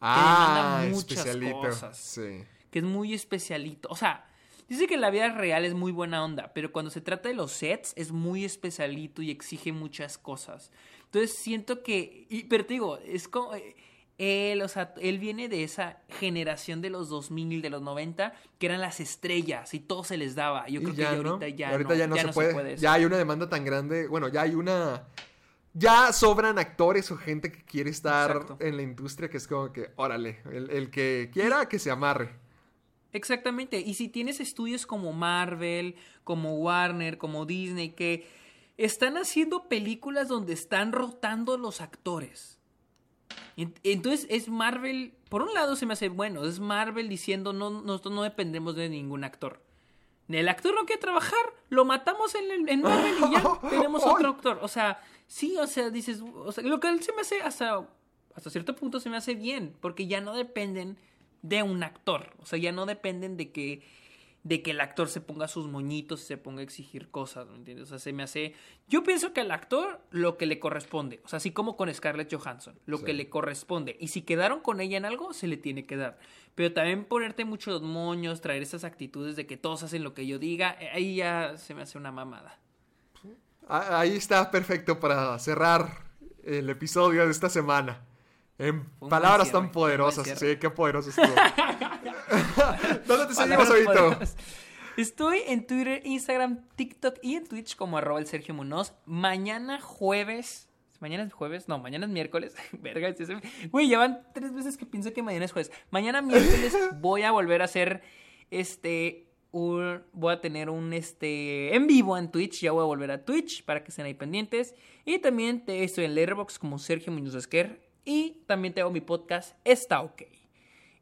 Ah, demanda muchas especialito. cosas. Sí. que es muy especialito. O sea, dice que la vida real es muy buena onda, pero cuando se trata de los sets es muy especialito y exige muchas cosas. Entonces siento que, y, pero te digo, es como... eh, Él, o sea, él viene de esa generación de los 2000, de los 90, que eran las estrellas y todo se les daba. Yo creo ya, que ya ¿no? ahorita ya, ahorita no, ya no se, puede. eso. ya hay una demanda tan grande. Bueno, ya hay una. Ya sobran actores o gente que quiere estar Exacto. en la industria que es como que, órale, el, el que quiera que se amarre. Exactamente. Y si tienes estudios como Marvel, como Warner, como Disney, que están haciendo películas donde están rotando los actores. En- Entonces es Marvel, por un lado se me hace bueno, es Marvel diciendo no, nosotros no dependemos de ningún actor. El actor no quiere trabajar, lo matamos en, el- en Marvel y ya tenemos otro actor. O sea, sí, o sea, dices, o sea, lo que él se me hace hasta, hasta cierto punto se me hace bien, porque ya no dependen de un actor. O sea, ya no dependen de que, de que el actor se ponga sus moñitos y se ponga a exigir cosas, ¿me entiendes? O sea, se me hace... Yo pienso que al actor lo que le corresponde, o sea, así como con Scarlett Johansson, lo Sí. que le corresponde. Y si quedaron con ella en algo, se le tiene que dar. Pero también ponerte muchos moños, traer esas actitudes de que todos hacen lo que yo diga, eh, ahí ya se me hace una mamada. Ah, Ahí está perfecto para cerrar el episodio de esta semana. En palabras cierre, tan poderosas. Sí, qué poderoso estuvo. ¿Dónde te seguimos, poderosas. Estoy en Twitter, Instagram, TikTok y en Twitch como arroba el Sergio Munoz. Mañana jueves. ¿Mañana es jueves? No, mañana es miércoles. Verga, Güey, ya van tres veces que pienso que mañana es jueves. Mañana miércoles voy a volver a hacer este. un- voy a tener un este en vivo en Twitch. Ya voy a volver a Twitch para que estén ahí pendientes. Y también te, estoy en Letterboxd como Sergio Muñoz Esquer. Y también tengo mi podcast Está OK.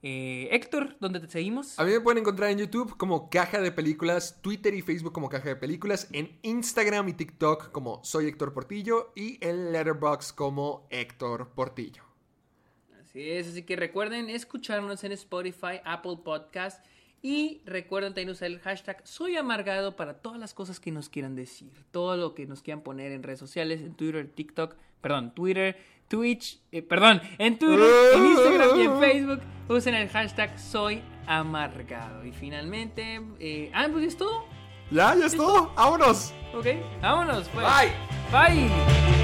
Eh, Héctor, ¿dónde te seguimos? A mí me pueden encontrar en YouTube como Caja de Películas, Twitter y Facebook como Caja de Películas, en Instagram y TikTok como Soy Héctor Portillo y en Letterboxd como Héctor Portillo. Así es, así que recuerden escucharnos en Spotify, Apple Podcast y recuerden también usar el hashtag Soy Amargado para todas las cosas que nos quieran decir, todo lo que nos quieran poner en redes sociales, en Twitter, TikTok, perdón, Twitter, Twitch, eh, perdón, en Twitter, en Instagram y en Facebook, usen el hashtag Soy Amargado. Y finalmente, eh, ah, pues es todo, Ya, ya es todo. Vámonos. ok, vámonos, pues. Bye. Bye.